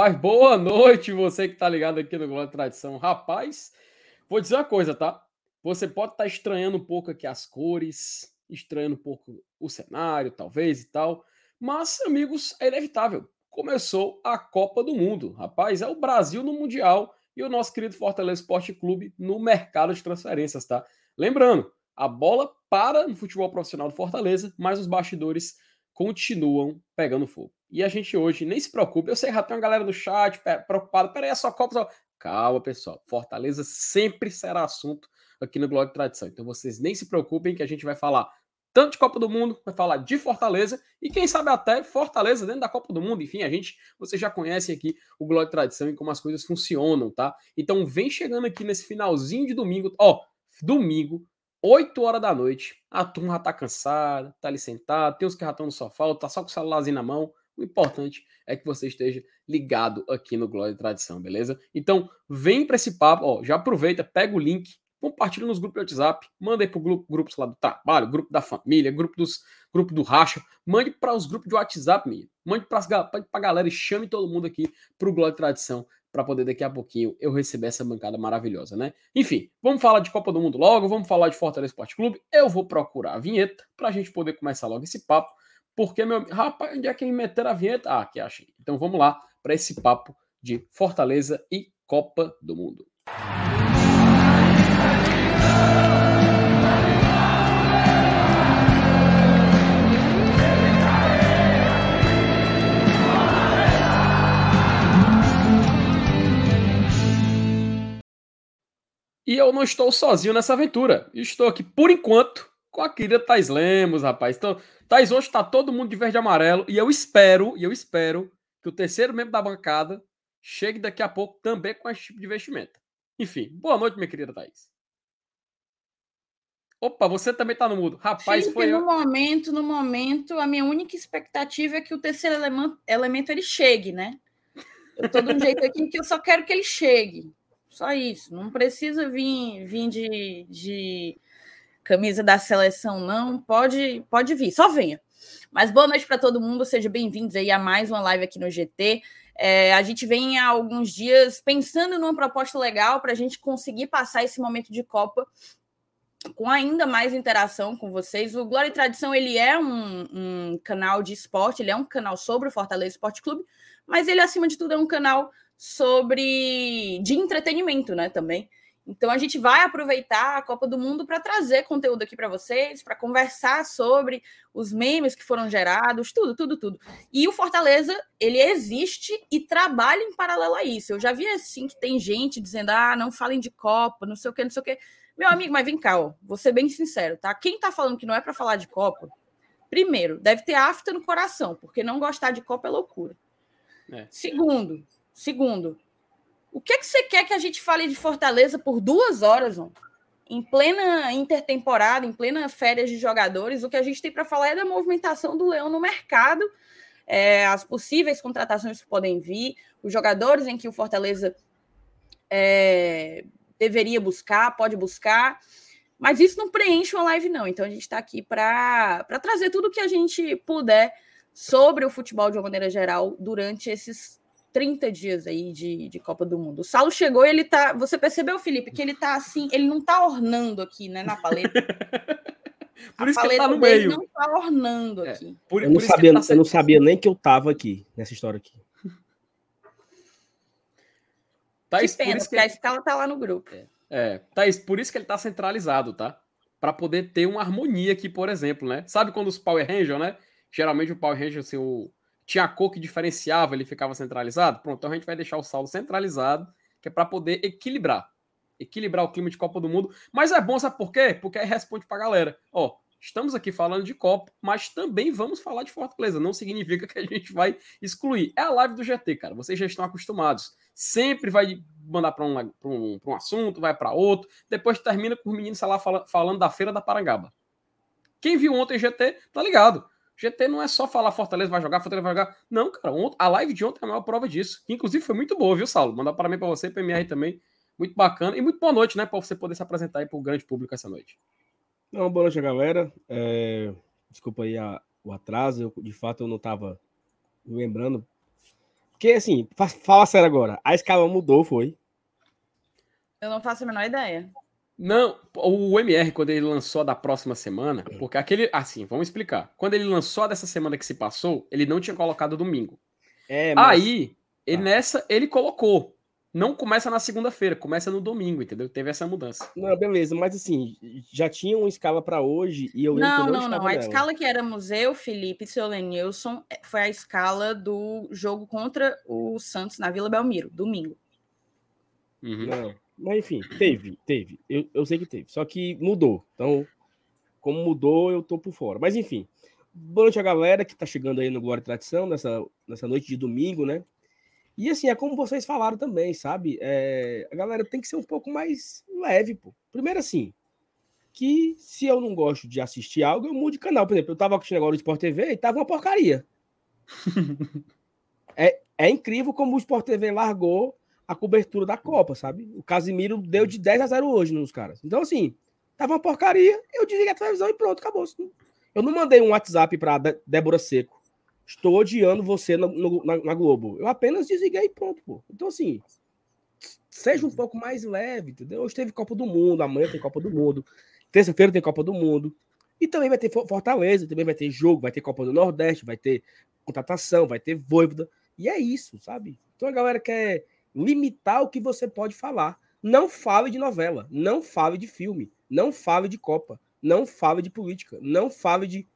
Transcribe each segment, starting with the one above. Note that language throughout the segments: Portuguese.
Rapaz, boa noite, você que tá ligado aqui no Glória Tradição. Rapaz, vou dizer uma coisa, tá? Você pode estar tá estranhando um pouco aqui as cores, estranhando um pouco o cenário, talvez e tal, mas, amigos, é inevitável. Começou a Copa do Mundo. Rapaz, é o Brasil no Mundial e o nosso querido Fortaleza Esporte Clube no mercado de transferências, tá? Lembrando, a bola para no futebol profissional do Fortaleza, mas os bastidores continuam pegando fogo. E a gente hoje, nem se preocupe, eu sei já tem uma galera no chat preocupada, peraí, é só Copa. Só... Calma, pessoal, Fortaleza sempre será assunto aqui no Blog Tradição. Então vocês nem se preocupem que a gente vai falar tanto de Copa do Mundo, vai falar de Fortaleza e quem sabe até Fortaleza dentro da Copa do Mundo. Enfim, a gente, vocês já conhecem aqui o Blog Tradição e como as coisas funcionam, tá? Então vem chegando aqui nesse finalzinho de domingo, ó, domingo, 8 horas da noite, a turma já tá cansada, tá ali sentado, tem os que já estão no sofá, tá só com o celularzinho na mão. O importante é que você esteja ligado aqui no Glória e Tradição, beleza? Então, vem para esse papo, ó, já aproveita, pega o link, compartilha nos grupos de WhatsApp, manda aí para grupo, grupos lá do trabalho, grupo da família, grupo dos grupo do racha, mande para os grupos de WhatsApp, minha. mande para a galera e chame todo mundo aqui para o Glória e Tradição para poder daqui a pouquinho eu receber essa bancada maravilhosa, né? Enfim, vamos falar de Copa do Mundo logo, vamos falar de Fortaleza Esporte Clube. Eu vou procurar a vinheta para a gente poder começar logo esse papo, porque meu rapaz, onde é que me meteram a vinheta? Ah, aqui achei. Então vamos lá para esse papo de Fortaleza e Copa do Mundo. E eu não estou sozinho nessa aventura. Estou aqui, por enquanto, com a querida Thais Lemos, rapaz. Então, Thais, hoje está todo mundo de verde e amarelo. E eu espero, e eu espero que o terceiro membro da bancada chegue daqui a pouco também com esse tipo de vestimenta. Enfim, boa noite, minha querida Thais. Opa, você também está no mudo. Rapaz, Sim, foi. No momento, no momento, a minha única expectativa é que o terceiro elemento, elemento ele chegue, né? Eu estou de um jeito aqui que eu só quero que ele chegue. Só isso. Não precisa vir, vir de, de camisa da seleção, não. Pode, pode vir, só venha. Mas boa noite para todo mundo, sejam bem-vindos aí a mais uma live aqui no GT. É, a gente vem há alguns dias pensando numa proposta legal para a gente conseguir passar esse momento de Copa com ainda mais interação com vocês. O Glória e Tradição ele é um, um canal de esporte, ele é um canal sobre o Fortaleza Esporte Clube, mas ele, acima de tudo, é um canal sobre de entretenimento, né, também. Então a gente vai aproveitar a Copa do Mundo para trazer conteúdo aqui para vocês, para conversar sobre os memes que foram gerados, tudo, tudo, tudo. E o Fortaleza, ele existe e trabalha em paralelo a isso. Eu já vi assim que tem gente dizendo: "Ah, não falem de Copa, não sei o que, não sei o que". Meu amigo, mas vem cá, ó, vou ser bem sincero, tá? Quem tá falando que não é para falar de Copa, primeiro, deve ter afta no coração, porque não gostar de Copa é loucura. É. Segundo, Segundo, o que, é que você quer que a gente fale de Fortaleza por duas horas, em plena intertemporada, em plena férias de jogadores? O que a gente tem para falar é da movimentação do Leão no mercado, é, as possíveis contratações que podem vir, os jogadores em que o Fortaleza é, deveria buscar, pode buscar. Mas isso não preenche uma live, não. Então a gente está aqui para trazer tudo que a gente puder sobre o futebol de uma maneira geral durante esses 30 dias aí de, de Copa do Mundo. O Saulo chegou e ele tá. Você percebeu, Felipe, que ele tá assim, ele não tá ornando aqui, né, na paleta. por A isso que ele tá no meio. não tá ornando é, aqui. Por, eu, não sabia, tá eu não sabia nem que eu tava aqui nessa história aqui. Thaís, que pena, por isso que a escala tá lá no grupo. É, é, Thaís, por isso que ele tá centralizado, tá? Para poder ter uma harmonia aqui, por exemplo, né? Sabe quando os Power Rangers, né? Geralmente o Power Ranger, assim, o, tinha a cor que diferenciava, ele ficava centralizado. Pronto, então a gente vai deixar o saldo centralizado, que é para poder equilibrar. Equilibrar o clima de Copa do Mundo. Mas é bom, sabe por quê? Porque aí responde pra galera. Ó, estamos aqui falando de Copa, mas também vamos falar de Fortaleza. Não significa que a gente vai excluir. É a live do GT, cara. Vocês já estão acostumados. Sempre vai mandar para um, um, um assunto, vai para outro. Depois termina com os meninos, sei lá, falando da Feira da Parangaba. Quem viu ontem GT, tá ligado. GT não é só falar Fortaleza vai jogar, Fortaleza vai jogar. Não, cara, a live de ontem é a maior prova disso. Que inclusive foi muito boa, viu, Saulo? Mandar parabéns para você, para MR também. Muito bacana. E muito boa noite, né? Para você poder se apresentar aí para o grande público essa noite. Não, boa noite, galera. É... Desculpa aí a... o atraso. Eu, de fato, eu não estava lembrando Porque, assim, fala sério agora. A escala mudou, foi? Eu não faço a menor ideia. Não, o MR, quando ele lançou a da próxima semana, porque aquele. Assim, vamos explicar. Quando ele lançou a dessa semana que se passou, ele não tinha colocado domingo. É, mas... Aí, ele, ah. nessa, ele colocou. Não começa na segunda-feira, começa no domingo, entendeu? Teve essa mudança. Não, beleza, mas assim, já tinha uma escala para hoje e eu Não, não, não. não. A escala que era museu, Felipe e seu Lenilson, é, foi a escala do jogo contra o Santos na Vila Belmiro, domingo. Uhum. Não, mas enfim, teve, teve. Eu, eu sei que teve. Só que mudou. Então, como mudou, eu tô por fora. Mas enfim. Boa noite a galera que tá chegando aí no Glória e Tradição, nessa, nessa noite de domingo, né? E assim, é como vocês falaram também, sabe? É, a galera tem que ser um pouco mais leve, pô. Primeiro assim, que se eu não gosto de assistir algo, eu mudo de canal. Por exemplo, eu tava assistindo agora o Sport TV e tava uma porcaria. é, é incrível como o Sport TV largou a cobertura da Copa, sabe? O Casimiro deu de 10 a 0 hoje nos caras. Então, assim, tava uma porcaria, eu desliguei a televisão e pronto, acabou. Eu não mandei um WhatsApp pra Débora Seco estou odiando você no, no, na, na, Globo. Eu apenas desliguei e pronto, pô. Então, assim, seja um pouco mais leve, entendeu? Hoje teve Copa do Mundo, amanhã tem Copa do Mundo, terça-feira tem Copa do Mundo. E também vai ter Fortaleza, também vai ter jogo, vai ter Copa do Nordeste, vai ter contratação, vai ter Voivoda. E é isso, sabe? Então a galera quer limitar o que você pode falar. Não fale de novela, não fale de filme, não fale de Copa, não fale de política, não fale de.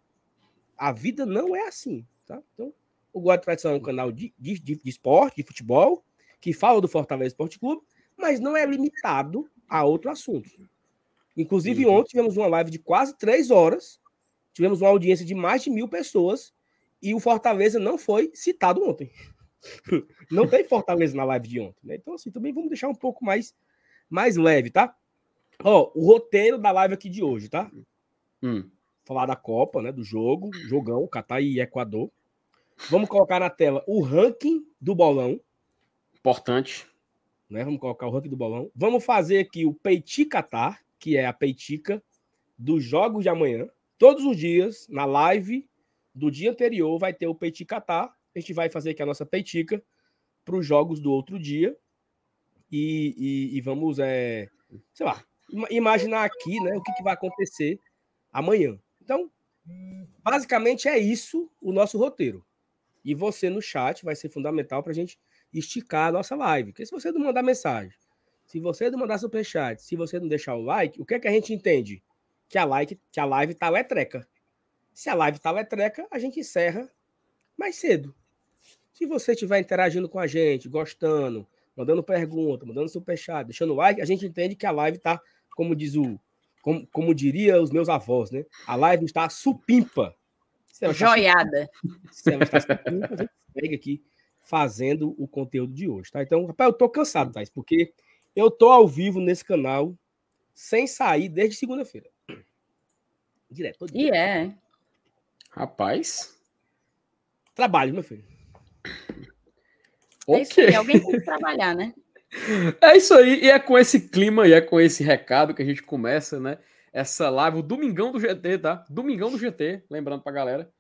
A vida não é assim. Tá? Então, o Guarda Tradição é um canal de, de, de, esporte, de futebol, que fala do Fortaleza Esporte Clube, mas não é limitado a outro assunto. Inclusive, uhum. ontem tivemos uma live de quase três horas, tivemos uma audiência de mais de mil pessoas, e o Fortaleza não foi citado ontem. não tem Fortaleza na live de ontem. Né? Então, assim, também vamos deixar um pouco mais, mais leve, tá? Ó, o roteiro da live aqui de hoje, tá? Hum falar da Copa, né? Do jogo, jogão, Catar e Equador. Vamos colocar na tela o ranking do bolão. Importante. Né? Vamos colocar o ranking do bolão. Vamos fazer aqui o Peiti Qatar, que é a peitica dos jogos de amanhã. Todos os dias, na live do dia anterior, vai ter o Peiti Qatar. A gente vai fazer aqui a nossa peitica para os jogos do outro dia. E, e, e vamos, é, sei lá, imaginar aqui né, o que, que vai acontecer amanhã. Então, basicamente é isso o nosso roteiro. E você no chat vai ser fundamental para a gente esticar a nossa live. Porque se você não mandar mensagem, se você não mandar superchat, se você não deixar o like, o que é que a gente entende? Que a, like, que a live tá letreca. Se a live tá letreca, a gente encerra mais cedo. Se você estiver interagindo com a gente, gostando, mandando pergunta, mandando superchat, deixando like, a gente entende que a live tá, como diz o, como, como diria os meus avós, né? A live está supimpa. Joiada. Se ela está supimpa, a gente segue aqui fazendo o conteúdo de hoje, tá? Então, rapaz, eu tô cansado, Thais, porque eu tô ao vivo nesse canal sem sair desde segunda-feira. Direto. E é. Rapaz. Trabalho, meu filho. É isso aí, alguém tem que trabalhar, né? É isso aí, e é com esse clima e é com esse recado que a gente começa, né? Essa live, o Domingão do GT, tá? Domingão do GT, lembrando pra galera.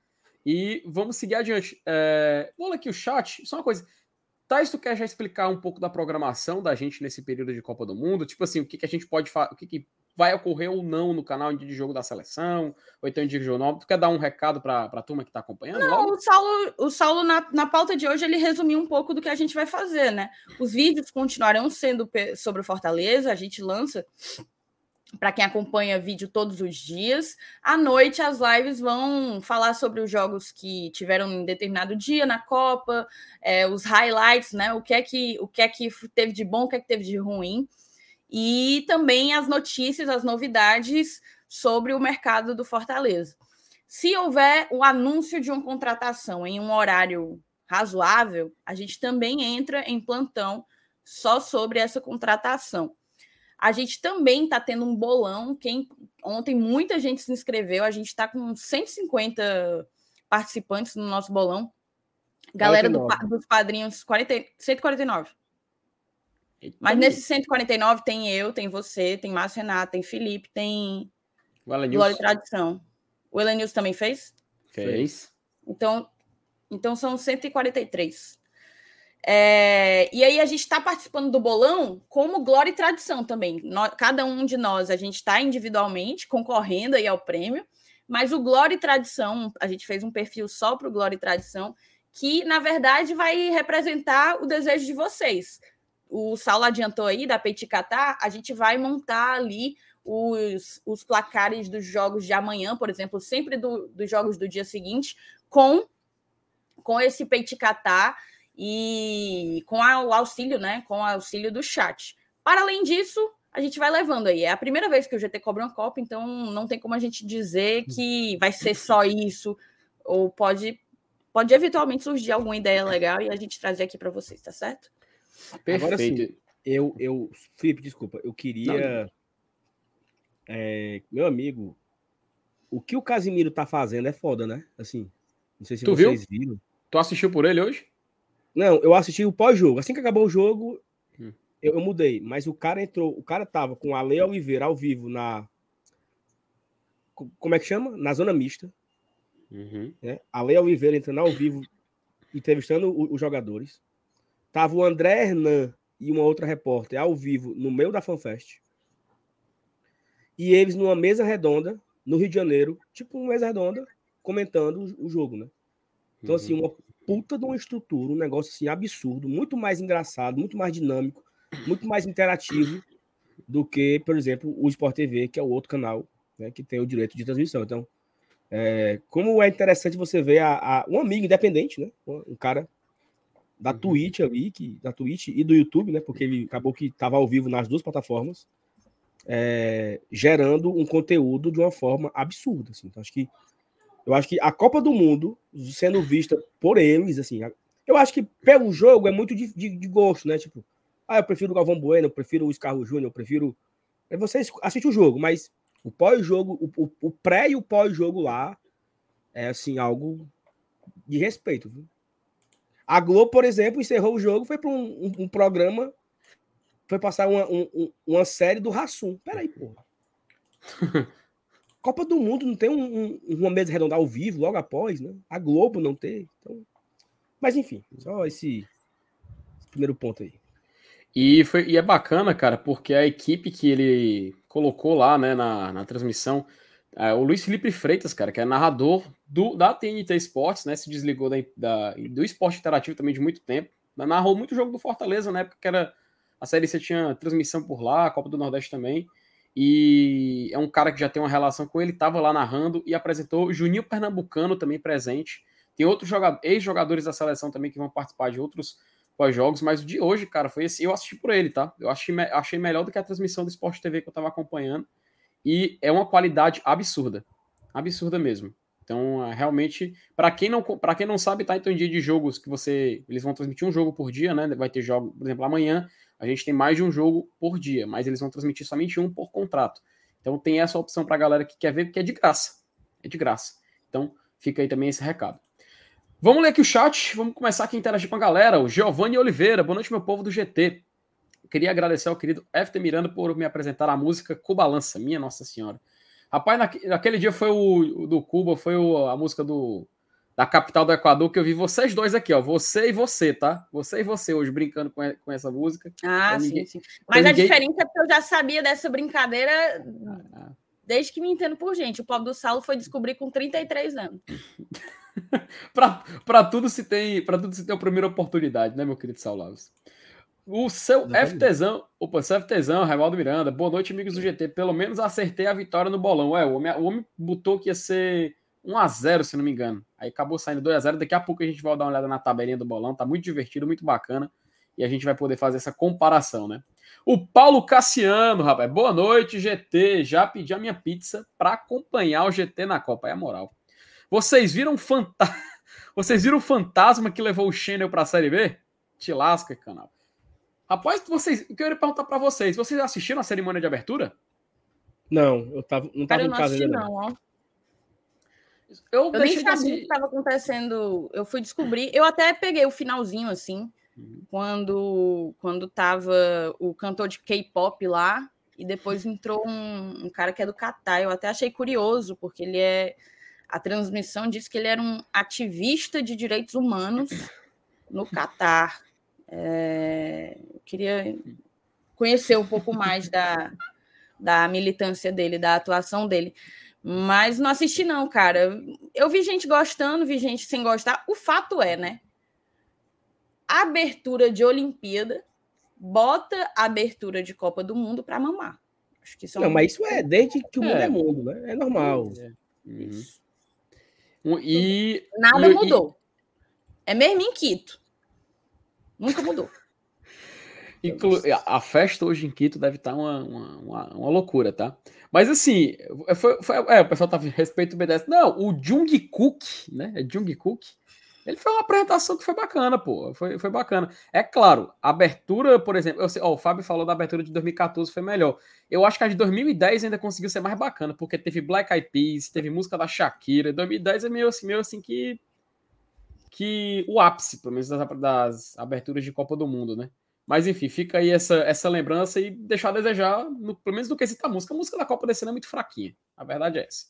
E vamos seguir adiante. É... Vou ler aqui o chat, só uma coisa. Thais, tu quer já explicar um pouco da programação da gente nesse período de Copa do Mundo? Tipo assim, o que, que a gente pode fazer, o que, que vai ocorrer ou não no canal de jogo da seleção, ou então de jornal. Tu quer dar um recado para a turma que está acompanhando? Não, logo? o Saulo, o Saulo na, na pauta de hoje, ele resumiu um pouco do que a gente vai fazer, né? Os vídeos continuarão sendo sobre o Fortaleza, a gente lança para quem acompanha vídeo todos os dias. À noite, as lives vão falar sobre os jogos que tiveram em determinado dia na Copa, é, os highlights, né? O que é que o que é que teve de bom, o que é que teve de ruim e também as notícias, as novidades sobre o mercado do Fortaleza. Se houver o anúncio de uma contratação em um horário razoável, a gente também entra em plantão só sobre essa contratação. A gente também está tendo um bolão. Quem ontem muita gente se inscreveu, a gente está com 150 participantes no nosso bolão. Galera do, dos padrinhos, 40, 149. Mas nesse 149 tem eu, tem você, tem Márcio Renato, tem Felipe, tem Glória e Tradição. O Elenilson também fez? Fez. Então, então são 143. É, e aí a gente está participando do bolão como glória e tradição também. Nós, cada um de nós, a gente está individualmente concorrendo aí ao prêmio, mas o Glória e Tradição, a gente fez um perfil só para o Glória e Tradição, que na verdade vai representar o desejo de vocês. O Saulo adiantou aí da Peticatá, a gente vai montar ali os, os placares dos jogos de amanhã, por exemplo, sempre do, dos jogos do dia seguinte, com, com esse Peticatá e com a, o auxílio, né? Com o auxílio do chat. Para além disso, a gente vai levando aí. É a primeira vez que o GT cobra uma Copa, então não tem como a gente dizer que vai ser só isso, ou pode, pode eventualmente surgir alguma ideia legal e a gente trazer aqui para vocês, tá certo? Perfeito. Agora sim, eu, eu, Felipe, desculpa, eu queria. É, meu amigo, o que o Casimiro tá fazendo é foda, né? Assim, não sei se tu vocês viu? viram. Tu assistiu por ele hoje? Não, eu assisti o pós-jogo. Assim que acabou o jogo, hum. eu, eu, mudei. Mas o cara entrou, o cara tava com a Lei Oliveira ao vivo na. Como é que chama? Na zona mista. Uhum. Né? A Lei Oliveira entrando ao vivo, entrevistando os jogadores. Tava o André Hernan e uma outra repórter ao vivo no meio da FanFest. E eles numa mesa redonda, no Rio de Janeiro, tipo uma mesa redonda, comentando o, jogo, né? Então, assim, uhum. assim, uma puta de uma estrutura, um negócio assim absurdo, muito mais engraçado, muito mais dinâmico, muito mais interativo do que, por exemplo, o Sport TV, que é o outro canal né, que tem o direito de transmissão. Então, é, como é interessante você ver a, a, um amigo independente, né? Um cara da uhum. Twitch ali, que, da Twitch e do YouTube, né? Porque ele acabou que estava ao vivo nas duas plataformas, é, gerando um conteúdo de uma forma absurda. Assim. Então, acho que eu acho que a Copa do Mundo, sendo vista por eles, assim, eu acho que pelo jogo é muito de, de, de gosto, né? Tipo, ah, eu prefiro o Galvão Bueno, eu prefiro o Scarro Júnior, eu prefiro. É você assiste o jogo, mas o pós-jogo, o, o, o, pré e o pós-jogo lá é assim, algo de respeito. Viu? A Globo, por exemplo, encerrou o jogo, foi para um, um, um, programa, foi passar uma, um, uma série do Rassum. Peraí, porra. Copa do Mundo não tem um, um, uma mesa redonda ao vivo logo após, né? A Globo não tem. Então... Mas enfim, só esse, esse primeiro ponto aí. E, foi, e é bacana, cara, porque a equipe que ele colocou lá, né, na, na transmissão, é, o Luiz Felipe Freitas, cara, que é narrador do, da TNT Esportes, né, se desligou da, da, do esporte interativo também de muito tempo, narrou muito jogo do Fortaleza, na época que era, a série C tinha transmissão por lá, a Copa do Nordeste também, e é um cara que já tem uma relação com ele, estava lá narrando e apresentou Juninho Pernambucano também presente. Tem outros ex-jogadores da seleção também que vão participar de outros pós-jogos, mas o de hoje, cara, foi esse. Eu assisti por ele, tá? Eu achei, achei melhor do que a transmissão do Sport TV que eu estava acompanhando. E é uma qualidade absurda. Absurda mesmo. Então, é, realmente, para quem não para quem não sabe, tá então em dia de jogos que você eles vão transmitir um jogo por dia, né? Vai ter jogo, por exemplo, amanhã a gente tem mais de um jogo por dia, mas eles vão transmitir somente um por contrato. Então tem essa opção para a galera que quer ver, porque é de graça. É de graça. Então fica aí também esse recado. Vamos ler aqui o chat, vamos começar aqui a interagir com a galera. O Giovanni Oliveira, boa noite, meu povo do GT. Queria agradecer ao querido FT Miranda por me apresentar a música Cubalança, minha Nossa Senhora. Rapaz, naquele dia foi o, do Cuba, foi o, a música do da capital do Equador, que eu vi vocês dois aqui, ó. Você e você, tá? Você e você hoje brincando com, com essa música. Ah, sim, ninguém, sim. Mas a ninguém... diferença é que eu já sabia dessa brincadeira ah. desde que me entendo por gente. O pobre do Saulo foi descobrir com 33 anos. para tudo se tem, para tudo se tem a primeira oportunidade, né, meu querido Saulo Alves? O seu FTzão, opa, seu FTzão, Revaldo Miranda, boa noite, amigos do GT. Pelo menos acertei a vitória no bolão. Ué, o homem, o homem botou que ia ser 1x0, se não me engano. Aí acabou saindo 2x0. Daqui a pouco a gente vai dar uma olhada na tabelinha do bolão. Tá muito divertido, muito bacana. E a gente vai poder fazer essa comparação, né? O Paulo Cassiano, rapaz. Boa noite, GT. Já pedi a minha pizza para acompanhar o GT na Copa. É a moral. Vocês viram fanta... Vocês viram o fantasma que levou o Channel para a Série B? Te lasca, canal. Rapaz, vocês, eu queria perguntar para vocês. Vocês assistiram a cerimônia de abertura? Não, eu tava, não tava Cara, em casa ainda. Não, ó. Eu, eu nem sabia o que estava acontecendo. Eu fui descobrir. Eu até peguei o finalzinho, assim, uhum. quando, quando tava o cantor de K-pop lá, e depois entrou um, um, cara que é do Catar. Eu até achei curioso, porque ele é. A transmissão disse que ele era um ativista de direitos humanos no Catar. É, eu queria conhecer um pouco mais da, da militância dele, da atuação dele. Mas não assisti, não, cara. Eu vi gente gostando, vi gente sem gostar. O fato é, né? Abertura de Olimpíada bota a abertura de Copa do Mundo para mamar. Acho que isso é não, um... mas isso é desde que o mundo é, é mundo, né? É normal. É. Uhum. E, Nada e, mudou. E... É mesmo em Quito. Nunca mudou. Inclu a festa hoje em Quito deve estar tá uma, uma, uma, loucura, tá? Mas assim, foi, foi, é, o pessoal tá respeito BDS. Não, o Jungkook, né? É Jungkook. Ele foi uma apresentação que foi bacana, pô. Foi, foi bacana. É claro, a abertura, por exemplo, eu sei, ó, o Fábio falou da abertura de 2014 foi melhor. Eu acho que a de 2010 ainda conseguiu ser mais bacana, porque teve Black Eyed Peas, teve música da Shakira. 2010 é meio assim, meio assim que que o ápice, pelo menos das, das aberturas de Copa do Mundo, né? Mas enfim, fica aí essa, essa lembrança e deixar a desejar, no, pelo menos do que cita a música. A música da Copa desse ano é muito fraquinha. A verdade é essa.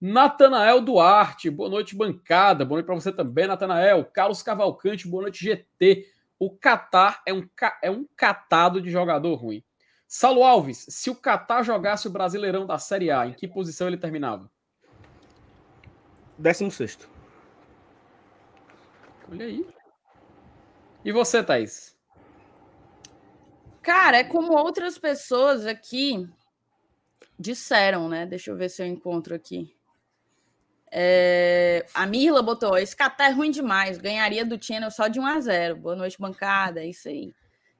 Natanael Duarte, boa noite, bancada. Boa noite para você também, Natanael. Carlos Cavalcante, boa noite, GT. O Catar é um, é um catado de jogador ruim. Saulo Alves, se o Catar jogasse o Brasileirão da Série A, em que posição ele terminava? 16. Olha aí. E você, Thaís? Cara, é como outras pessoas aqui disseram, né? Deixa eu ver se eu encontro aqui. É, a Mirla botou: esse Catar é ruim demais, ganharia do Channel só de 1 a 0 Boa noite, bancada, é isso aí.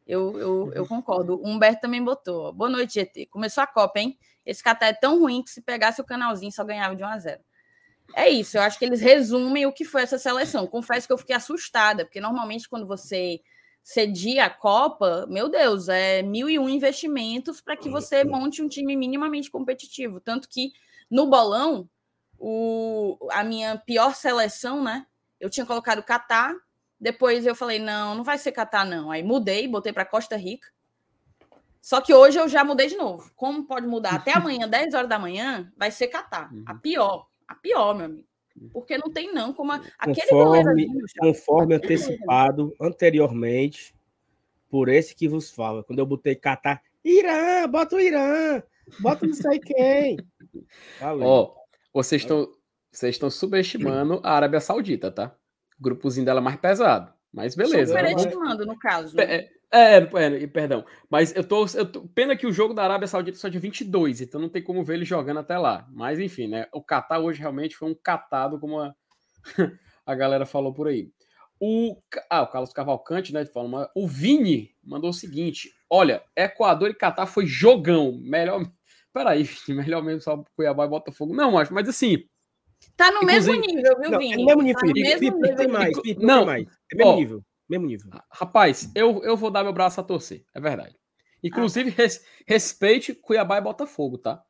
Eu, eu, eu concordo. O Humberto também botou. Boa noite, GT. Começou a Copa, hein? Esse Catar é tão ruim que se pegasse o canalzinho só ganhava de 1 a 0 É isso, eu acho que eles resumem o que foi essa seleção. Confesso que eu fiquei assustada, porque normalmente quando você cedia a Copa, meu Deus, é mil e um investimentos para que você monte um time minimamente competitivo. Tanto que no bolão, o, a minha pior seleção, né? Eu tinha colocado Catar, depois eu falei, não, não vai ser Catar, não. Aí mudei, botei para Costa Rica. Só que hoje eu já mudei de novo. Como pode mudar? Até amanhã, 10 horas da manhã, vai ser Catar. A uhum. pior. A pior, meu amigo. Porque não tem, não. Como a... aquele conforme, conforme antecipado anteriormente por esse que vos fala. Quando eu botei Catar, Irã, bota o Irã, bota não sei quem. Ó, oh, vocês estão vocês estão subestimando a Arábia Saudita, tá? O grupozinho dela é mais pesado. Mas beleza. Superestimando, no caso. Né? É, é, é, perdão. Mas eu tô, eu tô. Pena que o jogo da Arábia Saudita é só de 22, então não tem como ver ele jogando até lá. Mas enfim, né? O Catar hoje realmente foi um catado, como a, a galera falou por aí. O, ah, o Carlos Cavalcante, né? Falando, o Vini mandou o seguinte: olha, Equador e Catar foi jogão. Melhor. Peraí, melhor mesmo só Cuiabá e Botafogo. Não, acho, mas assim. Tá no mesmo nível, viu, Vini? É no mesmo nível, tá Felipe. Felipe, tem mais. Não, tem mais. É mesmo ó, nível. Mesmo nível. Rapaz, eu, eu vou dar meu braço a torcer, é verdade. Inclusive, ah. res, respeite Cuiabá e Botafogo, tá?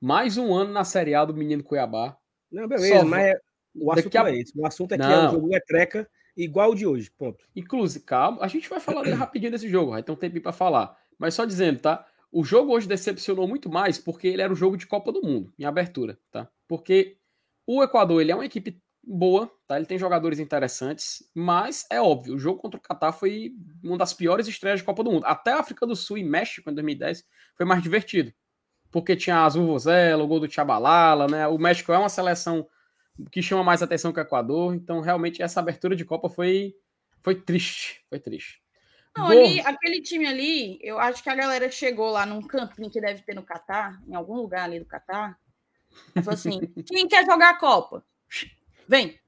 Mais um ano na Série A do menino Cuiabá. Não, beleza, Só mas é, o assunto a... é esse. O assunto é que é o jogo é treca igual o de hoje, ponto. Inclusive, calma, a gente vai falar rapidinho desse jogo, vai ter um tempo para falar. Mas só dizendo, tá? O jogo hoje decepcionou muito mais porque ele era um jogo de Copa do Mundo, em abertura, tá? Porque o Equador, ele é uma equipe boa, tá? Ele tem jogadores interessantes, mas é óbvio, o jogo contra o Catar foi uma das piores estreias de Copa do Mundo. Até a África do Sul e México em 2010 foi mais divertido, porque tinha Azul Vozela, o gol do Tchabalala, né? O México é uma seleção que chama mais atenção que o Equador, então realmente essa abertura de Copa foi foi triste, foi triste. Não, ali, aquele time ali, eu acho que a galera chegou lá num campinho que deve ter no Catar, em algum lugar ali do Catar, e falou assim: quem quer jogar a Copa? Vem.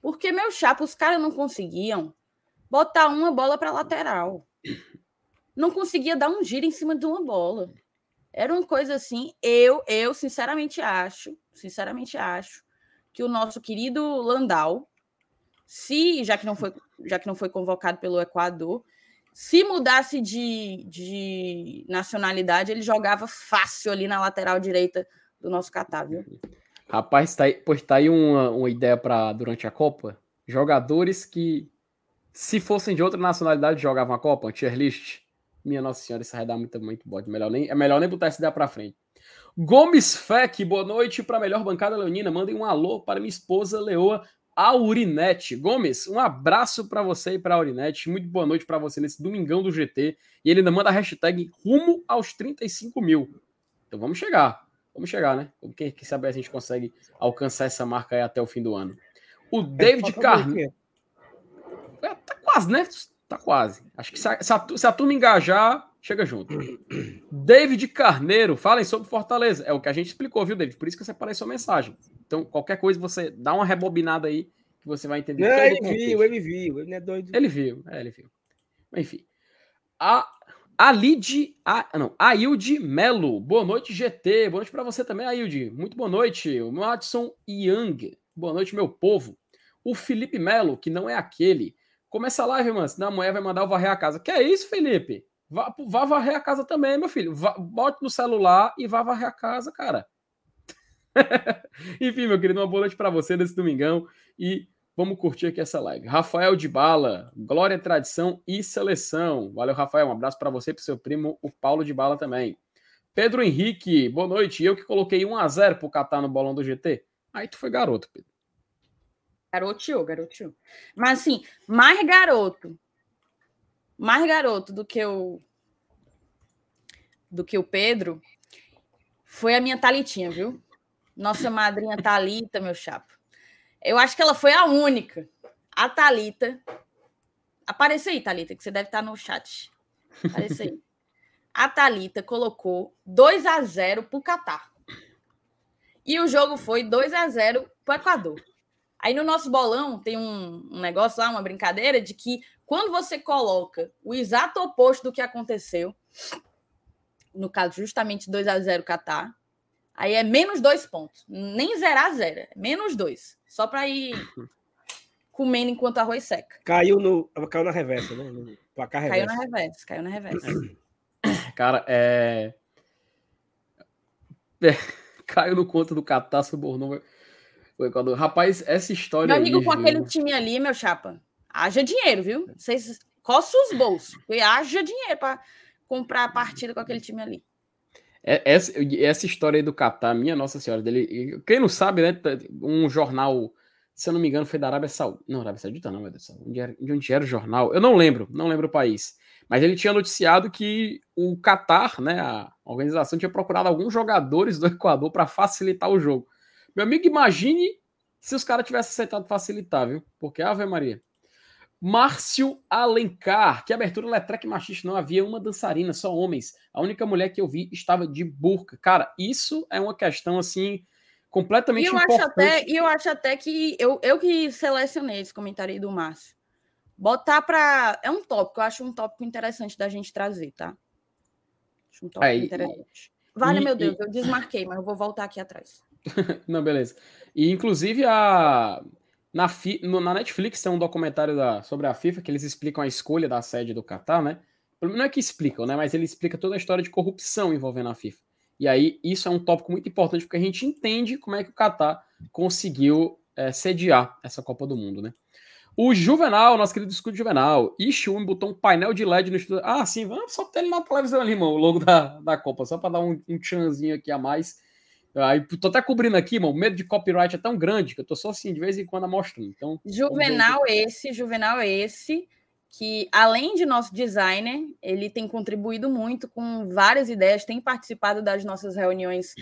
Porque, meu chapa, os caras não conseguiam botar uma bola para lateral. Não conseguia dar um giro em cima de uma bola. Era uma coisa assim. Eu, eu sinceramente acho, sinceramente acho que o nosso querido Landau, se já que não foi, já que não foi convocado pelo Equador, se mudasse de, de nacionalidade, ele jogava fácil ali na lateral direita do nosso Catar, viu? Rapaz, tá aí, pois tá aí uma, uma ideia para durante a Copa. Jogadores que, se fossem de outra nacionalidade, jogavam a Copa, um tier list. Minha Nossa Senhora, isso vai dar muito, muito bode. Melhor nem, é melhor nem botar essa ideia para frente. Gomes Fec, boa noite para a melhor bancada leonina. Mandem um alô para minha esposa Leoa Aurinete. Gomes, um abraço para você e para Aurinete. Muito boa noite para você nesse domingão do GT. E ele ainda manda a hashtag rumo aos 35 mil. Então vamos chegar. Vamos chegar, né? Quem, quem sabe a gente consegue alcançar essa marca aí até o fim do ano. O David Carneiro. É, tá quase, né? Tá quase. Acho que se a, se a, se a turma engajar, chega junto. David Carneiro, falem sobre Fortaleza. É o que a gente explicou, viu, David? Por isso que você separei sua mensagem. Então, qualquer coisa, você dá uma rebobinada aí, que você vai entender. Não, ele viu, ele viu. Ele não é doido. Ele viu, é, ele viu. Enfim. A Alide, a, não, Ailde Melo. Boa noite, GT. Boa noite para você também, Ailde. Muito boa noite. O Madison Young. Boa noite, meu povo. O Felipe Melo, que não é aquele. Começa a live, mano. Senão a mulher vai mandar eu varrer a casa. Que é isso, Felipe? Vá, vá varrer a casa também, meu filho. Vá, bote no celular e vá varrer a casa, cara. Enfim, meu querido, uma boa noite para você nesse domingão. E vamos curtir aqui essa live. Rafael de Bala, Glória, Tradição e Seleção. Valeu, Rafael. Um abraço para você e para seu primo, o Paulo de Bala também. Pedro Henrique, boa noite. Eu que coloquei 1 a 0 pro Catar no bolão do GT. Aí tu foi garoto, Pedro. Garoteou, garoteou. Mas assim, mais garoto, mais garoto do que o do que o Pedro foi a minha Talitinha, viu? Nossa madrinha Talita, meu chapa. Eu acho que ela foi a única. A Talita. Aparece aí, Talita, que você deve estar no chat. Aparece aí. A Talita colocou 2 a 0 pro Catar. E o jogo foi 2 a 0 pro Equador. Aí no nosso bolão tem um, um, negócio lá, uma brincadeira, de que quando você coloca o exato oposto do que aconteceu, no caso, justamente 2 a 0 Catar, aí é menos dois pontos. Nem zerar zero, é menos dois. Só para ir comendo enquanto arroz seca. Caiu, no, caiu na reversa, né? No placar reversa. Caiu na reversa, caiu na reversa. Cara, é... é... Caiu no conto do Catar, subornou quando. Rapaz, essa história. Meu amigo, aí, com viu? aquele time ali, meu chapa, haja dinheiro, viu? Vocês coçam os bolsos. E haja dinheiro para comprar a partida com aquele time ali. É, essa, essa história aí do Catar, minha Nossa Senhora, dele. Quem não sabe, né? Um jornal, se eu não me engano, foi da Arábia Saudita. Não, Arábia Saudita não, meu Deus. Onde era, onde era o jornal? Eu não lembro, não lembro o país. Mas ele tinha noticiado que o Catar, né, a organização, tinha procurado alguns jogadores do Equador para facilitar o jogo. Meu amigo, imagine se os caras tivessem aceitado facilitar, viu? Porque, Ave Maria. Márcio Alencar, que abertura Letrec machista não havia uma dançarina, só homens. A única mulher que eu vi estava de burca. Cara, isso é uma questão assim completamente e eu importante. Acho até, e eu acho até que eu, eu que selecionei esse comentário aí do Márcio. Botar para é um tópico, eu acho um tópico interessante da gente trazer, tá? Acho um tópico é, interessante. Vale, e, meu Deus, e... eu desmarquei, mas eu vou voltar aqui atrás. Não, beleza. E inclusive a na, fi, no, na Netflix tem um documentário da, sobre a FIFA que eles explicam a escolha da sede do Qatar, né? Não é que explicam, né? Mas ele explica toda a história de corrupção envolvendo a FIFA. E aí isso é um tópico muito importante porque a gente entende como é que o Qatar conseguiu é, sediar essa Copa do Mundo, né? O Juvenal, nosso querido escudo Juvenal, Ishun botou um painel de LED no estúdio. Ah, sim, vamos só ter ele na televisão ali, irmão, o logo da, da Copa, só para dar um, um tchanzinho aqui a mais Aí tô até cobrindo aqui, mano. O medo de copyright é tão grande que eu tô só assim, de vez em quando mostrando. Então, Juvenal esse, Juvenal esse, que além de nosso designer, ele tem contribuído muito com várias ideias, tem participado das nossas reuniões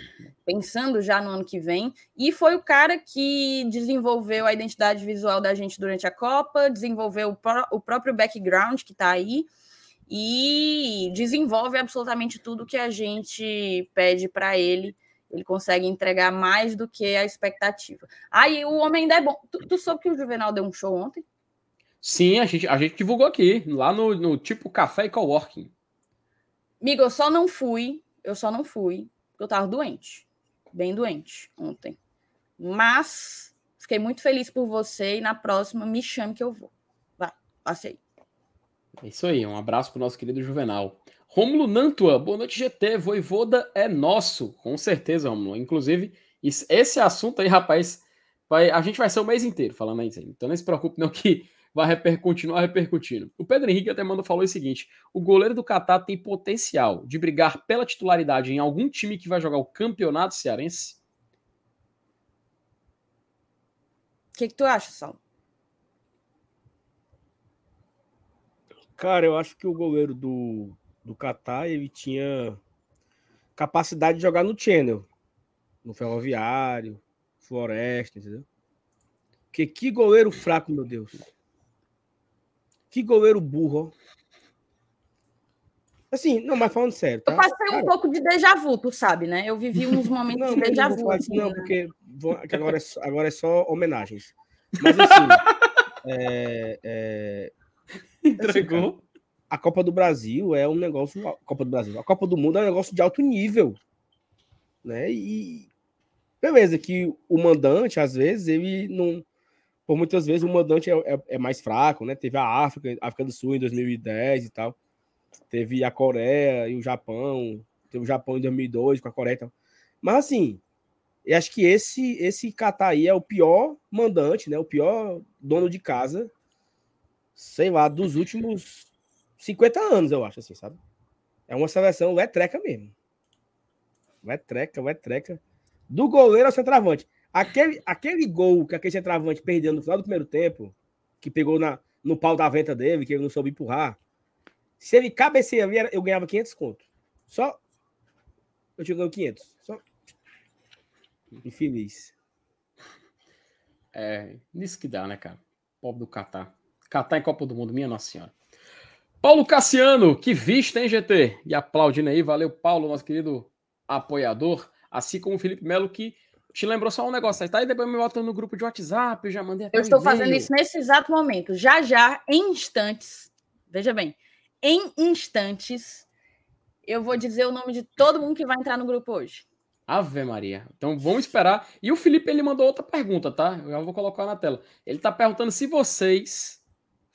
pensando já no ano que vem, e foi o cara que desenvolveu a identidade visual da gente durante a Copa, desenvolveu o, pró o próprio background que está aí, e desenvolve absolutamente tudo que a gente pede para ele ele consegue entregar mais do que a expectativa. Aí o homem ainda é bom. Tu, tu soube que o Juvenal deu um show ontem? Sim, a gente, a gente divulgou aqui, lá no, no tipo Café e Coworking. Amigo, eu só não fui, eu só não fui, porque eu tava doente, bem doente ontem. Mas fiquei muito feliz por você e na próxima me chame que eu vou. Vai, passei. É isso aí, um abraço pro nosso querido Juvenal. Rômulo Nantua, boa noite, GT. Voivoda é nosso, com certeza, Rômulo. Inclusive, esse assunto aí, rapaz, vai, a gente vai ser o mês inteiro falando aí. Então não se preocupe, não, que vai reper, continuar repercutindo. O Pedro Henrique até mandou falou o seguinte: o goleiro do Catar tem potencial de brigar pela titularidade em algum time que vai jogar o campeonato cearense? que, que tu acha, Sal? Cara, eu acho que o goleiro do, do Catar, ele tinha capacidade de jogar no Channel, no Ferroviário, Floresta, entendeu? Porque que goleiro fraco, meu Deus. Que goleiro burro. Assim, não, mas falando sério. Tá? Eu passei um Cara, pouco de déjà vu, tu sabe, né? Eu vivi uns momentos não, de déjà vu. Assim, não, né? porque agora é, só, agora é só homenagens. Mas assim. é, é, Entregou. Assim, a Copa do Brasil é um negócio. A Copa do Brasil, a Copa do Mundo é um negócio de alto nível. Né? E beleza, que o mandante, às vezes, ele não. Por muitas vezes, o mandante é, é, é mais fraco, né? Teve a África, África do Sul em 2010 e tal. Teve a Coreia e o Japão. Teve o Japão em 2002 com a Coreia e tal. Mas assim, eu acho que esse esse Catar aí é o pior mandante, né? O pior dono de casa, sei lá, dos últimos 50 anos, eu acho, assim, sabe? É uma seleção é treca mesmo. Vai treca, vai treca. Do goleiro ao centroavante. Aquele, aquele gol que aquele centroavante perdeu no final do primeiro tempo, que pegou na, no pau da venta dele, que ele não soube empurrar, se ele cabeceia ali, eu ganhava 500 conto. Só. Eu tinha ganho 500. Só. Infeliz. É, nisso que dá, né, cara? Pobre do Catar. Catar em Copa do Mundo, minha Nossa Senhora. Paulo Cassiano, que vista, hein, GT? E aplaudindo aí, valeu, Paulo, nosso querido apoiador. Assim como o Felipe Melo, que te lembrou só um negócio. Aí tá aí depois me botando no grupo de WhatsApp, eu já mandei até Eu estou fazendo isso nesse exato momento. Já, já, em instantes. Veja bem, em instantes, eu vou dizer o nome de todo mundo que vai entrar no grupo hoje. Ave Maria. Então vamos esperar. E o Felipe ele mandou outra pergunta, tá? Eu já vou colocar na tela. Ele está perguntando se vocês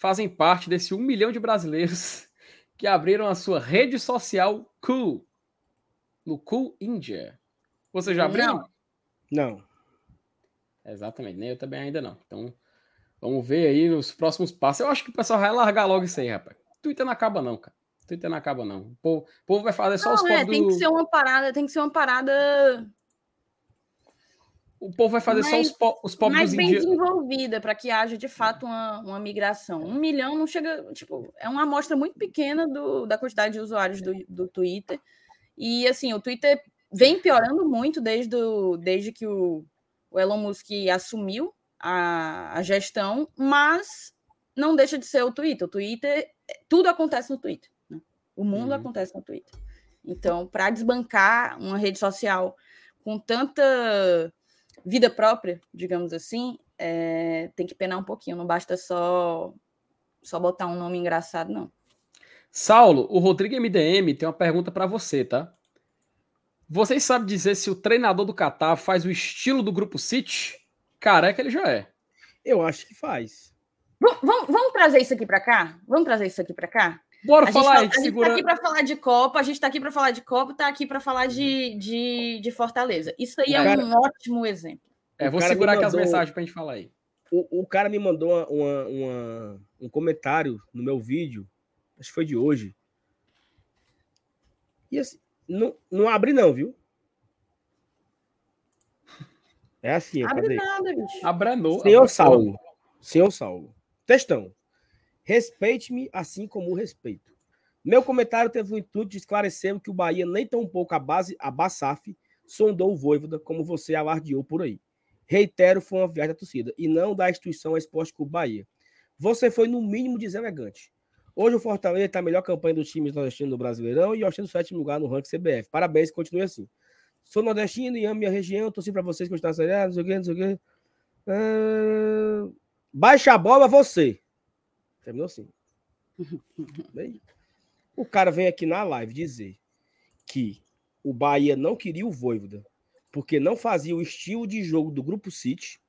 fazem parte desse um milhão de brasileiros que abriram a sua rede social Cool no Cool India. Você já abriu? Não. Não. Exatamente, nem eu também ainda não. Então vamos ver aí nos próximos passos. Eu acho que o pessoal vai largar logo isso aí, rapaz. Twitter não acaba, não, cara. Twitter não acaba, não. O povo, o povo vai fazer só não, os é, Tem do... que ser uma parada, tem que ser uma parada. O povo vai fazer mais, só os, po os pobres mais bem desenvolvida para que haja de fato uma, uma migração. Um milhão não chega, tipo, é uma amostra muito pequena do, da quantidade de usuários do, do Twitter. E assim, o Twitter vem piorando muito desde, o, desde que o, o Elon Musk assumiu a, a gestão, mas não deixa de ser o Twitter. O Twitter, tudo acontece no Twitter. Né? O mundo uhum. acontece no Twitter. Então, para desbancar uma rede social com tanta vida própria, digamos assim, é, tem que penar um pouquinho. Não basta só só botar um nome engraçado, não. Saulo, o Rodrigo MDM tem uma pergunta para você, tá? Vocês sabem dizer se o treinador do Qatar faz o estilo do grupo City? Careca ele já é. Eu acho que faz. Vamos, vamos trazer isso aqui para cá? Vamos trazer isso aqui para cá? Bora a falar gente, tá, A gente está aqui para falar de Copa, a gente está aqui para falar de Copa, está aqui para falar de, de, de, Fortaleza. Isso aí o é cara, um ótimo exemplo. É, vou segurar mandou, aqui as mensagens para a gente falar aí. O, o cara me mandou uma, uma, uma, um comentário no meu vídeo, acho que foi de hoje. E assim, não, não abre, não, viu? É assim, abre cadê? nada, bicho. Abranou. Senhor Saulo. Senhor Saulo. Textão. Respeite-me assim como o respeito. Meu comentário teve o intuito de esclarecer que o Bahia nem tão pouco a base a Basaf sondou o Voivoda como você alardeou por aí. Reitero, foi uma viagem da torcida e não da instituição Esporte Clube Bahia. Você foi no mínimo deselegante. Hoje o Fortaleza está a melhor campanha dos times nordestinos do Brasileirão e ostenta o sétimo lugar no ranking CBF. Parabéns, continue assim. Sou nordestino e amo minha região, torci para vocês continuar seriado, não sei o que, não sei o que. Ah, baixa a bola você. Terminou assim. Bem, o cara vem aqui na live dizer que o Bahia não queria o Voivoda porque não fazia o estilo de jogo do Grupo City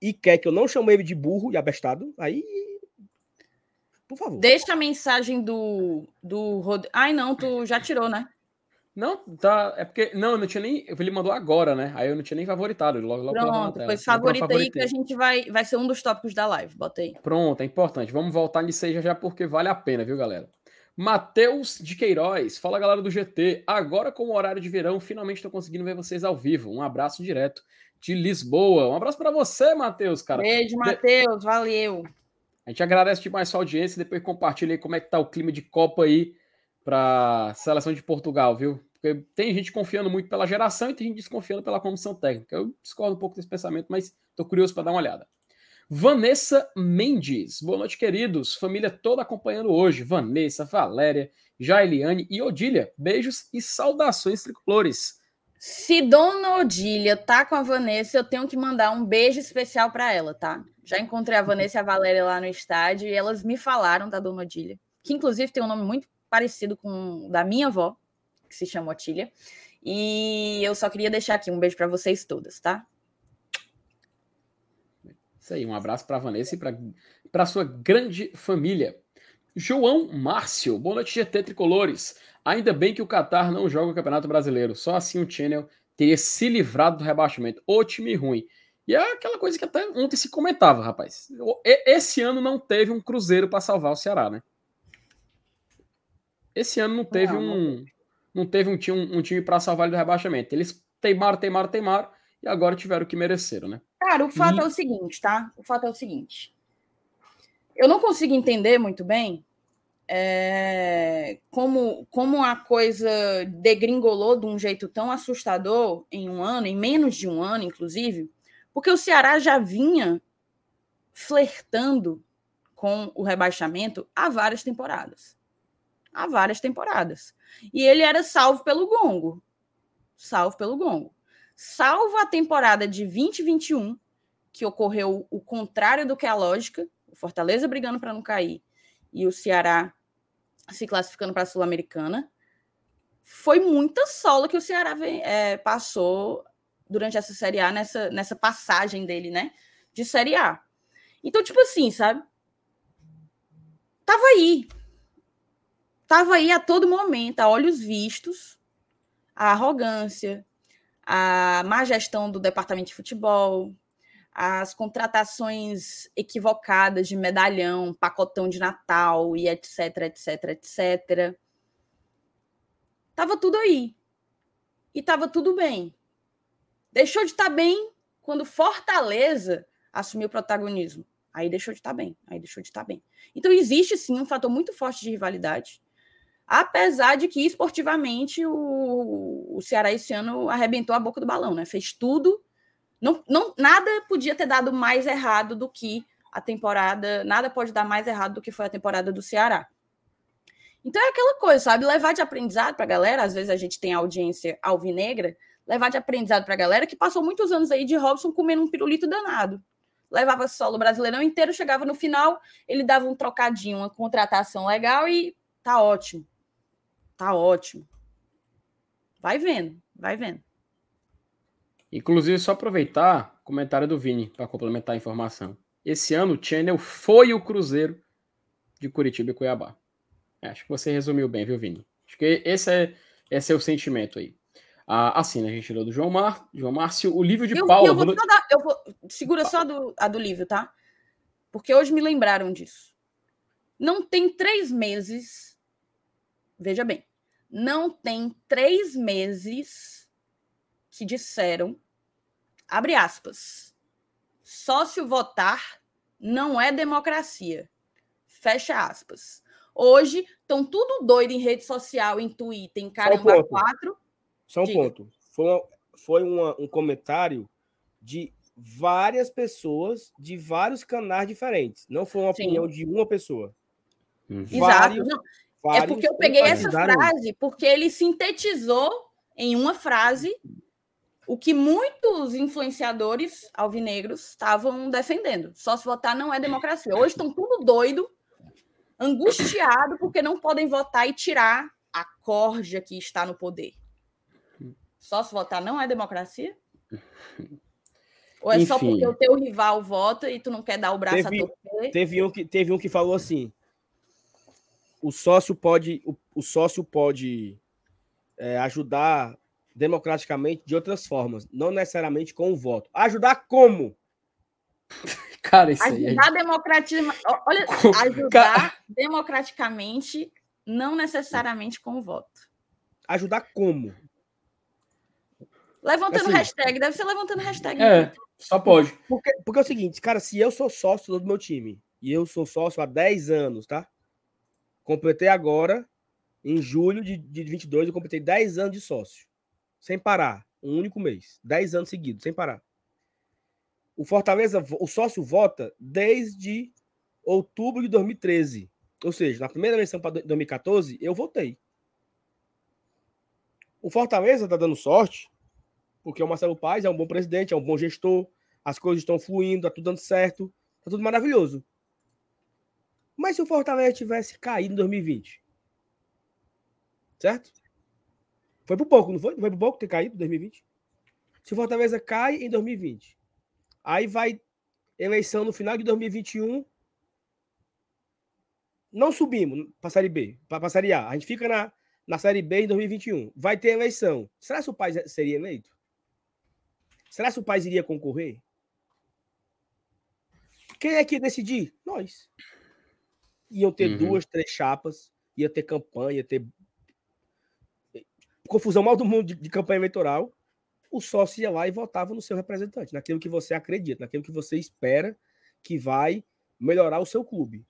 e quer que eu não chame ele de burro e abestado, aí por favor. Deixa a mensagem do do Rod... Ai não, tu já tirou, né? Não, tá. É porque. Não, eu não tinha nem. Ele mandou agora, né? Aí eu não tinha nem favoritado. Logo, logo Pronto, pois favorita aí que a gente vai. Vai ser um dos tópicos da live. Bota aí. Pronto, é importante. Vamos voltar nisso aí já, já porque vale a pena, viu, galera? Matheus de Queiroz, fala galera do GT. Agora, com o horário de verão, finalmente estou conseguindo ver vocês ao vivo. Um abraço direto de Lisboa. Um abraço para você, Matheus, cara. Beijo, Matheus, valeu. A gente agradece demais sua audiência e depois compartilha aí como é que tá o clima de Copa aí para seleção de Portugal, viu? Porque tem gente confiando muito pela geração e tem gente desconfiando pela comissão técnica. Eu discordo um pouco desse pensamento, mas estou curioso para dar uma olhada. Vanessa Mendes. Boa noite, queridos. Família toda acompanhando hoje. Vanessa, Valéria, Jaeliane e Odília. Beijos e saudações tricolores. Se Dona Odília tá com a Vanessa, eu tenho que mandar um beijo especial para ela, tá? Já encontrei a Vanessa e a Valéria lá no estádio e elas me falaram da Dona Odília, que inclusive tem um nome muito parecido com da minha avó, que se chama Otília. E eu só queria deixar aqui um beijo para vocês todas, tá? Isso aí, um abraço para Vanessa e para sua grande família. João Márcio, boa noite, GT Tricolores. Ainda bem que o Qatar não joga o Campeonato Brasileiro, só assim o Channel teria se livrado do rebaixamento. O time ruim. E é aquela coisa que até ontem se comentava, rapaz. Esse ano não teve um Cruzeiro para salvar o Ceará, né? Esse ano não teve não, um não teve um, um, um time para salvar ele do rebaixamento. Eles teimaram, teimaram, teimaram e agora tiveram o que mereceram, né? Cara, o fato e... é o seguinte, tá? O fato é o seguinte. Eu não consigo entender muito bem é, como, como a coisa degringolou de um jeito tão assustador em um ano, em menos de um ano, inclusive, porque o Ceará já vinha flertando com o rebaixamento há várias temporadas. Há várias temporadas. E ele era salvo pelo gongo. Salvo pelo gongo salvo a temporada de 2021, que ocorreu o contrário do que a lógica, o Fortaleza brigando para não cair e o Ceará se classificando para a Sul-Americana, foi muita sola que o Ceará é, passou durante essa Série A, nessa, nessa passagem dele, né, de Série A. Então, tipo assim, sabe? Tava aí. Tava aí a todo momento, a olhos vistos, a arrogância, a má gestão do departamento de futebol, as contratações equivocadas de medalhão, pacotão de Natal e etc, etc, etc. Tava tudo aí. E tava tudo bem. Deixou de estar tá bem quando Fortaleza assumiu o protagonismo. Aí deixou de estar tá bem. Aí deixou de estar tá bem. Então existe sim um fator muito forte de rivalidade apesar de que esportivamente o, o Ceará esse ano arrebentou a boca do balão, né? Fez tudo. Não, não, nada podia ter dado mais errado do que a temporada, nada pode dar mais errado do que foi a temporada do Ceará. Então é aquela coisa, sabe? Levar de aprendizado para a galera, às vezes a gente tem audiência alvinegra, levar de aprendizado para a galera que passou muitos anos aí de Robson comendo um pirulito danado. Levava solo brasileirão inteiro, chegava no final, ele dava um trocadinho, uma contratação legal e tá ótimo. Tá ótimo. Vai vendo, vai vendo. Inclusive, só aproveitar o comentário do Vini para complementar a informação. Esse ano o Channel foi o Cruzeiro de Curitiba e Cuiabá. É, acho que você resumiu bem, viu, Vini? Acho que esse é, esse é o sentimento aí. Ah, assim, né? A gente tirou do João, Mar, João Márcio, o livro de eu, Paulo. Eu vou, dar, eu vou segura só a do, a do livro, tá? Porque hoje me lembraram disso. Não tem três meses veja bem, não tem três meses que disseram, abre aspas, sócio votar não é democracia, fecha aspas. Hoje estão tudo doido em rede social, em Twitter, em Caramba um 4. Só um Diga. ponto. Foi, foi uma, um comentário de várias pessoas de vários canais diferentes. Não foi uma Sim. opinião de uma pessoa. Hum. Vários, Exato. É porque eu peguei essa frase porque ele sintetizou em uma frase o que muitos influenciadores alvinegros estavam defendendo. Só se votar não é democracia. Hoje estão tudo doido, angustiado porque não podem votar e tirar a corja que está no poder. Só se votar não é democracia? Ou é Enfim, só porque o teu rival vota e tu não quer dar o braço teve, a torcer? Teve um que, teve um que falou assim: o sócio pode, o, o sócio pode é, ajudar democraticamente de outras formas, não necessariamente com o voto. Ajudar como? Cara, isso ajudar aí. Democratima... Olha, ajudar Cara... democraticamente não necessariamente com o voto. Ajudar como? Levantando Assim, hashtag, deve ser levantando hashtag. É, só pode. Porque, porque é o seguinte, cara, se eu sou sócio do meu time, e eu sou sócio há 10 anos, tá? Completei agora, em julho de, de 22, eu completei 10 anos de sócio. Sem parar. Um único mês. 10 anos seguidos, sem parar. O Fortaleza, o sócio vota desde outubro de 2013. Ou seja, na primeira eleição para 2014, eu votei. O Fortaleza tá dando sorte, porque o Marcelo Paz é um bom presidente, é um bom gestor, as coisas estão fluindo, tá tudo dando certo, tá tudo maravilhoso. Mas se o Fortaleza tivesse caído em 2020, certo? Foi por pouco, não foi? Não foi por pouco ter caído em 2020? Se o Fortaleza cai em 2020, aí vai eleição no final de 2021, não subimos para a Série B, para a Série A. A gente fica na, na Série B em 2021. Vai ter eleição. Será que o Paz seria eleito? Será que o Paz iria concorrer? Quem é que decidir? Nós. Iam ter Uhum. duas, três chapas, ia ter campanha, ia ter confusão mal do mundo de, de campanha eleitoral. O sócio ia lá e votava no seu representante, naquilo que você acredita, naquilo que você espera que vai melhorar o seu clube.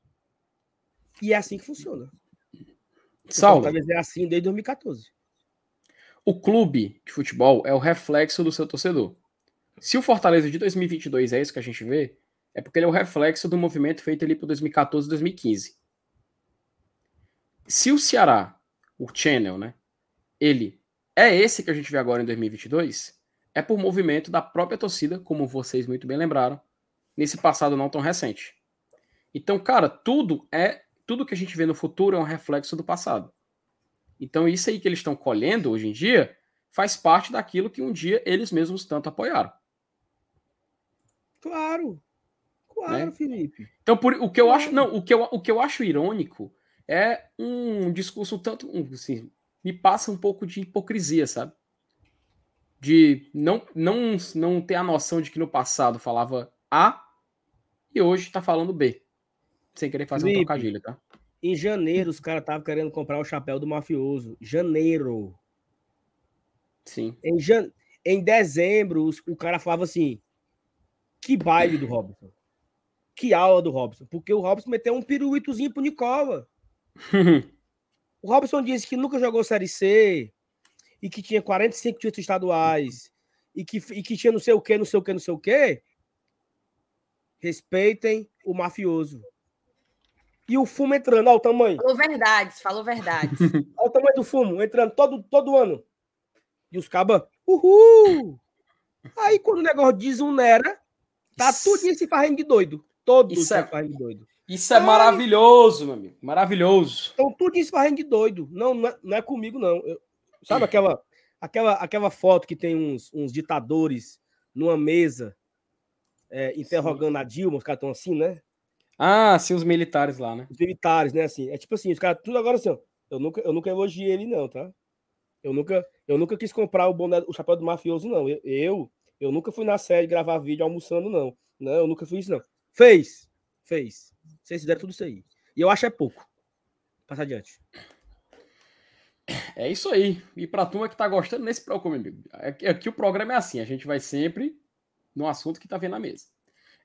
E é assim que funciona. Saulo, Fortaleza é assim desde 2014. o clube de futebol é o reflexo do seu torcedor. Se o Fortaleza de 2022 é isso que a gente vê, é porque ele é o reflexo do movimento feito ali por 2014 e 2015. Se o Ceará, o Channel, né, ele é esse que a gente vê agora em 2022, é por movimento da própria torcida, como vocês muito bem lembraram, nesse passado não tão recente. Então, cara, tudo é tudo que a gente vê no futuro é um reflexo do passado. Então, isso aí que eles estão colhendo hoje em dia faz parte daquilo que um dia eles mesmos tanto apoiaram. Claro. Claro, Né? Felipe. Então, por, o que eu acho, não, o que eu, o que eu acho irônico é um discurso um tanto, um, assim, me passa um pouco de hipocrisia, sabe? De não, não, não ter a noção de que no passado falava A e hoje tá falando B. Sem querer fazer um Felipe. trocadilho, tá? Em janeiro, os caras estavam querendo comprar o chapéu do mafioso. Janeiro. Sim. Em, jan... em dezembro, os- o cara falava assim: que baile do Robson. Que aula do Robson. Porque o Robson meteu um piruitozinho pro Nicola. O Robson disse que nunca jogou Série C e que tinha 45 títulos estaduais e que, e que tinha não sei o que, não sei o que, não sei o que. Respeitem o mafioso. E o fumo entrando, olha o tamanho. Falou verdades, falou verdades. Olha o tamanho do fumo, entrando todo, todo ano. E os cabas, uhul! Aí quando o negócio desonera, tá Isso- tudo se fazendo de doido. Todos Isso é- de doido. Isso é maravilhoso, meu amigo. Maravilhoso. Então tudo se fazendo de doido. Não, não é, não é comigo, não. Eu- sabe aquela, aquela, aquela foto que tem uns, uns ditadores numa mesa é, interrogando a Dilma, os caras estão assim, né? Ah, sim, os militares lá, né? Os militares, né? Assim, é tipo assim, os caras tudo agora assim, ó. Eu nunca, eu nunca elogiei ele, não, tá? Eu nunca, eu nunca quis comprar o boné, o chapéu do mafioso, não. Eu, eu, eu nunca fui na série gravar vídeo almoçando, não. Não, eu nunca fiz isso, não. Fez, fez. Vocês fizeram tudo isso aí. E eu acho é pouco. Passa adiante. É isso aí. E pra turma que tá gostando, nem se preocupe, amigo. Aqui, aqui o programa é assim, a gente vai sempre no assunto que tá vendo na mesa.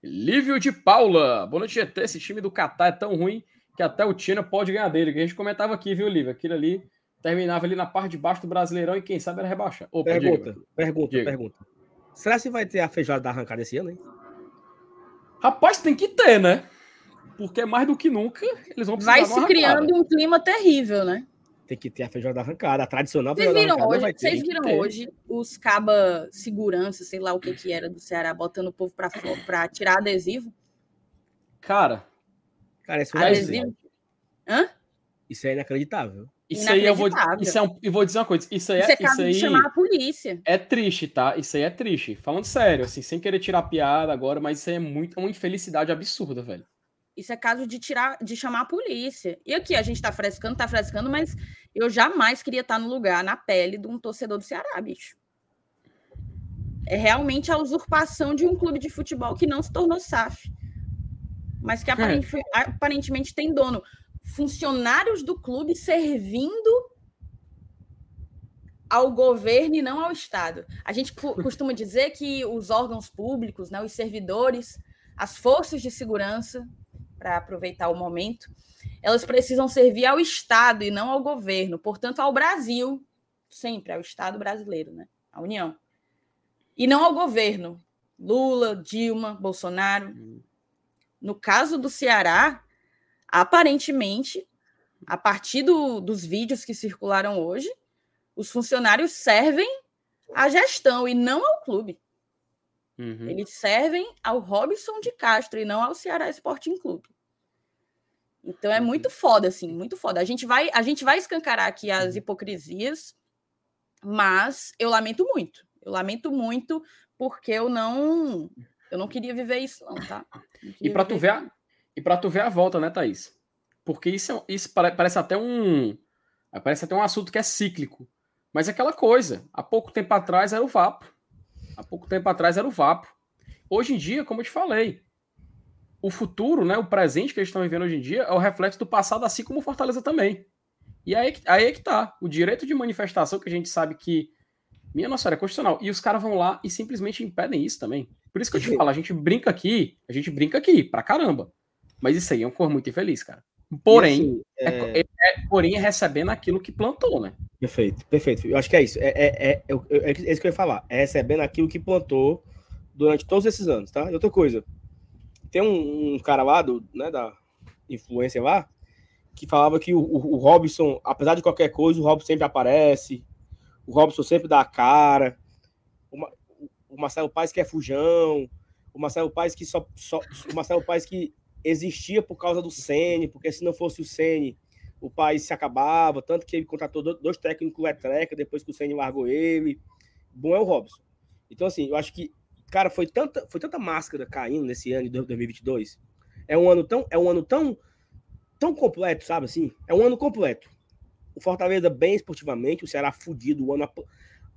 Lívio de Paula. Boa noite, GT. Esse time do Catar é tão ruim que até o Tina pode ganhar dele. Que a gente comentava aqui, viu, Lívio? Aquilo ali terminava ali na parte de baixo do Brasileirão e quem sabe era rebaixar. Opa, Pergunta, pergunta, pergunta. Será se vai ter a feijoada da arrancada esse ano, hein? Rapaz, tem que ter, né? Porque mais do que nunca eles vão precisar Vai se criando um clima terrível, né? Tem que ter a feijoada da arrancada, a tradicional Vocês viram arrancada hoje, vai ter. vocês viram ter. hoje os caba segurança, sei lá o que que era do Ceará, botando o povo pra fora para tirar adesivo? Cara, Cara, isso, é Adesivo? Hã? isso é inacreditável. Isso aí eu vou, isso é um, eu vou dizer uma coisa. Isso aí é é, caso isso aí de chamar a polícia. é triste, tá? Isso aí é triste. Falando sério, assim, sem querer tirar piada agora, mas isso aí é muito é uma infelicidade absurda, velho. Isso é caso de tirar, de chamar a polícia. E aqui a gente tá frescando, tá frescando, mas eu jamais queria estar no lugar, na pele de um torcedor do Ceará, bicho. É realmente a usurpação de um clube de futebol que não se tornou SAF, mas que aparente- aparentemente tem dono. Funcionários do clube servindo ao governo e não ao Estado. A gente costuma dizer que os órgãos públicos, né, os servidores, as forças de segurança, para aproveitar o momento, elas precisam servir ao Estado e não ao governo, portanto, ao Brasil, sempre ao Estado brasileiro, né? A União. E não ao governo. Lula, Dilma, Bolsonaro. No caso do Ceará, aparentemente, a partir do, dos vídeos que circularam hoje, os funcionários servem à gestão e não ao clube. Uhum. Eles servem ao Robson de Castro e não ao Ceará Sporting Clube. Então é muito foda, assim, muito foda. A gente vai, a gente vai escancarar aqui as uhum. hipocrisias, mas eu lamento muito. Eu lamento muito porque eu não, eu não queria viver isso, não, tá? Não e para tu ver, a, e para tu ver a volta, né, Thaís? Porque isso, é isso parece até um, parece até um assunto que é cíclico. Mas é aquela coisa, há pouco tempo atrás era o Vapo. Há pouco tempo atrás era o Vapo. Hoje em dia, como eu te falei, o futuro, né, o presente que eles estão vivendo hoje em dia é o reflexo do passado, assim como o Fortaleza também. E aí, aí é que tá. O direito de manifestação, que a gente sabe que, minha nossa, é constitucional. E os caras vão lá e simplesmente impedem isso também. Por isso que eu te falo, a gente brinca aqui, a gente brinca aqui, pra caramba. Mas isso aí é um cor muito infeliz, cara. Porém, assim, é... É, é, porém, é recebendo aquilo que plantou, né? Perfeito, perfeito. Eu acho que é isso. É, é, é, é, é isso que eu ia falar. É recebendo aquilo que plantou durante todos esses anos, tá? E outra coisa, tem um, um cara lá do, né, da influência lá que falava que o, o, o, Robson, apesar de qualquer coisa, o Robson sempre aparece, o Robson sempre dá a cara, o, o Marcelo Paes que é fujão, o Marcelo Paes que só, só o Marcelo Paes que existia por causa do Ceni, porque se não fosse o Ceni, o país se acabava, tanto que ele contratou dois técnicos Letreca depois que o Ceni largou ele. Bom é o Robson. Então assim, eu acho que cara, foi tanta, foi tanta máscara caindo nesse ano de 2022. É um ano tão, é um ano tão, tão completo, sabe assim? É um ano completo. O Fortaleza bem esportivamente, o Ceará fudido, o ano ap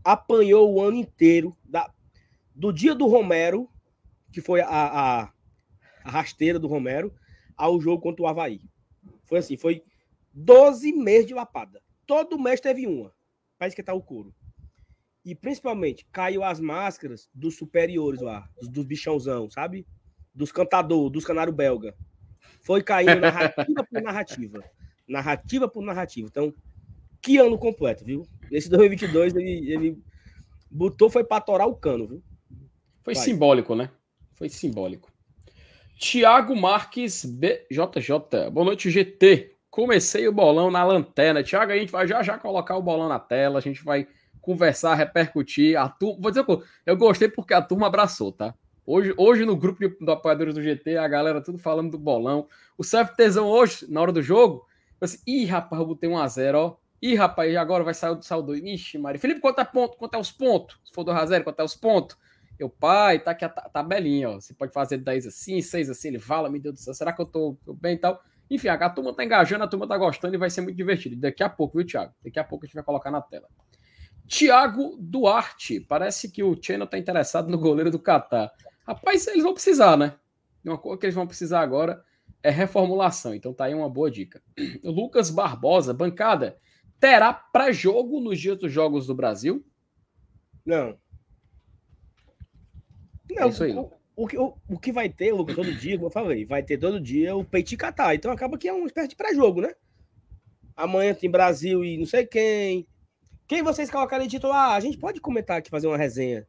apanhou o ano inteiro da, do dia do Romero, que foi a, a, a rasteira do Romero, ao jogo contra o Havaí. Foi assim, foi 12 meses de lapada. Todo mês teve uma, para esquentar o couro. E principalmente caiu as máscaras dos superiores lá, dos, dos bichãozão, sabe? Dos cantadores, dos canário belga. Foi caindo narrativa por narrativa. Narrativa por narrativa. Então, que ano completo, viu? Esse 2022 ele, ele botou, foi para torar o cano, viu? Foi Vai. simbólico, né? Foi simbólico. Tiago Marques BJJ. Boa noite, GT. Comecei o bolão na lanterna. Tiago, a gente vai já já colocar o bolão na tela. A gente vai conversar, repercutir. A turma, vou dizer, eu gostei porque a turma abraçou, tá? Hoje, hoje no grupo do apoiadores do GT, a galera tudo falando do bolão. O Sérgio Tesão hoje, na hora do jogo, assim, ih, rapaz, eu botei um a 0 ó. Ih, rapaz, agora vai sair o 2. Ixi, Maria. Felipe, quanto é ponto? Quanto é os pontos? Se for 2 a 0 quanto é os pontos? Eu, pai, tá aqui a tabelinha, ó. Você pode fazer 10 assim, 6 assim. Ele fala, meu Deus do céu, será que eu tô, tô bem e tal? Enfim, a turma tá engajando, a turma tá gostando e vai ser muito divertido. Daqui a pouco, viu, Thiago? Daqui a pouco a gente vai colocar na tela. Tiago Duarte. Parece que o Channel está interessado no goleiro do Catar. Rapaz, eles vão precisar, né? Uma coisa que eles vão precisar agora é reformulação. Então tá aí uma boa dica. Lucas Barbosa, bancada. Terá pré-jogo nos dias dos Jogos do Brasil? Não. Não, é isso aí. O, o, o, o, que vai ter, Lucas, todo dia, como eu falei, vai ter todo dia o Peiti Catar. Então acaba que é uma espécie de pré-jogo, né? Amanhã tem Brasil e não sei quem. Quem vocês colocarem de titular? A gente pode comentar aqui, fazer uma resenha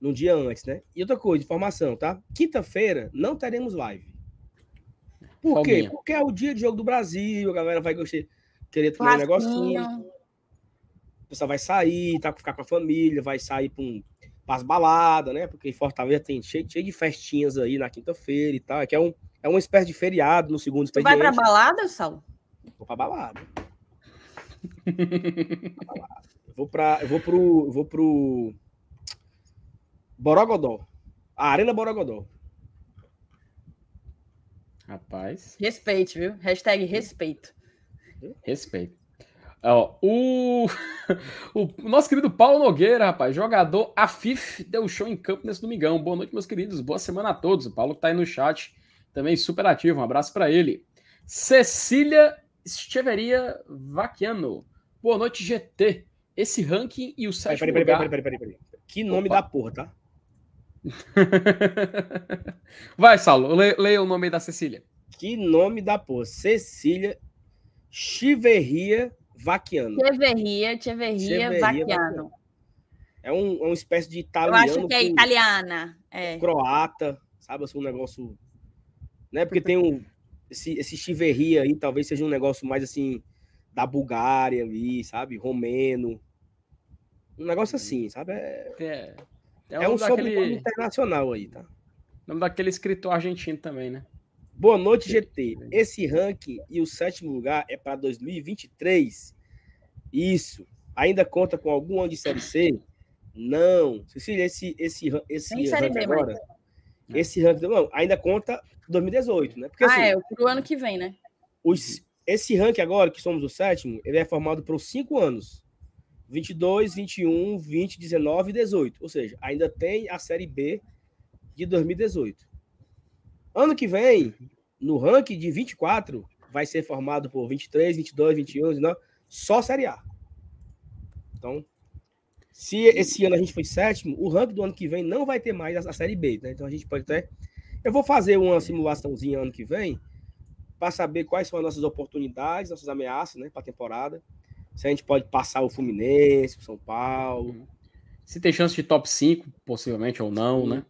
no dia antes, né? E outra coisa, informação, tá? Quinta-feira não teremos live. Por quê? Porque é o dia de jogo do Brasil, a galera vai gostar, querer tomar um negocinho. O pessoal vai sair, tá? Ficar com a família, vai sair para um, as baladas, né? Porque em Fortaleza tem cheio, cheio de festinhas aí na quinta-feira e tal. É que é, um, é uma espécie de feriado no segundo expediente. Tu vai pra balada, Saulo? Vou pra balada. pra balada. Eu vou para, eu vou pro, eu vou pro Borogodó. A Arena Borogodó. Rapaz. Respeite, viu? Hashtag respeito. Respeito. Ó, o... o nosso querido Paulo Nogueira, rapaz, jogador Afif, deu show em campo nesse domingão. Boa noite, meus queridos. Boa semana a todos. O Paulo tá aí no chat, também super ativo. Um abraço para ele. Cecília Cheveria Vaquiano. Boa noite, GT. Esse ranking e o sétimo peraí, peraí, lugar... peraí, peraí, peraí, peraí. Que nome Opa. da porra, tá? Vai, Saulo, le- leia o nome da Cecília. Que nome da porra. Cecília Chiverria Vaquiano. Tcheverria, Tcheverria, Tcheverria, Vaquiano. É, um, é uma espécie de Eu italiano acho que é com italiana. É. croata, sabe? Assim, um negócio. Né? Porque tem um. Esse, esse Chiverria aí talvez seja um negócio mais assim. Da Bulgária ali, sabe? Romeno. Um negócio assim, sabe? É, É, é, é o um sobrenome daquele, internacional aí, tá? nome daquele escritor argentino também, né? Boa noite, GT. Esse ranking e o sétimo lugar é para 2023. Isso. Ainda conta com algum ano de Série C? Não. Cecília, esse, esse, esse ranking B, mas- agora. Esse ranking não, ainda conta 2018, né? Porque Ah, assim, é, pro ano que vem, né? os, esse ranking agora, que somos o sétimo, ele é formado por cinco anos. 22, 21, 20, 19 e 18. Ou seja, ainda tem a Série B de 2018. Ano que vem, no ranking de 24, vai ser formado por 23, 22, 21, 19, só Série A. Então, se esse ano a gente foi sétimo, o ranking do ano que vem não vai ter mais a, a Série B. Né? Então a gente pode até. Eu vou fazer uma simulaçãozinha ano que vem para saber quais são as nossas oportunidades, nossas ameaças né, para a temporada. Se a gente pode passar o Fluminense, o São Paulo. Se tem chance de top 5, possivelmente ou não, Sim. né?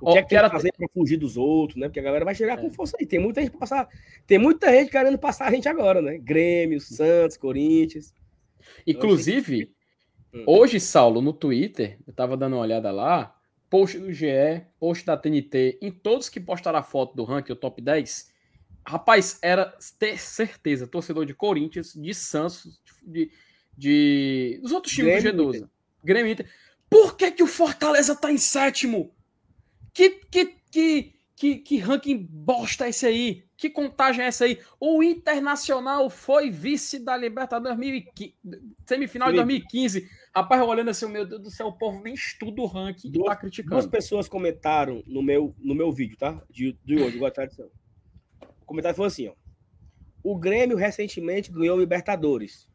O que é que tem que fazer para fugir dos outros, né? Porque a galera vai chegar com É. força aí. Tem muita gente passar. Tem muita gente querendo passar a gente agora, né? Grêmio, Santos, Corinthians. Inclusive, Hum. hoje, Saulo, no Twitter, eu tava dando uma olhada lá, post do GE, post da TNT, em todos que postaram a foto do ranking, o top 10, rapaz, era ter certeza, torcedor de Corinthians, de Santos, de, de dos outros times Grêmio, do G12. Grêmio e Inter. Por que, que o Fortaleza tá em sétimo? Que, que, que, que, que ranking bosta é esse aí? Que contagem é essa aí? O Internacional foi vice da Libertadores 2015, semifinal de Felipe. 2015. Rapaz, olhando assim, meu Deus do céu, o povo nem estuda o ranking e Duas- tá Duas criticando. pessoas comentaram no meu, no meu vídeo, tá? De, de hoje, igual a tradição. O comentário foi assim, ó. O Grêmio recentemente ganhou Libertadores.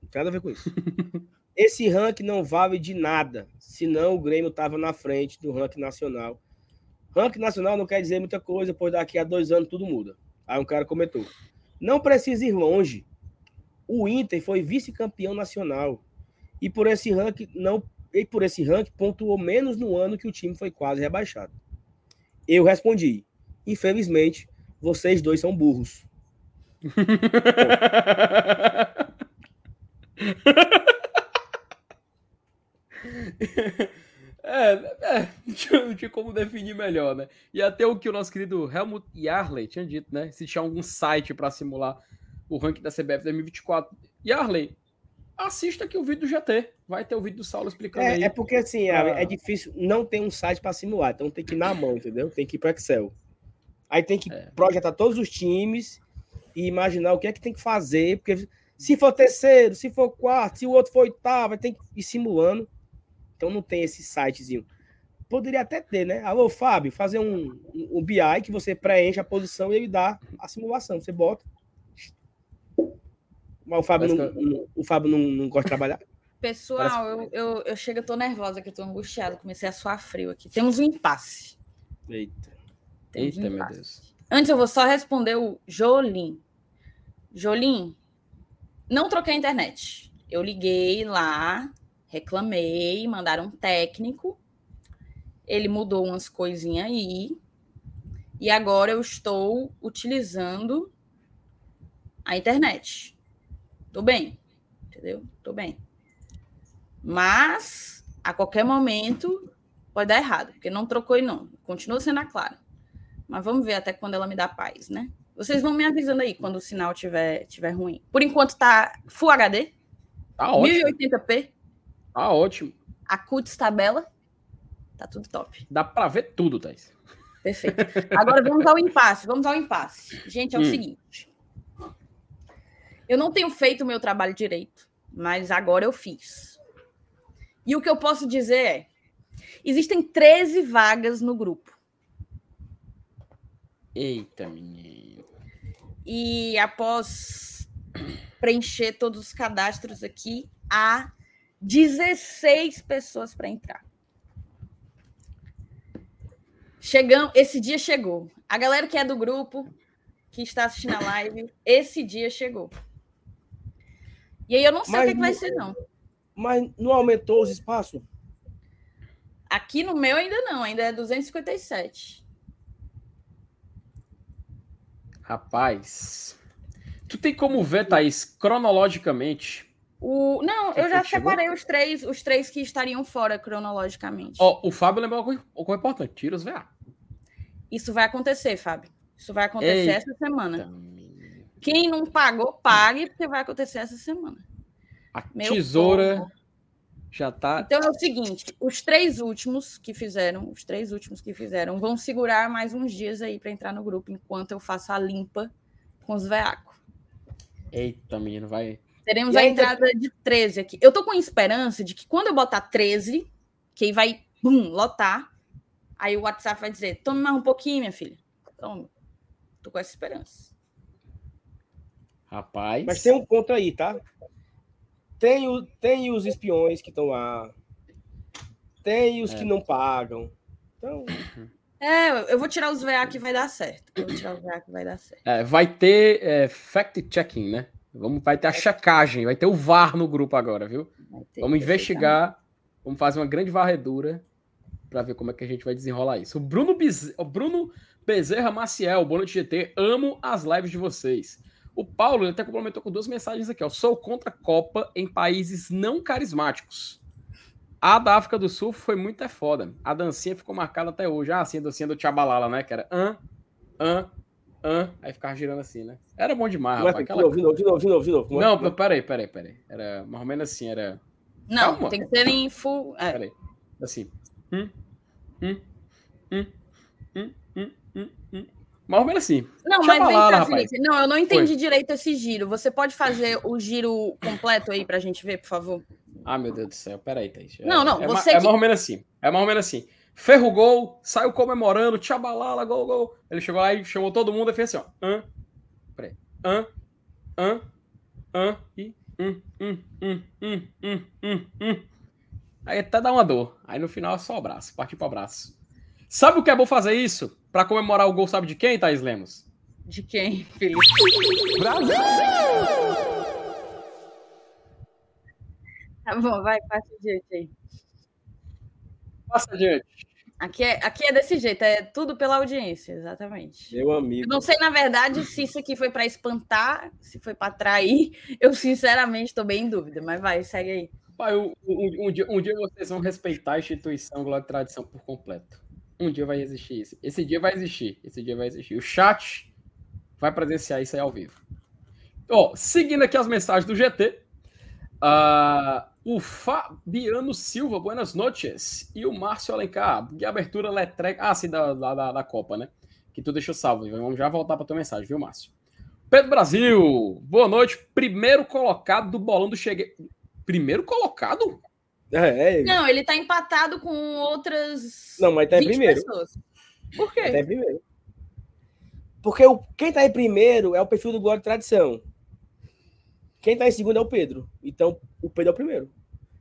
Não tem nada a ver com isso. Esse ranking não vale de nada, senão o Grêmio estava na frente do ranking nacional. Ranking nacional não quer dizer muita coisa, pois daqui a dois anos tudo muda. Aí um cara comentou: não precisa ir longe. O Inter foi vice-campeão nacional. E por esse ranking não e por esse ranking pontuou menos no ano que o time foi quase rebaixado. Eu respondi: infelizmente, vocês dois são burros. É, é, não tinha- como definir melhor, né? E até o que o nosso querido Helmut Yarley tinha dito, né? Se tinha algum site para simular o ranking da CBF 2024. Yarley, assista aqui o vídeo do GT. Vai ter o vídeo do Saulo explicando aí. É, é porque assim, é, Ah. é difícil, não tem um site para simular, então tem que ir na mão, entendeu? Tem que ir para Excel. Aí tem que É. projetar todos os times e imaginar o que é que tem que fazer, porque se for terceiro, se for quarto, se o outro for oitavo, ter que ir simulando. Então não tem esse sitezinho. Poderia até ter, né? Alô, Fábio, fazer um, um, um BI que você preenche a posição e ele dá a simulação. Você bota. Mas o Fábio, Parece não, não- o Fábio não, não gosta de trabalhar. Pessoal, eu, eu, eu chego, eu tô nervosa, que eu tô angustiada, comecei a suar frio aqui. Temos um impasse. Eita. Temos um Eita, meu impasse. Deus. Antes eu vou só responder o Jolim. Jolim, não troquei a internet. Eu liguei lá, reclamei, mandaram um técnico. Ele mudou umas coisinhas aí. E agora eu estou utilizando a internet. Tô bem, entendeu? Tô bem. Mas a qualquer momento pode dar errado, porque não trocou e não. Continua sendo a Clara. Mas vamos ver até quando ela me dá paz, né? Vocês vão me avisando aí quando o sinal tiver, tiver ruim. Por enquanto tá Full HD, Tá ótimo. 1080p, Tá ótimo. a CUTS tabela. Tá tudo top. Dá pra ver tudo, Thais. Perfeito. Agora vamos ao impasse. Vamos ao impasse. Gente, é o Hum. seguinte. Eu não tenho feito o meu trabalho direito, mas agora eu fiz. E o que eu posso dizer é: existem 13 vagas no grupo. Eita, menino. E após preencher todos os cadastros aqui. Há 16 pessoas para entrar. Chegamos, esse dia chegou. A galera que é do grupo, que está assistindo a live, esse dia chegou. E aí eu não sei Mas o que, é que vai ser, não. Mas não aumentou os espaços? Aqui no meu ainda não, ainda é 257. Rapaz. Tu tem como ver, Thaís, cronologicamente. O... Não, Já eu já chegou? separei os três, os três que estariam fora cronologicamente. Ó, o Fábio lembrou uma coisa, uma coisa importante: tira os VA. Isso vai acontecer, Fábio. Isso vai acontecer Eita. essa semana. Quem não pagou, pague, porque vai acontecer essa semana. A Meu tesoura povo. já tá. Então é o seguinte: os três últimos que fizeram, os três últimos que fizeram, vão segurar mais uns dias aí para entrar no grupo, enquanto eu faço a limpa com os veacos. Eita, menino, vai. Teremos E a ainda- entrada de 13 aqui. Eu tô com esperança de que quando eu botar 13, que aí vai, bum, lotar, aí o WhatsApp vai dizer: tome mais um pouquinho, minha filha. Toma. Tô com essa esperança. Rapaz. Mas tem um ponto aí, tá? Tem, o, tem os espiões que estão lá. Tem os É. que não pagam. Então, É, eu vou tirar os VA que vai dar certo. Eu vou tirar os VA que vai dar certo. É, vai ter é, fact-checking, né? Vamos, vai ter a checagem, vai ter o VAR no grupo agora, viu? Vamos investigar, vamos fazer uma grande varredura para ver como é que a gente vai desenrolar isso. O Bruno, Bez... o Bruno Bezerra Maciel, boa noite GT, amo as lives de vocês. O Paulo ele até complementou com duas mensagens aqui, ó. Sou contra a Copa em países não carismáticos. A da África do Sul foi muito é foda. A dancinha ficou marcada até hoje. Ah, assim, a dancinha do Tchabalala, né? Que era an, an, an. Aí ficava girando assim, né? Era bom demais, não é rapaz. de Aquela... novo, de novo, de novo, de novo, de novo. Como é? Não, é? peraí, peraí, peraí. Era mais ou menos assim, era. Não, Calma. tem que ser em full. é. Peraí. Assim. Hum, hum, hum, hum, hum, hum, hum. Mais ou menos assim. Não, Deixa mas eu vem falar, cá, rapaz. Felipe. Não, eu não entendi direito esse giro. Você pode fazer o giro completo aí pra gente ver, por favor? Ah, meu Deus do céu. Peraí, Thaís. É- Não, não, É, você é que- mais ou menos assim. É mais ou menos assim. Ferro gol, saiu comemorando, tchabalala, gol, gol. Ele chegou lá e chamou todo mundo e fez assim, ó. Hã? Peraí. Hã? Hã? Hã? E. Hum, hum, hum, hum, hum, hum, hum. Aí até dá uma dor. Aí no final é só abraço. Partiu pro abraço. Sabe o que é bom fazer isso? Pra comemorar o gol, sabe de quem, Thaís Lemos? De quem, Felipe? Tá bom, vai, passa o jeito aí. Passa adiante. Aqui é, aqui é desse jeito, é tudo pela audiência, exatamente. Meu Eu amigo. não sei, na verdade, se isso aqui foi para espantar, se foi para atrair. Eu, sinceramente, estou bem em dúvida, mas vai, segue aí. Pai, um, um- um dia, um dia vocês vão respeitar a instituição e Tradição por completo. Um dia vai existir isso. Esse dia vai existir. Esse dia vai existir. O chat vai presenciar isso aí ao vivo. Ó, seguindo aqui as mensagens do GT. ah, o Fabiano Silva, buenas noches. E o Márcio Alencar, de abertura letrega. Ah, sim, da, da, da- da Copa, né? Que tu deixou salvo. Vamos já voltar para tua mensagem, viu, Márcio? Pedro Brasil, boa noite. Primeiro colocado do bolão do Cheguei. Primeiro colocado? É, é. Não, ele tá empatado com outras. Não, mas tá em 20 primeiro. pessoas. Por quê? Tá em primeiro. Porque o, quem tá em primeiro é o perfil do Glória e Tradição. Quem tá em segundo é o Pedro. Então, o Pedro é o primeiro.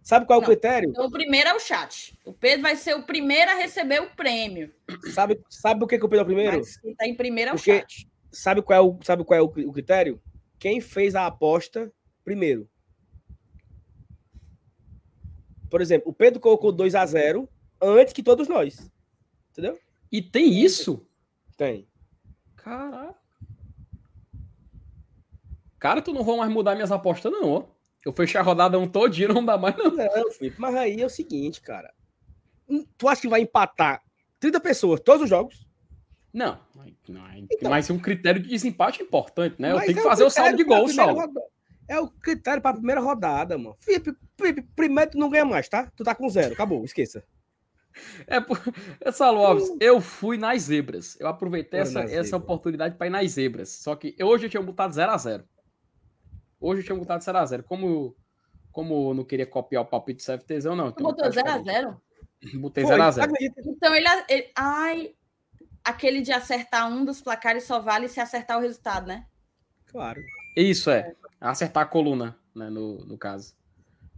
Sabe qual é o Não. critério? Então, o primeiro é o chat. O Pedro vai ser o primeiro a receber o prêmio. Sabe, sabe por que, que o Pedro é o primeiro? Mas quem tá em primeiro é o Porque- chat. Sabe qual é o, sabe qual é o, o critério? Quem fez a aposta primeiro. Por exemplo, o Pedro colocou 2 a 0 antes que todos nós. Entendeu? E tem isso? Tem. Caralho. Cara, tu não vou mais mudar minhas apostas, não, ó. Eu fechei a rodada um todinho, não dá mais, não. Não, Felipe, mas aí é o seguinte, cara. Hum, Tu acha que vai empatar 30 pessoas todos os jogos? Não. não é- Então. mas é um critério de desempate importante, né? Eu tenho que é fazer o saldo de Saulo. roda- É o critério para a primeira rodada, mano. Felipe, Felipe, primeiro tu não ganha mais, tá? Tu tá com zero, acabou, esqueça. É, por... Saulo Alves, eu fui nas zebras. Eu aproveitei Foi essa, essa oportunidade para ir nas zebras. Só que hoje eu tinha botado 0x0. Hoje eu tinha botado 0x0. Como, como eu não queria copiar o palpite do CFTZ, eu não. Tu botou 0x0? Botei Foi, 0x0. acredita? Então ele, ele- Ai, aquele de acertar um dos placares só vale se acertar o resultado, né? Claro. Isso é. Acertar a coluna, né, no, no caso.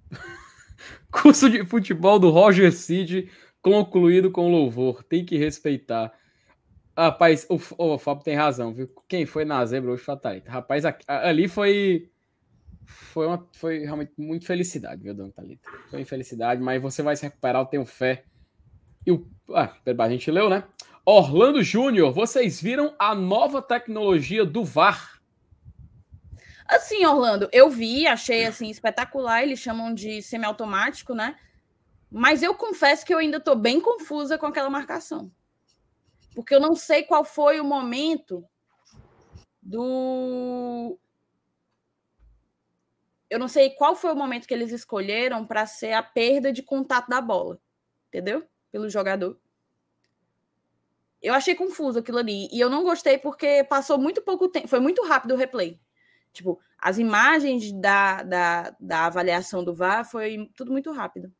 Curso de futebol do Roger Cid concluído com louvor. Tem que respeitar. Rapaz, o, o Fábio tem razão, viu? Quem foi na zebra hoje fatalita. Rapaz, ali foi. Foi, uma, foi realmente muito felicidade, viu, Dona Thalita? Foi infelicidade, mas você vai se recuperar, eu tenho fé. E o. Ah, a gente leu, né? Orlando Júnior, vocês viram a nova tecnologia do VAR? Assim, Orlando, eu vi, achei assim espetacular. Eles chamam de semiautomático, né? Mas eu confesso que eu ainda estou bem confusa com aquela marcação. Porque eu não sei qual foi o momento do. Eu não sei qual foi o momento que eles escolheram para ser a perda de contato da bola. Entendeu? Pelo jogador. Eu achei confuso aquilo ali. E eu não gostei porque passou muito pouco tempo. Foi muito rápido o replay. Tipo, as imagens da, da, da avaliação do VAR foi tudo muito rápido.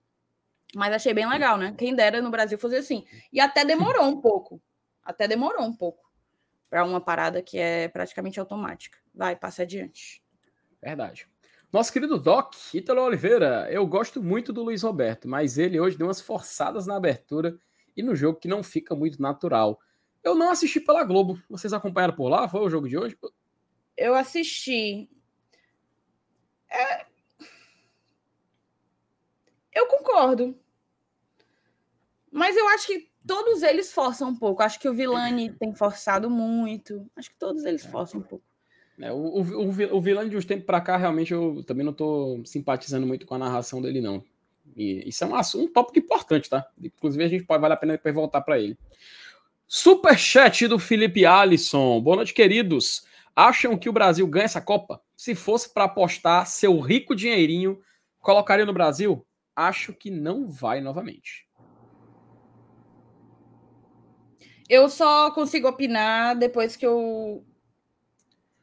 Mas achei bem legal, né? Quem dera no Brasil fazer assim. E até demorou um pouco. Até demorou um pouco para uma parada que é praticamente automática. Vai, passa adiante. Verdade. Nosso querido Doc, Ítalo Oliveira, eu gosto muito do Luiz Roberto, mas ele hoje deu umas forçadas na abertura e no jogo que não fica muito natural. Eu não assisti pela Globo. Vocês acompanharam por lá? Foi o jogo de hoje? Eu assisti. É... Eu concordo. Mas eu acho que todos eles forçam um pouco. Acho que o Vilani tem forçado muito. Acho que todos eles forçam um pouco. É, o, o, o, o Vilani de uns tempos para cá, realmente, eu também não estou simpatizando muito com a narração dele, não. E isso é um, um tópico importante, tá? Inclusive, a gente pode vale a pena depois voltar para ele. Superchat do Felipe Alisson. Boa noite, queridos. Acham que o Brasil ganha essa Copa? Se fosse para apostar seu rico dinheirinho, colocaria no Brasil? Acho que não vai novamente. Eu só consigo opinar depois que eu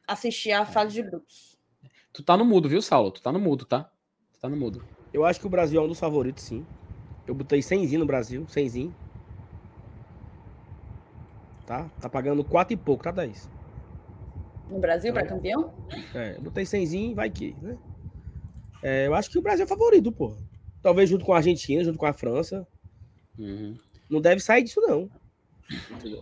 assistir a fase de grupos. Tu tá no mudo, viu, Saulo? Tu tá no mudo, tá? Tu tá no mudo. Eu acho que o Brasil é um dos favoritos, sim. Eu botei 100 no Brasil, 100 Tá? Tá pagando 4 e pouco, tá, 10? No Brasil, para campeão? É, eu botei 100 vai que, né? É, eu acho que o Brasil é favorito, pô. Talvez junto com a Argentina, junto com a França. Uhum. Não deve sair disso, não. É,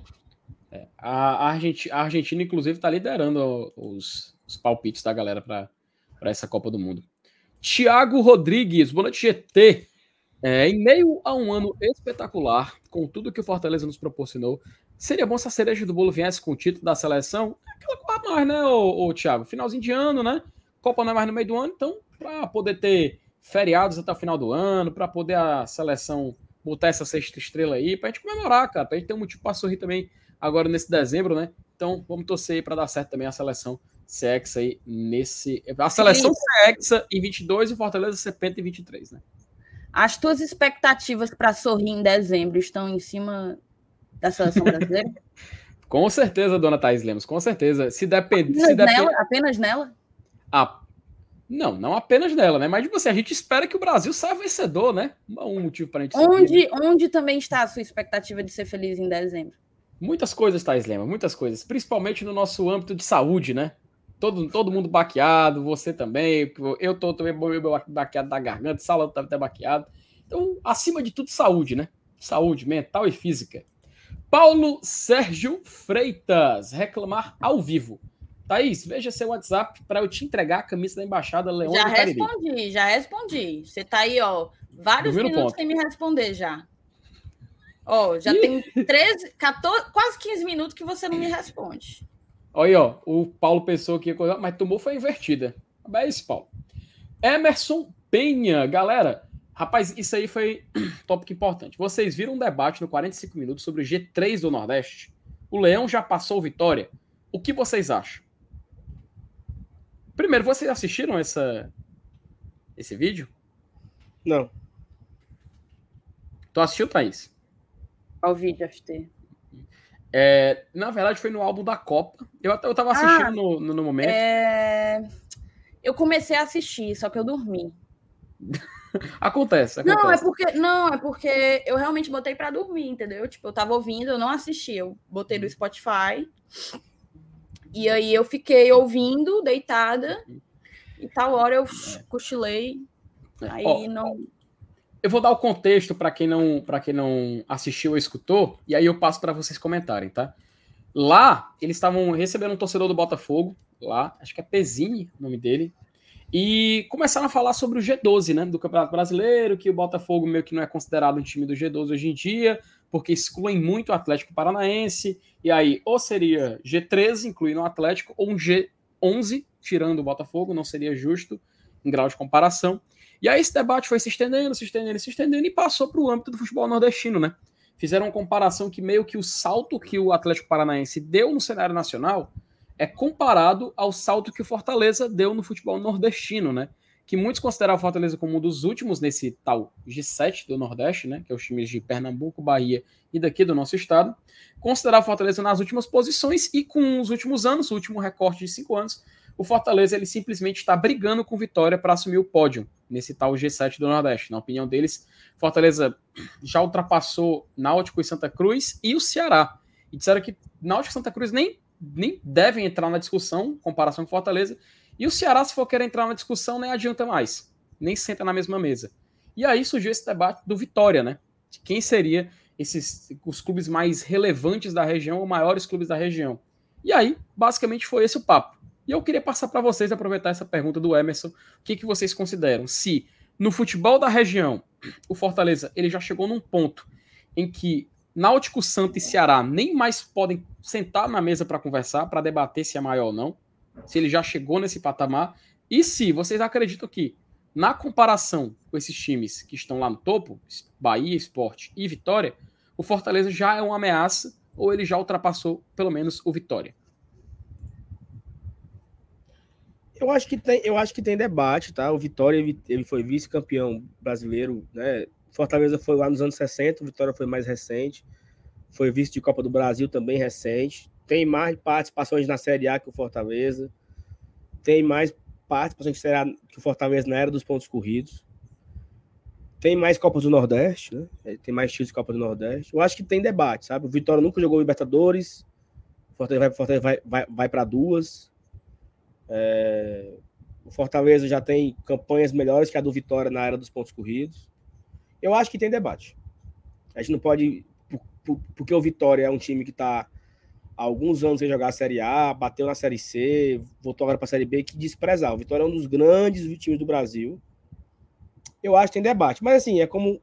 a, Argentina, a, Argentina, inclusive, está liderando os, os, palpites da galera para essa Copa do Mundo. Tiago Rodrigues, boa noite, GT. É, em meio a um ano espetacular, com tudo que o Fortaleza nos proporcionou, seria bom se a cereja do bolo viesse com o título da seleção. É aquela coisa mais, né, ô, ô, Thiago? Finalzinho de ano, né? Copa não é mais no meio do ano, então, para poder ter feriados até o final do ano, para poder a seleção botar essa sexta estrela aí pra gente comemorar, cara, pra gente ter um motivo pra sorrir também agora nesse dezembro, né? Então vamos torcer aí pra dar certo também a seleção CX aí nesse. A seleção CX em 22 e Fortaleza ser penta em 23, né? As tuas expectativas para sorrir em dezembro estão em cima da seleção brasileira? com certeza, dona Thais Lemos, com certeza. Se depender. Apenas, depend... nela, apenas nela? Ah, não, não apenas dela, né? Mas tipo assim, a gente espera que o Brasil saia vencedor, né? Um motivo para a gente onde, né? onde também está a sua expectativa de ser feliz em dezembro? Muitas coisas, Thais Lema, muitas coisas. Principalmente no nosso âmbito de saúde, né? Todo, todo mundo baqueado, você também. Eu tô também baqueado da garganta, Sala tá até baqueado. Então, acima de tudo, saúde, né? Saúde mental e física. Paulo Sérgio Freitas, reclamar ao vivo. Thaís, veja seu WhatsApp para eu te entregar a camisa da Embaixada Leão Já respondi, já respondi. Você tá aí, ó, vários minutos ponto. sem me responder já. Ó, já tem 13, 14, quase 15 minutos que você não me responde. Olha aí, ó, o Paulo pensou que mas tomou foi invertida. É isso, Paulo. Emerson Penha, galera. Rapaz, isso aí foi tópico importante. Vocês viram um debate no 45 minutos sobre o G3 do Nordeste? O Leão já passou vitória. O que vocês acham? Primeiro, vocês assistiram essa, esse vídeo? Não. Tu assistiu, Thaís? Qual vídeo, FT? É, na verdade, foi no álbum da Copa. Eu, eu tava assistindo ah, no, no, no, momento. É... Eu comecei a assistir, só que eu dormi. acontece, acontece, Não, é porque não, é porque eu realmente botei para dormir, entendeu? Tipo, eu tava ouvindo, eu não assisti, eu botei no Spotify e aí eu fiquei ouvindo, deitada. E tal hora eu é. cochilei. É. Aí Ó, não. Eu vou dar o contexto para quem não para quem não assistiu ou escutou, e aí eu passo para vocês comentarem, tá? Lá, eles estavam recebendo um torcedor do Botafogo, lá, acho que é Pezini o nome dele, e começaram a falar sobre o G12, né, do Campeonato Brasileiro, que o Botafogo meio que não é considerado um time do G12 hoje em dia, porque excluem muito o Atlético Paranaense, e aí ou seria G13, incluindo o Atlético, ou um G11, tirando o Botafogo, não seria justo em grau de comparação. E aí esse debate foi se estendendo, se estendendo, se estendendo, e passou para o âmbito do futebol nordestino, né? Fizeram uma comparação que meio que o salto que o Atlético Paranaense deu no cenário nacional é comparado ao salto que o Fortaleza deu no futebol nordestino, né? que muitos consideram o Fortaleza como um dos últimos nesse tal G7 do Nordeste, né, que é os times de Pernambuco, Bahia e daqui do nosso estado, considerar o Fortaleza nas últimas posições e com os últimos anos, o último recorte de cinco anos, o Fortaleza ele simplesmente está brigando com Vitória para assumir o pódio nesse tal G7 do Nordeste. Na opinião deles, Fortaleza já ultrapassou Náutico e Santa Cruz e o Ceará. E disseram que Náutico e Santa Cruz nem, nem devem entrar na discussão, comparação com Fortaleza, e o Ceará, se for querer entrar na discussão, nem adianta mais. Nem senta na mesma mesa. E aí surgiu esse debate do Vitória, né? De quem seria esses os clubes mais relevantes da região, ou maiores clubes da região. E aí, basicamente, foi esse o papo. E eu queria passar para vocês, aproveitar essa pergunta do Emerson, o que, que vocês consideram? Se no futebol da região, o Fortaleza ele já chegou num ponto em que Náutico, Santa e Ceará nem mais podem sentar na mesa para conversar, para debater se é maior ou não se ele já chegou nesse patamar, e se vocês acreditam que, na comparação com esses times que estão lá no topo, Bahia, Esporte e Vitória, o Fortaleza já é uma ameaça ou ele já ultrapassou pelo menos o Vitória? Eu acho que tem, eu acho que tem debate, tá? O Vitória ele, ele foi vice-campeão brasileiro, né? Fortaleza foi lá nos anos 60, o Vitória foi mais recente. Foi vice de Copa do Brasil também recente tem mais participações na Série A que o Fortaleza, tem mais participações que, que o Fortaleza na era dos pontos corridos, tem mais Copas do Nordeste, né? É, tem mais títulos de Copa do Nordeste. Eu acho que tem debate, sabe? O Vitória nunca jogou Libertadores, Fortaleza vai, Fortaleza vai, vai, vai para duas. É... O Fortaleza já tem campanhas melhores que a do Vitória na era dos pontos corridos. Eu acho que tem debate. A gente não pode. Porque o Vitória é um time que está há alguns anos sem jogar a Série A, bateu na Série C, voltou agora para a Série B, que desprezar. O Vitória é um dos grandes times do Brasil. Eu acho que tem debate. Mas assim, é como.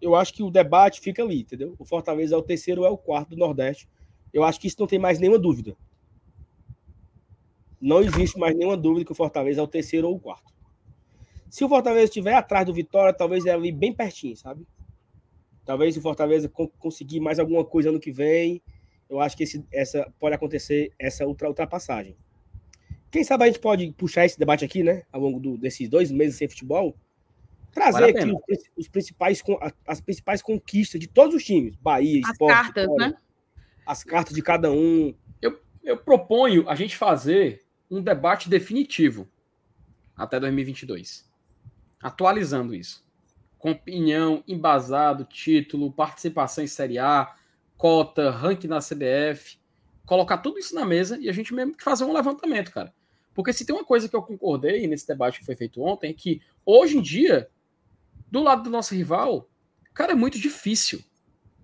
Eu acho que o debate fica ali, entendeu? O Fortaleza é o terceiro ou é o quarto do Nordeste. Eu acho que isso não tem mais nenhuma dúvida. Não existe mais nenhuma dúvida que o Fortaleza é o terceiro ou o quarto. Se o Fortaleza estiver atrás do Vitória, talvez é ali bem pertinho, sabe? Talvez o Fortaleza conseguir mais alguma coisa ano que vem eu acho que esse, essa pode acontecer essa ultra, ultrapassagem. Quem sabe a gente pode puxar esse debate aqui, né? Ao longo do, desses dois meses sem futebol, trazer vale aqui os, os, principais as principais conquistas de todos os times, Bahia, as Sport, cartas, Vitória, né? As cartas de cada um. Eu, eu proponho a gente fazer um debate definitivo até 2022, atualizando isso, com opinião, embasado, título, participação em Série A cota, ranking na CBF, colocar tudo isso na mesa e a gente mesmo que fazer um levantamento, cara. Porque se tem uma coisa que eu concordei nesse debate que foi feito ontem, é que hoje em dia, do lado do nosso rival, cara, é muito difícil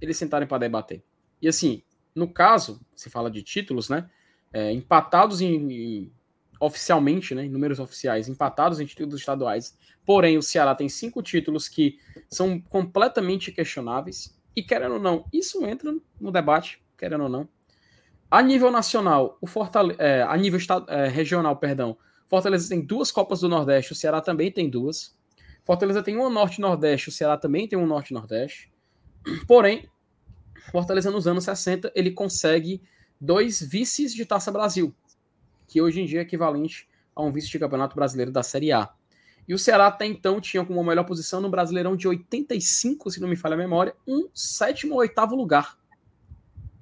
eles sentarem para debater. E assim, no caso, se fala de títulos, né? É, empatados em, em, oficialmente, né, em números oficiais, empatados em títulos estaduais. Porém, o Ceará tem cinco títulos que são completamente questionáveis. E querendo ou não, isso entra no debate, querendo ou não. A nível nacional, o Fortale é, a nível é, regional, perdão, Fortaleza tem duas Copas do Nordeste, o Ceará também tem duas. Fortaleza tem uma Norte-Nordeste, o Ceará também tem um Norte-Nordeste. Porém, Fortaleza nos anos 60, ele consegue dois vices de Taça Brasil, que hoje em dia é equivalente a um vice de Campeonato Brasileiro da Série A. E o Ceará até então tinha como melhor posição no Brasileirão de 85, se não me falha a memória, um sétimo ou oitavo lugar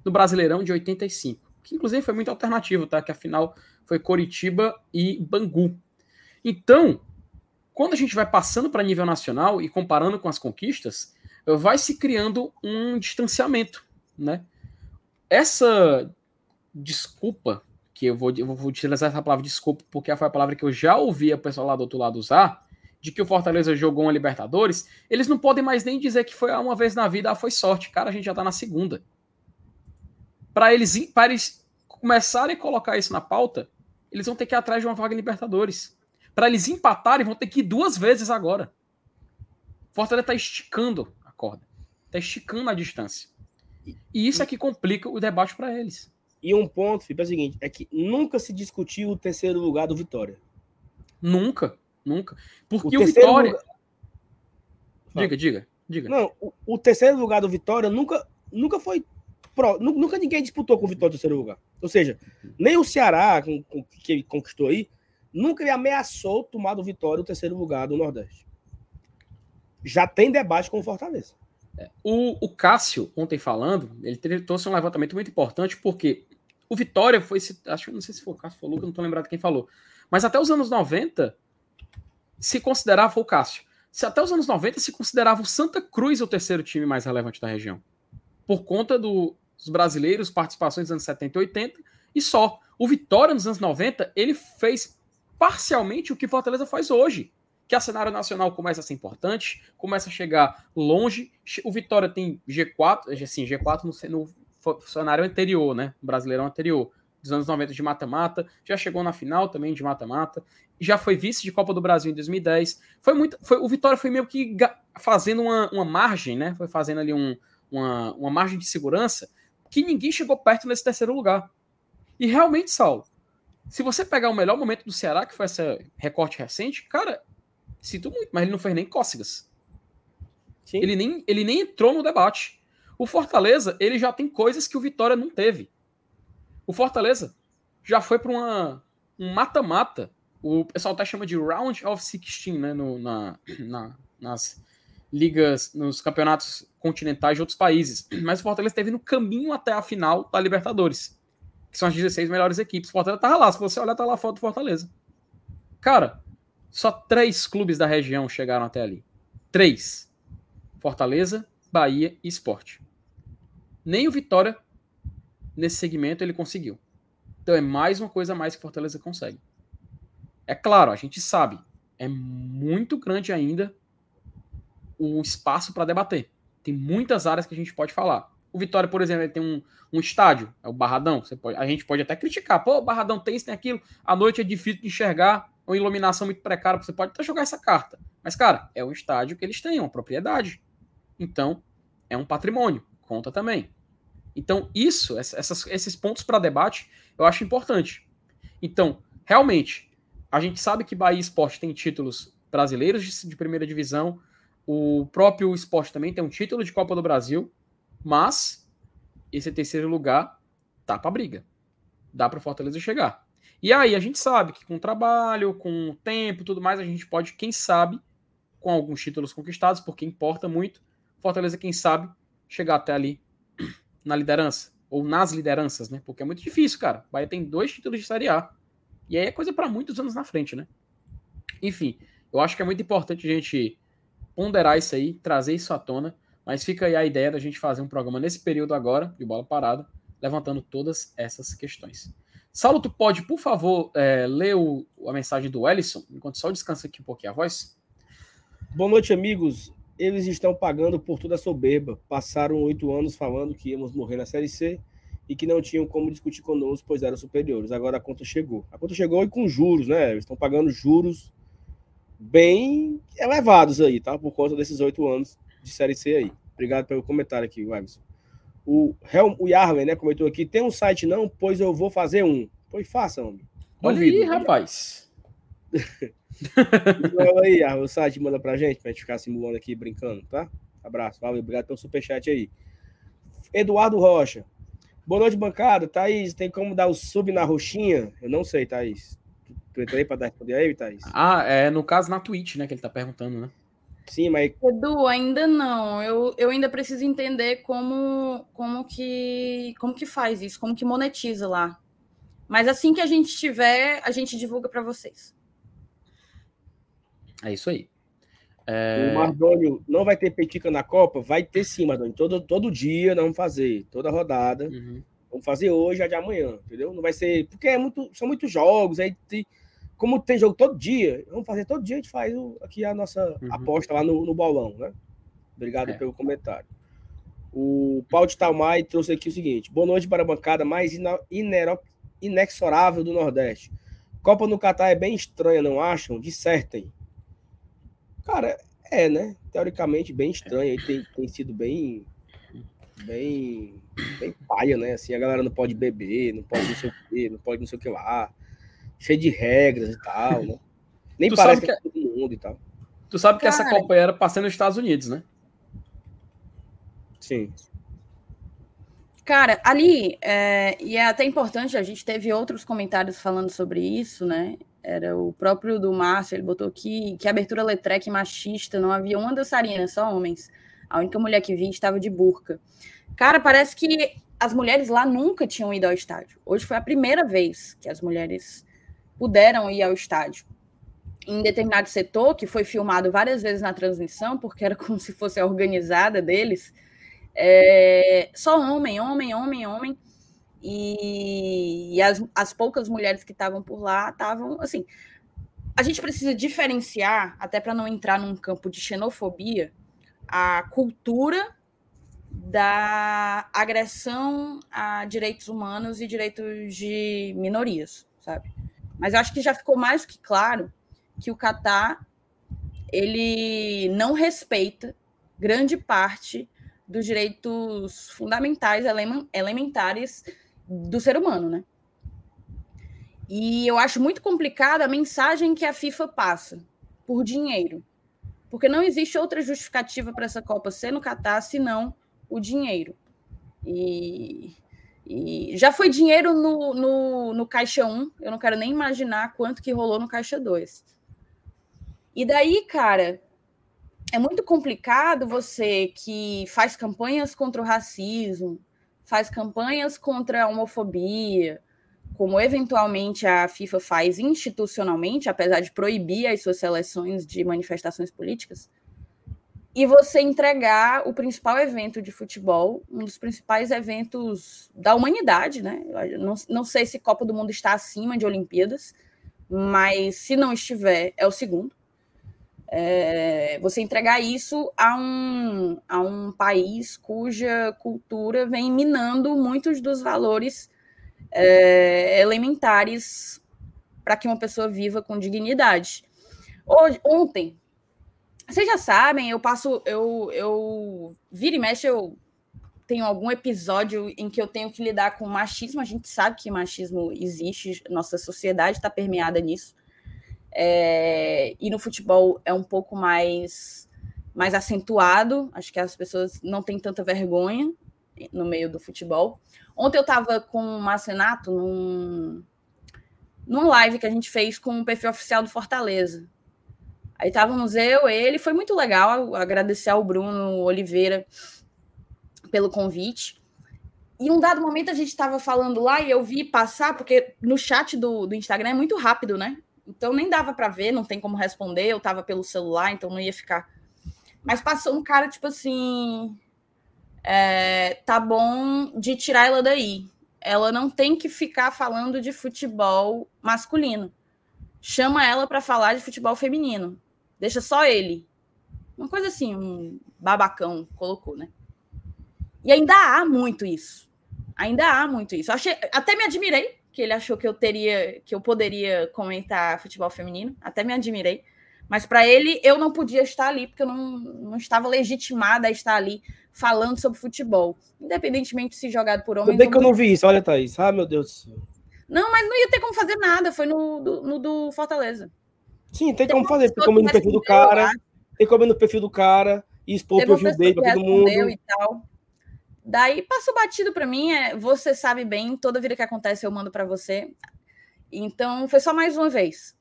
no Brasileirão de 85. Que inclusive foi muito alternativo, tá? Que afinal foi Coritiba e Bangu. Então, quando a gente vai passando para nível nacional e comparando com as conquistas, vai se criando um distanciamento, né? Essa desculpa que eu vou, eu vou utilizar essa palavra desculpa, porque foi a palavra que eu já ouvi o pessoal lá do outro lado usar, de que o Fortaleza jogou uma Libertadores, eles não podem mais nem dizer que foi uma vez na vida, ah, foi sorte. Cara, a gente já tá na segunda. Para eles, eles começarem a colocar isso na pauta, eles vão ter que ir atrás de uma vaga em Libertadores. Para eles empatarem, vão ter que ir duas vezes agora. Fortaleza tá esticando a corda. Tá esticando a distância. E isso é que complica o debate para eles. E um ponto, Felipe, é o seguinte: é que nunca se discutiu o terceiro lugar do Vitória. Nunca. Nunca. Porque o, o Vitória. Lugar... Diga, diga, diga. Não, o, o, terceiro lugar do Vitória nunca, nunca foi. Pro... Nunca ninguém disputou com o Vitória o terceiro lugar. Ou seja, nem o Ceará, com, com, que ele conquistou aí, nunca ele ameaçou tomar do Vitória o terceiro lugar do Nordeste. Já tem debate com o Fortaleza. É, o, o Cássio, ontem falando, ele trouxe um levantamento muito importante, porque o Vitória foi. Acho que não sei se foi o Cássio falou, que eu não estou lembrado quem falou. Mas até os anos 90, se considerava o Cássio. Se até os anos 90 se considerava o Santa Cruz o terceiro time mais relevante da região. Por conta do, dos brasileiros, participações dos anos 70 e 80 e só. O Vitória nos anos 90, ele fez parcialmente o que Fortaleza faz hoje. Que a cenário nacional começa a ser importante, começa a chegar longe. O Vitória tem G4, assim, G4 no, no cenário anterior, né? O brasileirão anterior dos anos 90 de mata-mata, já chegou na final também de mata-mata, já foi vice de Copa do Brasil em 2010. Foi muito, foi, o Vitória foi meio que fazendo uma, uma margem, né? Foi fazendo ali um, uma, uma margem de segurança que ninguém chegou perto nesse terceiro lugar. E realmente, Saulo, se você pegar o melhor momento do Ceará, que foi esse recorte recente, cara, sinto muito, mas ele não fez nem cócegas. Ele nem, ele nem entrou no debate. O Fortaleza, ele já tem coisas que o Vitória não teve. O Fortaleza já foi para um mata-mata. O pessoal até chama de Round of 16, né? No, na, na, nas ligas, nos campeonatos continentais de outros países. Mas o Fortaleza esteve no caminho até a final da Libertadores, que são as 16 melhores equipes. O Fortaleza tava lá. Se você olhar, tá lá a foto do Fortaleza. Cara, só três clubes da região chegaram até ali. Três: Fortaleza, Bahia e Esporte. Nem o Vitória nesse segmento ele conseguiu. Então é mais uma coisa a mais que Fortaleza consegue. É claro, a gente sabe, é muito grande ainda o espaço para debater. Tem muitas áreas que a gente pode falar. O Vitória, por exemplo, tem um, um estádio, é o Barradão. Pode, a gente pode até criticar. Pô, o Barradão tem isso, tem aquilo. A noite é difícil de enxergar, uma iluminação muito precária. Você pode até jogar essa carta. Mas, cara, é um estádio que eles têm, uma propriedade. Então, é um patrimônio. Conta também. Então, isso, essas, esses pontos para debate, eu acho importante. Então, realmente, a gente sabe que Bahia Esporte tem títulos brasileiros de, de, primeira divisão, o próprio esporte também tem um título de Copa do Brasil, mas esse terceiro lugar tá para briga. Dá para Fortaleza chegar. E aí a gente sabe que com trabalho, com tempo, tudo mais, a gente pode, quem sabe, com alguns títulos conquistados, porque importa muito, Fortaleza, quem sabe, chegar até ali na liderança, ou nas lideranças, né? Porque é muito difícil, cara. O Bahia tem dois títulos de Série A. E aí é coisa para muitos anos na frente, né? Enfim, eu acho que é muito importante a gente ponderar isso aí, trazer isso à tona. Mas fica aí a ideia da gente fazer um programa nesse período agora, de bola parada, levantando todas essas questões. Saulo, tu pode, por favor, é, ler o, a mensagem do Ellison, enquanto só descansa aqui um pouquinho a voz? Boa noite, amigos eles estão pagando por toda a soberba. Passaram oito anos falando que íamos morrer na Série C e que não tinham como discutir conosco, pois eram superiores. Agora a conta chegou. A conta chegou e com juros, né? Eles estão pagando juros bem elevados aí, tá? Por conta desses oito anos de Série C aí. Obrigado pelo comentário aqui, Wagner. O, Helm, o Yarley, né, comentou aqui, tem um site não? Pois eu vou fazer um. Pois faça, homem. Olha aí, rapaz. Aí, o site manda pra gente, pra gente ficar simulando aqui, brincando, tá? Abraço, valeu, obrigado pelo superchat aí. Eduardo Rocha. Boa noite, bancada. Thaís, tem como dar o sub na roxinha? Eu não sei, Thaís. Tu, tu entrou aí pra dar responder aí, Thaís? Ah, é no caso na Twitch, né, que ele tá perguntando, né? Sim, mas. Edu, ainda não. Eu, eu ainda preciso entender como, como, que, como que faz isso, como que monetiza lá. Mas assim que a gente tiver, a gente divulga para vocês. É isso aí. É... O Mardônio não vai ter petica na Copa? Vai ter sim, Mardônio. Todo, todo dia nós vamos fazer, toda rodada. Uhum. Vamos fazer hoje, a de amanhã, entendeu? Não vai ser. Porque é muito, são muitos jogos, aí tem, como tem jogo todo dia, vamos fazer todo dia, a gente faz o, aqui a nossa uhum. aposta lá no, no bolão, né? Obrigado é. pelo comentário. O Paulo de Talmai trouxe aqui o seguinte: boa noite para a bancada mais inexorável do Nordeste. Copa no Catar é bem estranha, não acham? Dissertem. Cara, é, né? Teoricamente, bem estranha. Tem, tem sido bem. Bem. Bem paia, né? Assim, a galera não pode beber, não pode não sei o quê, não pode não sei o que lá. Cheio de regras e tal, né? Nem tu parece que é todo mundo e tal. Tu sabe que Cara... essa Copa era ser nos Estados Unidos, né? Sim. Cara, ali, é, e é até importante, a gente teve outros comentários falando sobre isso, né? Era o próprio do Márcio, ele botou aqui que abertura letrec machista, não havia uma dançarina, só homens. A única mulher que vi estava de burca. Cara, parece que as mulheres lá nunca tinham ido ao estádio. Hoje foi a primeira vez que as mulheres puderam ir ao estádio. Em determinado setor, que foi filmado várias vezes na transmissão, porque era como se fosse a organizada deles, é, só homem, homem, homem, homem. E, e as, as poucas mulheres que estavam por lá estavam assim. A gente precisa diferenciar, até para não entrar num campo de xenofobia, a cultura da agressão a direitos humanos e direitos de minorias, sabe? Mas eu acho que já ficou mais que claro que o Catar ele não respeita grande parte dos direitos fundamentais, elementares do ser humano, né? E eu acho muito complicada a mensagem que a FIFA passa por dinheiro. Porque não existe outra justificativa para essa Copa ser no Catar senão o dinheiro. E, e já foi dinheiro no, no, no, Caixa 1, eu não quero nem imaginar quanto que rolou no Caixa 2. E daí, cara, é muito complicado você que faz campanhas contra o racismo, faz campanhas contra a homofobia, como eventualmente a FIFA faz institucionalmente, apesar de proibir as suas seleções de manifestações políticas, e você entregar o principal evento de futebol, um dos principais eventos da humanidade, né? Não, não sei se Copa do Mundo está acima de Olimpíadas, mas se não estiver, é o segundo é, você entregar isso a um, a um país cuja cultura vem minando muitos dos valores é, elementares para que uma pessoa viva com dignidade. Hoje, ontem, vocês já sabem, eu passo, eu, eu vira e mexe, eu tenho algum episódio em que eu tenho que lidar com machismo. A gente sabe que machismo existe, nossa sociedade está permeada nisso. É, e no futebol é um pouco mais, mais acentuado. Acho que as pessoas não têm tanta vergonha no meio do futebol. Ontem eu estava com o Marcenato num, live que a gente fez com o perfil oficial do Fortaleza. Aí estávamos eu, ele, foi muito legal. Agradecer ao Bruno Oliveira pelo convite. E um dado momento a gente estava falando lá e eu vi passar, porque no chat do, do Instagram é muito rápido, né? Então nem dava para ver, não tem como responder. Eu tava pelo celular, então não ia ficar. Mas passou um cara tipo assim, é, tá bom de tirar ela daí. Ela não tem que ficar falando de futebol masculino. Chama ela para falar de futebol feminino. Deixa só ele. Uma coisa assim, um babacão colocou, né? E ainda há muito isso. Ainda há muito isso. Achei, até me admirei que ele achou que eu teria, que eu poderia comentar futebol feminino, até me admirei. Mas para ele, eu não podia estar ali, porque eu não, não estava legitimada a estar ali falando sobre futebol, independentemente de se jogado por homens. Tudo bem que eu não vi isso, olha, Thaís. Ah, meu Deus do céu. Não, mas não ia ter como fazer nada, foi no do, no do Fortaleza. Sim, tem como fazer, tem como no perfil do cara, tem como no perfil do cara e expor o perfil dele para todo mundo. E tal. Daí passou batido para mim, é, você sabe bem, toda vida que acontece eu mando para você. Então foi só mais uma vez.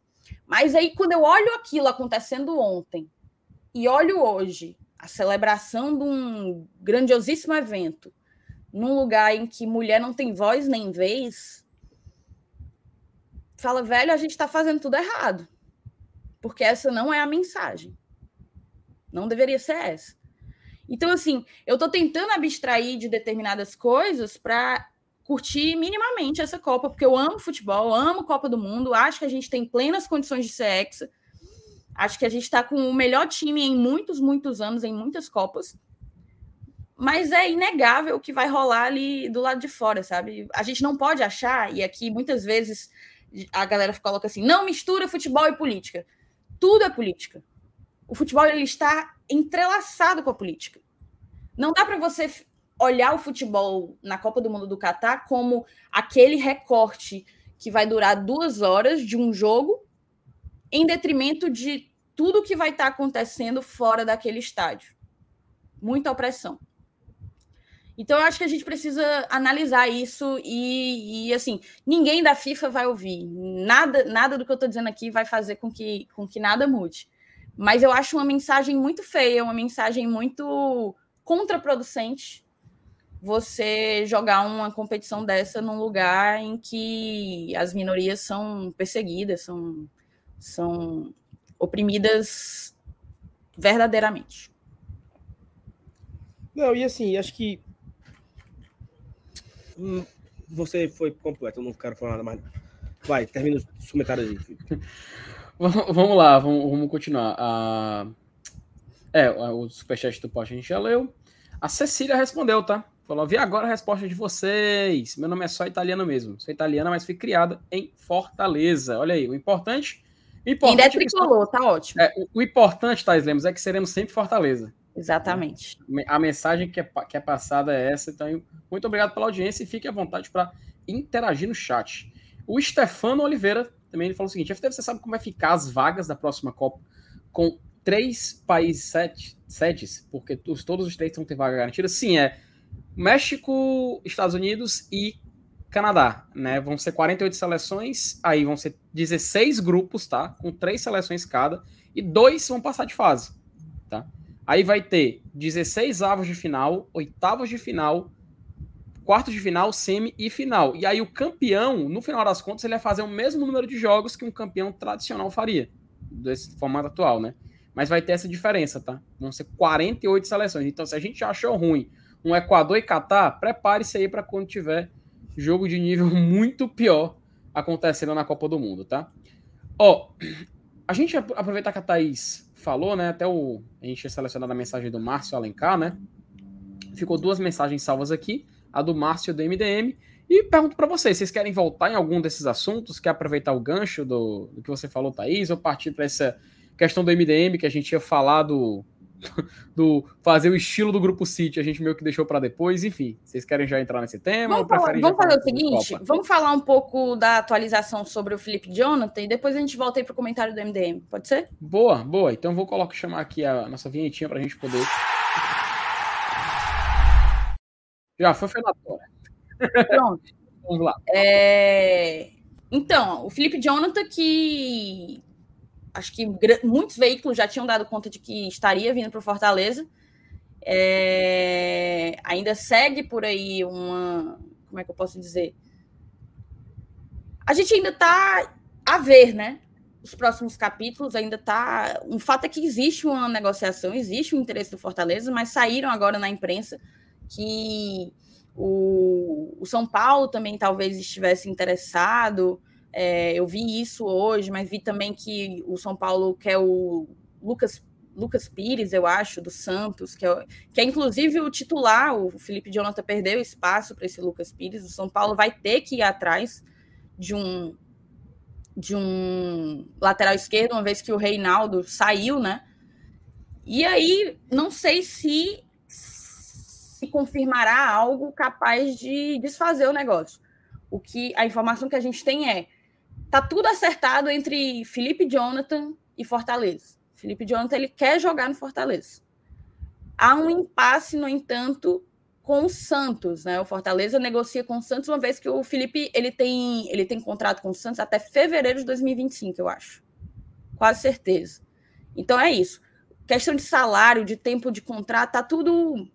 Mas aí quando eu olho aquilo acontecendo ontem e olho hoje a celebração de um grandiosíssimo evento num lugar em que mulher não tem voz nem vez, fala, velho, a gente está fazendo tudo errado. Porque essa não é a mensagem. Não deveria ser essa. Então, assim, eu estou tentando abstrair de determinadas coisas para curtir minimamente essa Copa, porque eu amo futebol, amo Copa do Mundo, acho que a gente tem plenas condições de ser hexa. Acho que a gente está com o melhor time em muitos, muitos anos, em muitas Copas. Mas é inegável o que vai rolar ali do lado de fora, sabe? A gente não pode achar, e aqui muitas vezes a galera coloca assim: não mistura futebol e política. Tudo é política. O futebol ele está entrelaçado com a política. Não dá para você olhar o futebol na Copa do Mundo do Catar como aquele recorte que vai durar duas horas de um jogo, em detrimento de tudo que vai estar acontecendo fora daquele estádio. Muita opressão. Então, eu acho que a gente precisa analisar isso e, e, assim, ninguém da FIFA vai ouvir. Nada, nada do que eu estou dizendo aqui vai fazer com que, com que nada mude. Mas eu acho uma mensagem muito feia, uma mensagem muito contraproducente você jogar uma competição dessa num lugar em que as minorias são perseguidas, são, são oprimidas verdadeiramente. Não, e assim, acho que hum, você foi completo, eu não quero falar nada mais. Vai, termina os comentários aí. vamos lá, vamos, vamos continuar. É, o superchat do post a gente já leu. A Cecília respondeu, tá? Falou: vi agora a resposta de vocês. Meu nome é só italiano mesmo. Sou italiana, mas fui criada em Fortaleza. Olha aí, o importante. O importante Ainda é tricolor, tá ótimo. É, o, o, importante, Thais Lemos, é que seremos sempre Fortaleza. Exatamente. A mensagem que é, que é passada é essa. Então, muito obrigado pela audiência e fique à vontade para interagir no chat. O Stefano Oliveira também ele falou o seguinte: FTV, você sabe como vai ficar as vagas da próxima Copa com três países sete, sedes? Porque todos, todos os três vão ter vaga garantida? Sim, é México, Estados Unidos e Canadá, né? Vão ser 48 seleções, aí vão ser 16 grupos, tá? Com três seleções cada, e dois vão passar de fase, tá? Aí vai ter 16 avos de final, oitavos de final, quartos de final, semi e final. E aí o campeão, no final das contas, ele vai fazer o mesmo número de jogos que um campeão tradicional faria, desse formato atual, né? Mas vai ter essa diferença, tá? Vão ser 48 seleções. Então, se a gente achou ruim um Equador e Catar, prepare-se aí para quando tiver jogo de nível muito pior acontecendo na Copa do Mundo, tá? Ó, a gente aproveitar que a Thaís falou, né? Até o. A gente tinha selecionado a mensagem do Márcio Alencar, né? Ficou duas mensagens salvas aqui, a do Márcio do MDM. E pergunto para vocês, vocês querem voltar em algum desses assuntos? Quer aproveitar o gancho do, do que você falou, Thaís, ou partir para essa questão do MDM que a gente ia falar do, do fazer o estilo do grupo City, a gente meio que deixou para depois, enfim. Vocês querem já entrar nesse tema? Vamos, falar, vamos fazer o seguinte: vamos falar um pouco da atualização sobre o Felipe Jonathan e depois a gente volta aí para o comentário do MDM, pode ser? Boa, boa. Então vou colocar, chamar aqui a nossa vinhetinha para a gente poder. Já foi fedatória. Pronto. vamos lá. É... Então, o Felipe Jonathan que acho que muitos veículos já tinham dado conta de que estaria vindo para o Fortaleza. É, ainda segue por aí uma. Como é que eu posso dizer? A gente ainda está a ver, né? Os próximos capítulos ainda está. Um fato é que existe uma negociação, existe um interesse do Fortaleza, mas saíram agora na imprensa que o, o São Paulo também talvez estivesse interessado. É, eu vi isso hoje, mas vi também que o São Paulo quer o Lucas, Lucas Pires, eu acho, do Santos, que é, que é inclusive o titular. O Felipe Jonathan perdeu espaço para esse Lucas Pires. O São Paulo vai ter que ir atrás de um de um lateral esquerdo, uma vez que o Reinaldo saiu, né? E aí, não sei se se confirmará algo capaz de desfazer o negócio. O que a informação que a gente tem é tá tudo acertado entre Felipe Jonathan e Fortaleza. Felipe Jonathan ele quer jogar no Fortaleza. Há um impasse, no entanto, com o Santos, né? O Fortaleza negocia com o Santos uma vez que o Felipe ele tem ele tem contrato com o Santos até fevereiro de 2025, eu acho. Quase certeza. Então é isso. Questão de salário, de tempo de contrato, tá tudo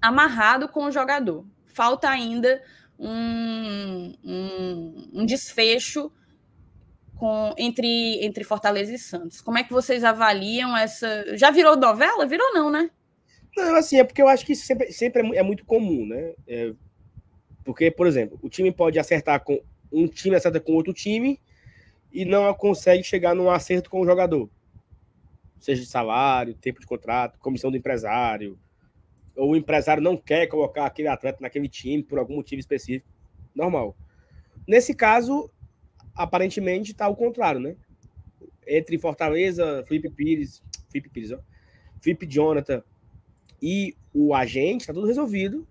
amarrado com o jogador. Falta ainda um, um, um desfecho com, entre, entre Fortaleza e Santos. Como é que vocês avaliam essa. Já virou novela? Virou, não, né? Não, assim, é porque eu acho que isso sempre, sempre é, é muito comum, né? É, Porque, por exemplo, o time pode acertar com um time acerta com outro time e não consegue chegar num acerto com o jogador. Seja de salário, tempo de contrato, comissão do empresário, ou o empresário não quer colocar aquele atleta naquele time por algum motivo específico. Normal. Nesse caso, aparentemente está o contrário, né? Entre Fortaleza, Felipe Pires, Felipe Pires, ó, Felipe Jonathan e o agente, está tudo resolvido.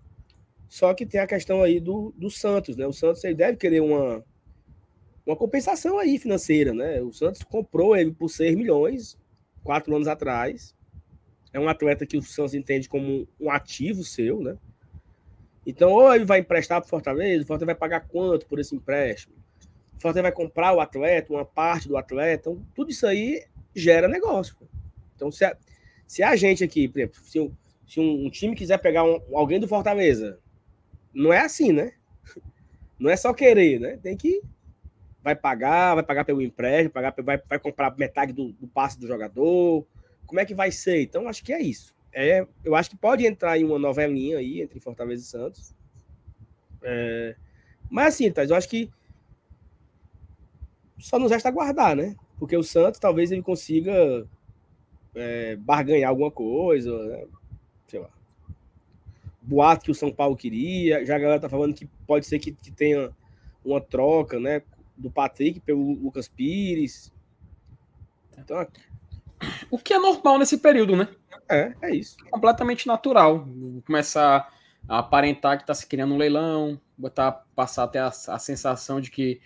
Só que tem a questão aí do, do Santos, né? O Santos ele deve querer uma, uma compensação aí financeira, né? O Santos comprou ele por 6 milhões quatro anos atrás. É um atleta que o Santos entende como um ativo seu, né? Então, ou ele vai emprestar para o Fortaleza, o Fortaleza vai pagar quanto por esse empréstimo? O Fortaleza vai comprar o atleta, uma parte do atleta. Então, tudo isso aí gera negócio. Então, se a, se a gente aqui, por exemplo, se, se um, um, time quiser pegar um, alguém do Fortaleza, não é assim, né? Não é só querer, né? Tem que. Vai pagar, vai pagar pelo empréstimo, pagar, vai, vai comprar metade do, do passe do jogador. Como é que vai ser? Então, acho que é isso. É, eu acho que pode entrar em uma novelinha aí entre Fortaleza e Santos. É, mas assim, Thais, eu acho que só nos resta aguardar, né? Porque o Santos talvez ele consiga é, barganhar alguma coisa, né? sei lá. Boato que o São Paulo queria, já a galera tá falando que pode ser que, que tenha uma troca, né? Do Patrick pelo Lucas Pires. Então, o que é normal nesse período, né? É, é isso. Completamente natural. Começar a aparentar que está se criando um leilão, botar, passar até a, a sensação de que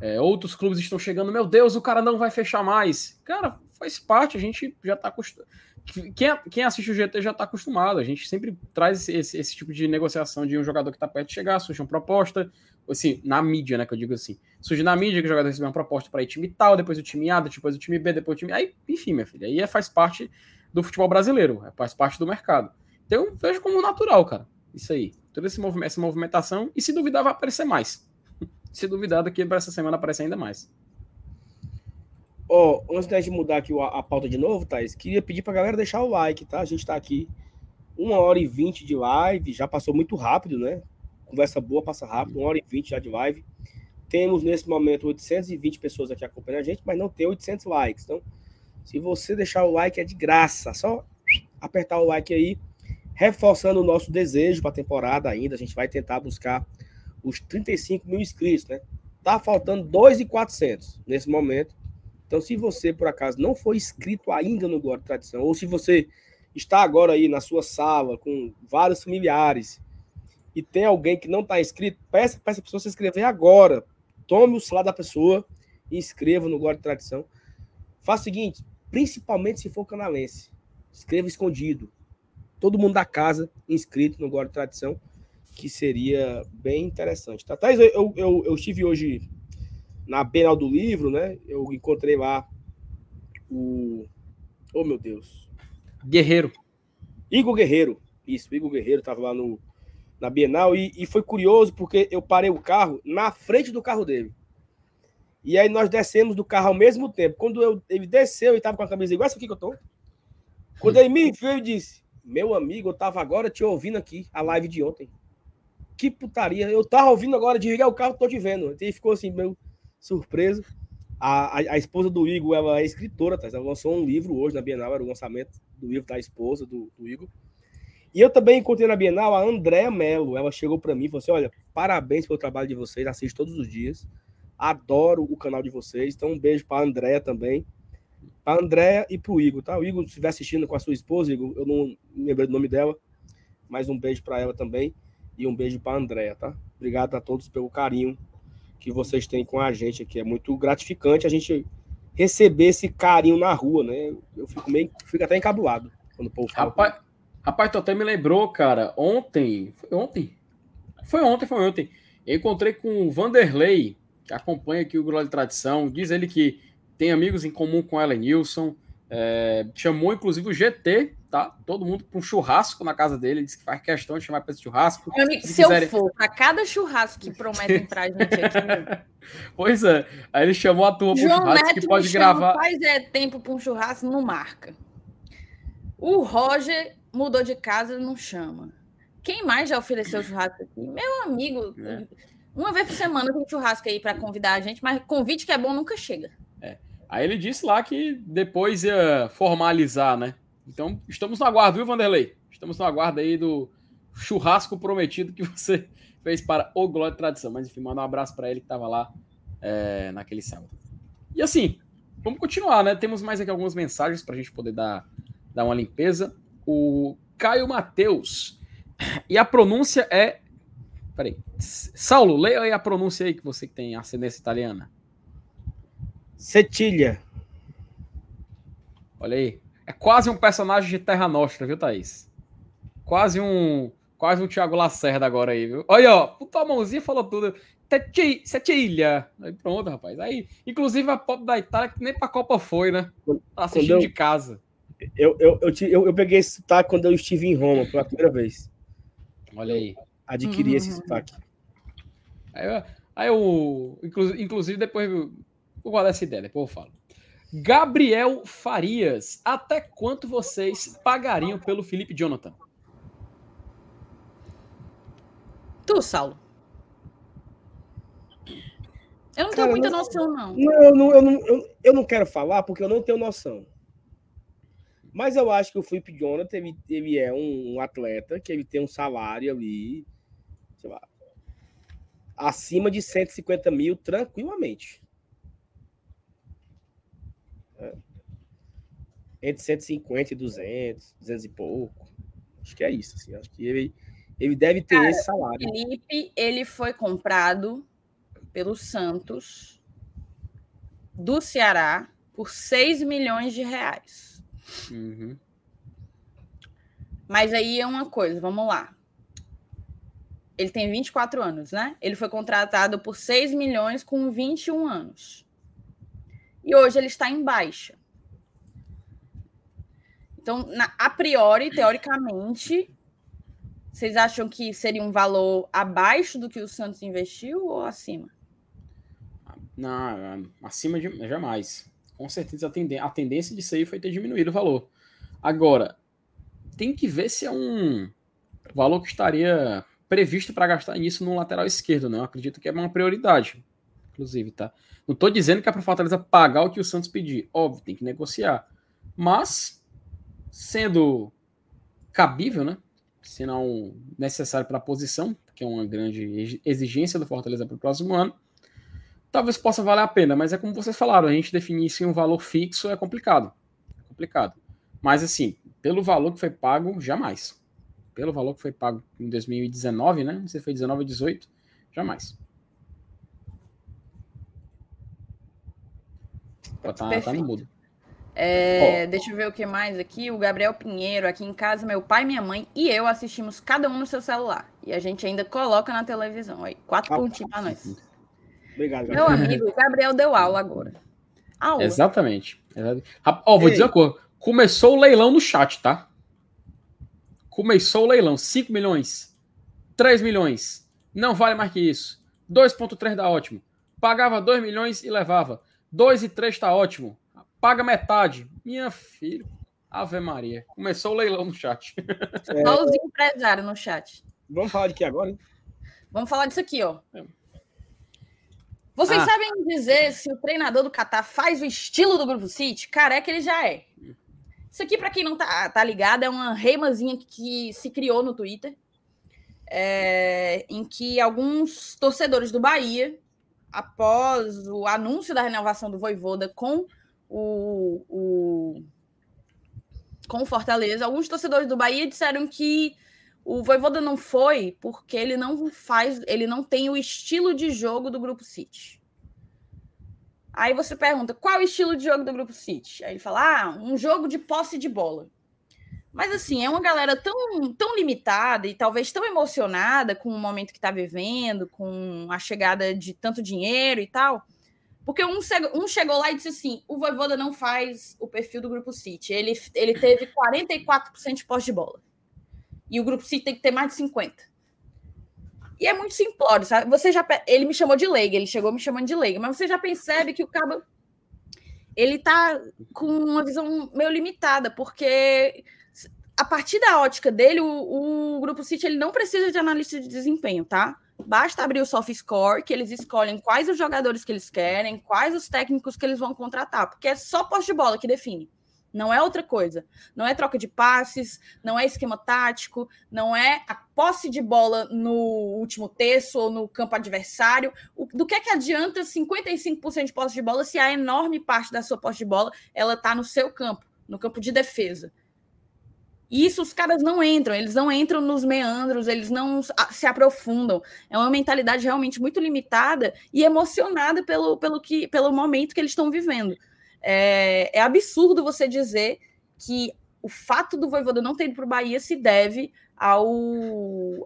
é, outros clubes estão chegando. Meu Deus, o cara não vai fechar mais. Cara, faz parte, a gente já está acostumado. Quem, quem, assiste o GT já está acostumado. A gente sempre traz esse, esse, tipo de negociação de um jogador que está perto de chegar, surge uma proposta, assim, na mídia, né? Que eu digo assim. Surge na mídia que o jogador recebe uma proposta para ir time tal, depois o time A, depois o time B, depois o time. Aí, enfim, minha filha, aí é, faz parte do futebol brasileiro, é, faz parte do mercado. Então, eu vejo como natural, cara. Isso aí. Toda essa movimentação, e se duvidar, vai aparecer mais. se duvidar, daqui para essa semana aparece ainda mais. Ó, oh, antes da gente mudar aqui a pauta de novo, Thais, queria pedir pra galera deixar o like, tá? A gente tá aqui uma hora e vinte de live, já passou muito rápido, né? Conversa boa, passa rápido, uma hora e vinte já de live. Temos nesse momento 820 pessoas aqui acompanhando a gente, mas não tem 800 likes. Então, se você deixar o like é de graça, só apertar o like aí, reforçando o nosso desejo para a temporada ainda. A gente vai tentar buscar os 35 mil inscritos, né? Tá faltando 2,400 nesse momento. Então, se você, por acaso, não foi inscrito ainda no Glória Tradição, ou se você está agora aí na sua sala com vários familiares e tem alguém que não está inscrito, peça para essa pessoa se inscrever agora. Tome o celular da pessoa e inscreva no Glória Tradição. Faça o seguinte, principalmente se for canalense, escreva escondido. Todo mundo da casa inscrito no Glória Tradição, que seria bem interessante. Tá? Thais, eu, eu, eu estive hoje na Bienal do Livro, né? Eu encontrei lá o. Oh, meu Deus. Guerreiro. Igor Guerreiro. Isso, Igor Guerreiro estava lá no, na Bienal e, e foi curioso porque eu parei o carro na frente do carro dele. E aí nós descemos do carro ao mesmo tempo. Quando eu, ele desceu e estava com a camisa igual essa aqui que eu tô. Quando ele me viu, ele disse: Meu amigo, eu tava agora te ouvindo aqui, a live de ontem. Que putaria. Eu tava ouvindo agora, desliguei o carro, tô te vendo. Ele ficou assim, meu surpresa. A, a, a, esposa do Igor, ela é escritora, tá? ela lançou um livro hoje na Bienal, era o lançamento do livro da esposa do, do Igor. E eu também encontrei na Bienal a Andréa Mello. Ela chegou para mim e falou assim: Olha, parabéns pelo trabalho de vocês, assisto todos os dias. Adoro o canal de vocês. Então, um beijo para a Andréa também. Para a Andréa e para o Igor, tá? O Igor, se estiver assistindo com a sua esposa, Igor, eu não lembro do nome dela, mas um beijo para ela também. E um beijo para a Andréa, tá? Obrigado a todos pelo carinho que vocês têm com a gente aqui. É muito gratificante a gente receber esse carinho na rua, né? Eu fico meio, fico até encabulado quando o povo fala. Rapaz, rapaz tu até me lembrou, cara, ontem, foi ontem? Foi ontem, foi ontem. Eu encontrei com o Vanderlei, que acompanha aqui o Glória de Tradição. Diz ele que tem amigos em comum com Ellen Nilson. É, chamou inclusive o GT, tá? Todo mundo para um churrasco na casa dele. Disse que faz questão de chamar para esse churrasco. Amigo, se, se quiserem... eu for a cada churrasco que prometem pra gente aqui. pois é. Aí ele chamou a turma para um churrasco Neto que pode gravar. Faz é tempo para um churrasco, não marca. O Roger mudou de casa, não chama. Quem mais já ofereceu churrasco aqui? Meu amigo, é. uma vez por semana tem churrasco aí para convidar a gente, mas convite que é bom nunca chega. É. Aí ele disse lá que depois ia formalizar, né? Então, estamos no aguardo, viu, Vanderlei? Estamos no aguardo aí do churrasco prometido que você fez para o Glória de Tradição. Mas enfim, manda um abraço para ele que estava lá é, naquele sábado. E assim, vamos continuar, né? Temos mais aqui algumas mensagens para a gente poder dar, dar uma limpeza. O Caio Mateus. E a pronúncia é. Peraí. Saulo, leia aí a pronúncia aí que você que tem ascendência italiana. Cetilha. Olha aí. É quase um personagem de Terra Nostra, viu, Thaís? Quase um. Quase um Thiago Lacerda agora aí, viu? Olha, ó, puta mãozinha falou tudo. Cetilha. Aí pronto, rapaz. Aí, inclusive a pop da Itália, que nem pra Copa foi, né? Tá assistindo eu, de casa. Eu, eu, eu, eu, eu peguei esse sotaque quando eu estive em Roma pela primeira vez. Olha aí. Adquiri uhum. esse sotaque. Aí, aí eu, inclusive, depois eu vou guardar essa ideia, depois eu falo. Gabriel Farias, até quanto vocês pagariam pelo Felipe Jonathan? Tu, Saulo. Eu não Cara, tenho muita não, noção, não. Não, eu não, eu, não eu, eu não quero falar porque eu não tenho noção. Mas eu acho que o Felipe Jonathan ele, ele é um, um, atleta que ele tem um salário ali, sei lá, acima de 150 mil tranquilamente. É. Entre 150 e 200, 200 e pouco. Acho que é isso. Assim. Acho que ele, ele deve ter Cara, esse salário. O Felipe, ele foi comprado pelo Santos do Ceará por 6 milhões de reais. Uhum. Mas aí é uma coisa, vamos lá. Ele tem 24 anos, né? Ele foi contratado por 6 milhões com 21 anos. E hoje ele está em baixa. Então, na, a priori, teoricamente, vocês acham que seria um valor abaixo do que o Santos investiu ou acima? Não, acima de jamais. Com certeza a, a tendência disso aí foi ter diminuído o valor. Agora, tem que ver se é um valor que estaria previsto para gastar nisso no lateral esquerdo, né? Eu acredito que é uma prioridade, inclusive, tá? Não estou dizendo que é para Fortaleza pagar o que o Santos pedir. Óbvio, tem que negociar. Mas, sendo cabível, né? Se não necessário para a posição, que é uma grande exigência do Fortaleza para o próximo ano, talvez possa valer a pena. Mas é como vocês falaram, a gente definir isso em um valor fixo é complicado. É complicado. Mas, assim, pelo valor que foi pago, jamais. Pelo valor que foi pago em 2019, né? Não sei se foi 19 ou 18, jamais. Tá, tá no mudo. É, oh. Deixa eu ver o que mais aqui. O Gabriel Pinheiro, aqui em casa, meu pai, minha mãe e eu assistimos cada um no seu celular. E a gente ainda coloca na televisão. Aí, quatro ah, pontinhos para nós. Obrigado, Gabriel. Meu amigo, o Gabriel deu aula agora. Aula. Exatamente. Ó, oh, vou Ei. dizer uma coisa. Começou o leilão no chat, tá? Começou o leilão. 5 milhões. 3 milhões. Não vale mais que isso. 2,3 dá ótimo. Pagava 2 milhões e levava. 2 e 3 tá ótimo. Paga metade. Minha filha. Ave Maria. Começou o leilão no chat. É... Olha os empresários no chat. Vamos falar de que agora? Hein? Vamos falar disso aqui, ó. É. Vocês ah. sabem dizer se o treinador do Catar faz o estilo do Grupo City? Careca ele já é. Isso aqui, para quem não tá, tá ligado, é uma reimazinha que se criou no Twitter, é, em que alguns torcedores do Bahia após o anúncio da renovação do Voivoda com o, o com o Fortaleza, alguns torcedores do Bahia disseram que o Voivoda não foi porque ele não faz, ele não tem o estilo de jogo do Grupo City. Aí você pergunta, qual é o estilo de jogo do Grupo City? Aí ele fala, ah, um jogo de posse de bola. Mas assim, é uma galera tão, tão limitada e talvez tão emocionada com o momento que está vivendo, com a chegada de tanto dinheiro e tal. Porque um, um chegou lá e disse assim: o Voivoda não faz o perfil do Grupo City. Ele, ele teve 44% de posse de bola. E o Grupo City tem que ter mais de 50%. E é muito simplório, sabe? Você já, ele me chamou de leiga, ele chegou me chamando de leiga, mas você já percebe que o cabo ele tá com uma visão meio limitada, porque a partir da ótica dele, o, o Grupo City ele não precisa de analista de desempenho, tá? Basta abrir o soft score, que eles escolhem quais os jogadores que eles querem, quais os técnicos que eles vão contratar, porque é só posse de bola que define. Não é outra coisa. Não é troca de passes, não é esquema tático, não é a posse de bola no último terço ou no campo adversário. O, do que é que adianta 55% de posse de bola se a enorme parte da sua posse de bola ela está no seu campo, no campo de defesa? E isso os caras não entram, eles não entram nos meandros, eles não se aprofundam. É uma mentalidade realmente muito limitada e emocionada pelo, pelo, que, pelo momento que eles estão vivendo. É, é absurdo você dizer que o fato do Voivoda não ter ido para o Bahia se deve ao,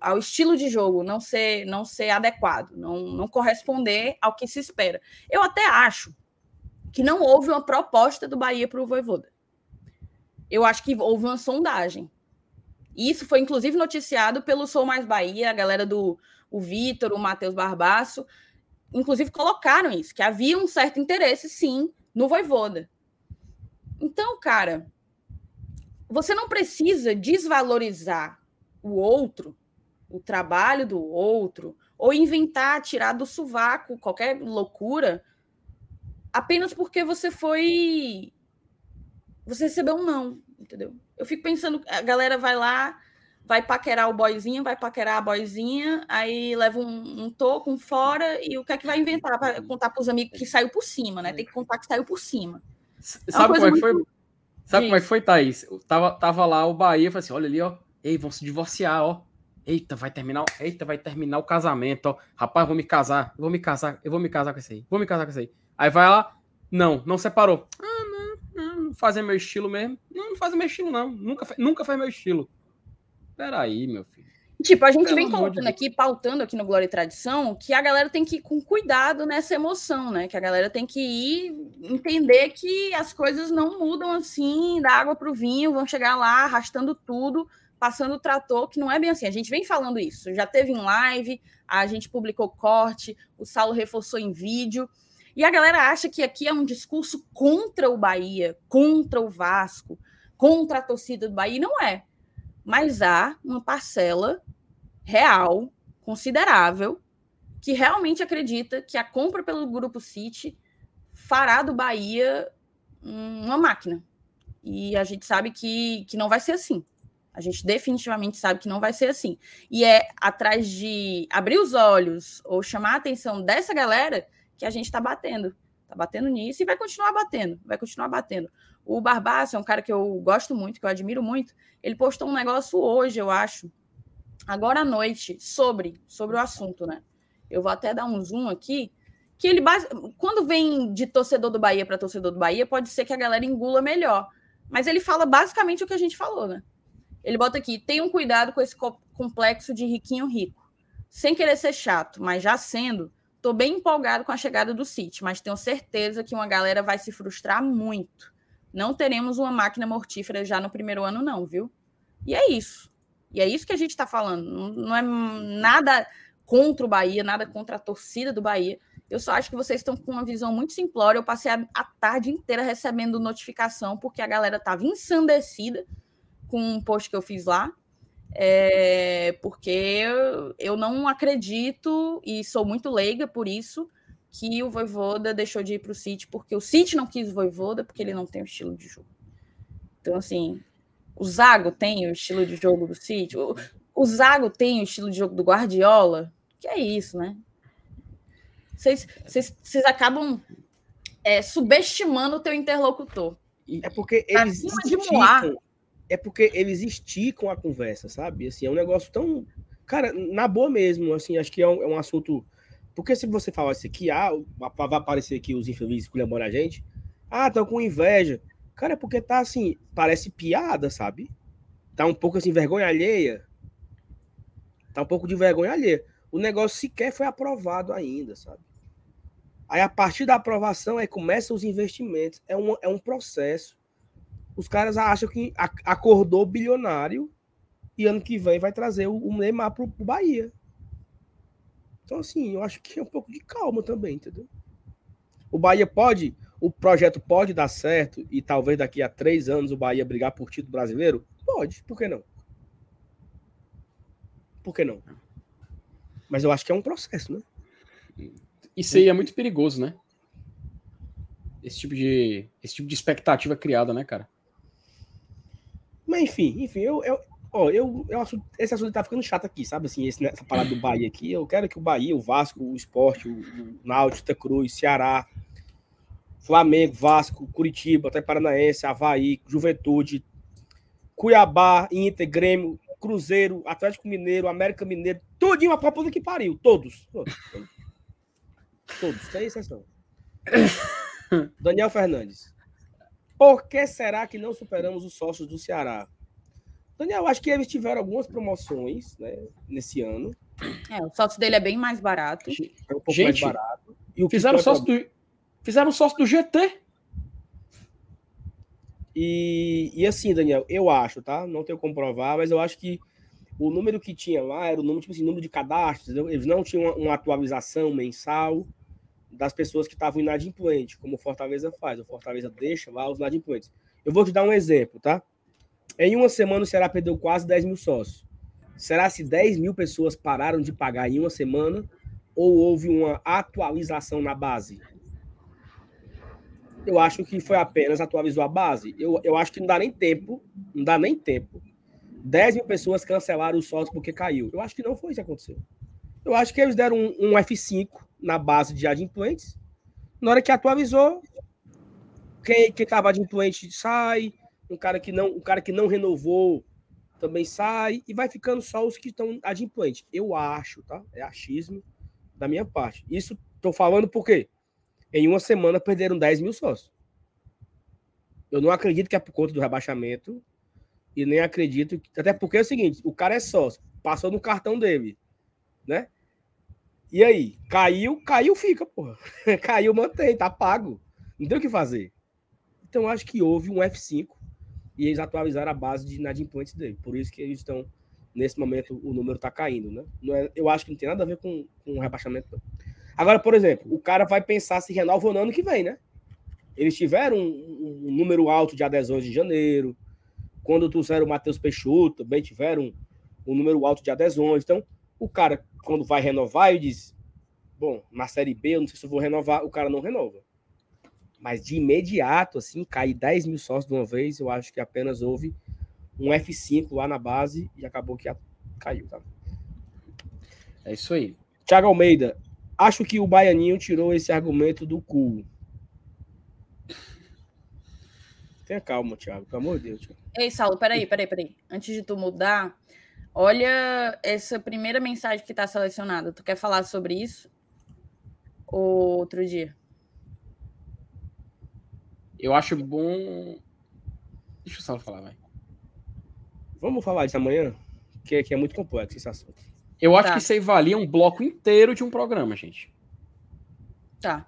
ao estilo de jogo não ser, não ser adequado, não, não corresponder ao que se espera. Eu até acho que não houve uma proposta do Bahia para o Voivoda. Eu acho que houve uma sondagem. Isso foi inclusive noticiado pelo Sou Mais Bahia, a galera do o Vitor, o Matheus Barbaço, inclusive colocaram isso, que havia um certo interesse, sim, no Voivoda. Então, cara, você não precisa desvalorizar o outro, o trabalho do outro, ou inventar, tirar do sovaco qualquer loucura, apenas porque você foi. Você recebeu um não, entendeu? Eu fico pensando, a galera vai lá, vai paquerar o boyzinho, vai paquerar a boyzinha, aí leva um, um toco, um fora, e o que é que vai inventar para contar para os amigos que saiu por cima, né? Tem que contar que saiu por cima. É Sabe como é que foi? Sabe como é que foi, Thaís? Tava, tava lá o Bahia, falei assim: olha ali, ó. Ei, vão se divorciar, ó. Eita, vai terminar, eita, vai terminar o casamento, ó. Rapaz, vou me casar, vou me casar, eu vou me casar com esse aí, vou me casar com esse aí. Aí vai lá, não, não separou. Ah, não, não, não fazer meu estilo mesmo. Não, não faz meu estilo, não. Nunca, nunca faz meu estilo. Peraí, meu filho. Tipo, a gente Pelo vem colocando aqui, pautando aqui no Glória e Tradição, que a galera tem que ir com cuidado nessa emoção, né? Que a galera tem que ir entender que as coisas não mudam assim, da água para o vinho, vão chegar lá arrastando tudo, passando o trator, que não é bem assim. A gente vem falando isso, já teve em live, a gente publicou corte, o Saulo reforçou em vídeo. E a galera acha que aqui é um discurso contra o Bahia, contra o Vasco, contra a torcida do Bahia. E não é mas há uma parcela real, considerável, que realmente acredita que a compra pelo Grupo City fará do Bahia uma máquina. E a gente sabe que, que não vai ser assim. A gente definitivamente sabe que não vai ser assim. E é atrás de abrir os olhos ou chamar a atenção dessa galera que a gente está batendo. Está batendo nisso e vai continuar batendo. Vai continuar batendo. O Barbaço é um cara que eu gosto muito, que eu admiro muito. Ele postou um negócio hoje, eu acho, agora à noite, sobre, sobre o assunto, né? Eu vou até dar um zoom aqui. Que ele quando vem de torcedor do Bahia para torcedor do Bahia, pode ser que a galera engula melhor. Mas ele fala basicamente o que a gente falou, né? Ele bota aqui: tenham cuidado com esse complexo de riquinho rico. Sem querer ser chato, mas já sendo, tô bem empolgado com a chegada do City, mas tenho certeza que uma galera vai se frustrar muito não teremos uma máquina mortífera já no primeiro ano, não, viu? E é isso. E é isso que a gente está falando. Não, é nada contra o Bahia, nada contra a torcida do Bahia. Eu só acho que vocês estão com uma visão muito simplória. Eu passei a, a tarde inteira recebendo notificação, porque a galera estava ensandecida com um post que eu fiz lá. É, porque eu não acredito e sou muito leiga por isso que o Voivoda deixou de ir para o City porque o City não quis o Voivoda porque ele não tem o estilo de jogo. Então, assim, o Zago tem o estilo de jogo do City, o, o Zago tem o estilo de jogo do Guardiola, que é isso, né? Vocês, acabam é, subestimando o teu interlocutor. É porque eles esticam, é porque eles esticam a conversa, sabe? Assim, é um negócio tão... Cara, na boa mesmo, assim, acho que é um, é um assunto porque se você falar isso aqui, ah, vai aparecer aqui os infelizes culhambando a gente. Ah, estão com inveja. Cara, é porque tá assim, parece piada, sabe? Tá um pouco assim, vergonha alheia. Tá um pouco de vergonha alheia. O negócio sequer foi aprovado ainda, sabe? Aí a partir da aprovação aí começam os investimentos. É um, é um processo. Os caras acham que acordou bilionário e ano que vem vai trazer o, o Neymar pro, pro Bahia. Então, assim, eu acho que é um pouco de calma também, entendeu? O Bahia pode, o projeto pode dar certo e talvez daqui a três anos o Bahia brigar por título brasileiro? Pode, por que não? Por que não? Mas eu acho que é um processo, né? Isso aí é muito perigoso, né? Esse tipo de, esse tipo de expectativa criada, né, cara? Mas enfim, enfim, eu, eu, ó, eu, eu acho esse assunto tá ficando chato aqui, sabe? Assim, esse, essa parada do Bahia aqui. Eu quero que o Bahia, o Vasco, o Esporte, o, o Náutico, Cruz, Ceará, Flamengo, Vasco, Curitiba, até Paranaense, Havaí, Juventude, Cuiabá, Inter, Grêmio, Cruzeiro, Atlético Mineiro, América Mineiro, tudinho a puta que pariu, todos. Todos, todos sem exceção. Daniel Fernandes. Por que será que não superamos os sócios do Ceará? Daniel, acho que eles tiveram algumas promoções né, nesse ano. É, o sócio dele é bem mais barato. É um pouco Gente, mais barato. E o Fizeram sócio do, fizeram sócio do GT. E, e assim, Daniel, eu acho, tá? Não tenho como provar, mas eu acho que o número que tinha lá era o número, tipo assim, número de cadastros. entendeu? Eles não tinham uma, uma atualização mensal das pessoas que estavam inadimplentes, como o Fortaleza faz. O Fortaleza deixa lá os inadimplentes. Eu vou te dar um exemplo, tá? Em uma semana o Ceará perdeu quase 10 mil sócios. Será se 10 mil pessoas pararam de pagar em uma semana ou houve uma atualização na base? Eu acho que foi apenas atualizou a base. Eu, eu acho que não dá nem tempo, não dá nem tempo. 10 mil pessoas cancelaram os sócios porque caiu. Eu acho que não foi isso que aconteceu. Eu acho que eles deram um, um F5 na base de adimplentes. Na hora que atualizou, quem estava adimplente sai, um cara que não, um cara que não renovou também sai e vai ficando só os que estão adimplentes. Eu acho, tá? É achismo da minha parte. Isso estou falando porque em uma semana perderam 10 mil sócios. Eu não acredito que é por conta do rebaixamento e nem acredito que, até porque é o seguinte, o cara é sócio, passou no cartão dele, né? E aí, caiu, caiu, fica, porra. caiu, mantém, tá pago. Não tem o que fazer. Então acho que houve um F5 e eles atualizaram a base de inadimplentes dele. Por isso que eles estão, nesse momento, o número está caindo, né? Não é, eu acho que não tem nada a ver com, com o rebaixamento. Não. Agora, por exemplo, o cara vai pensar se renova no ano que vem, né? Eles tiveram um, um número alto de adesões de janeiro. Quando trouxeram o Matheus Peixoto, também tiveram um, um número alto de adesões. Então, o cara, quando vai renovar, ele diz: Bom, na Série B, eu não sei se eu vou renovar. O cara não renova. Mas de imediato, assim, cair 10 mil sócios de uma vez, eu acho que apenas houve um F5 lá na base e acabou que caiu, tá? É isso aí. Thiago Almeida, acho que o Baianinho tirou esse argumento do cu. Tenha calma, Thiago, pelo amor de Deus. Thiago. Ei, Saulo, peraí, peraí, peraí. Antes de tu mudar, olha essa primeira mensagem que está selecionada. Tu quer falar sobre isso? Ou outro dia? Eu acho bom. Deixa o Saulo falar, vai. Vamos falar disso amanhã? Que, que é muito complexo esse assunto. Eu acho Tá. que isso aí valia um bloco inteiro de um programa, gente. Tá.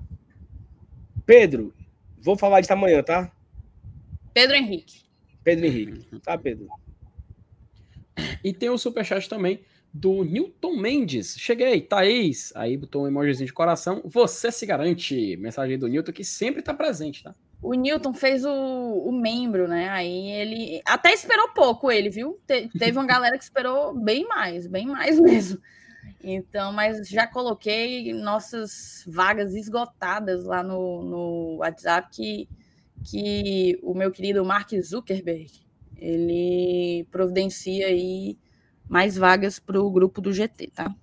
Pedro, vou falar disso amanhã, tá? Pedro Henrique. Pedro Henrique. Tá, Pedro? E tem o superchat também do Newton Mendes. Cheguei, Thaís. Aí botou um emojizinho de coração. Você se garante. Mensagem do Newton que sempre tá presente, tá? O Newton fez o, o membro, né? Aí ele até esperou pouco ele, viu? Te- teve uma galera que esperou bem mais, bem mais mesmo. Então, mas já coloquei nossas vagas esgotadas lá no, no WhatsApp que, que o meu querido Mark Zuckerberg ele providencia aí mais vagas para o grupo do GT, tá?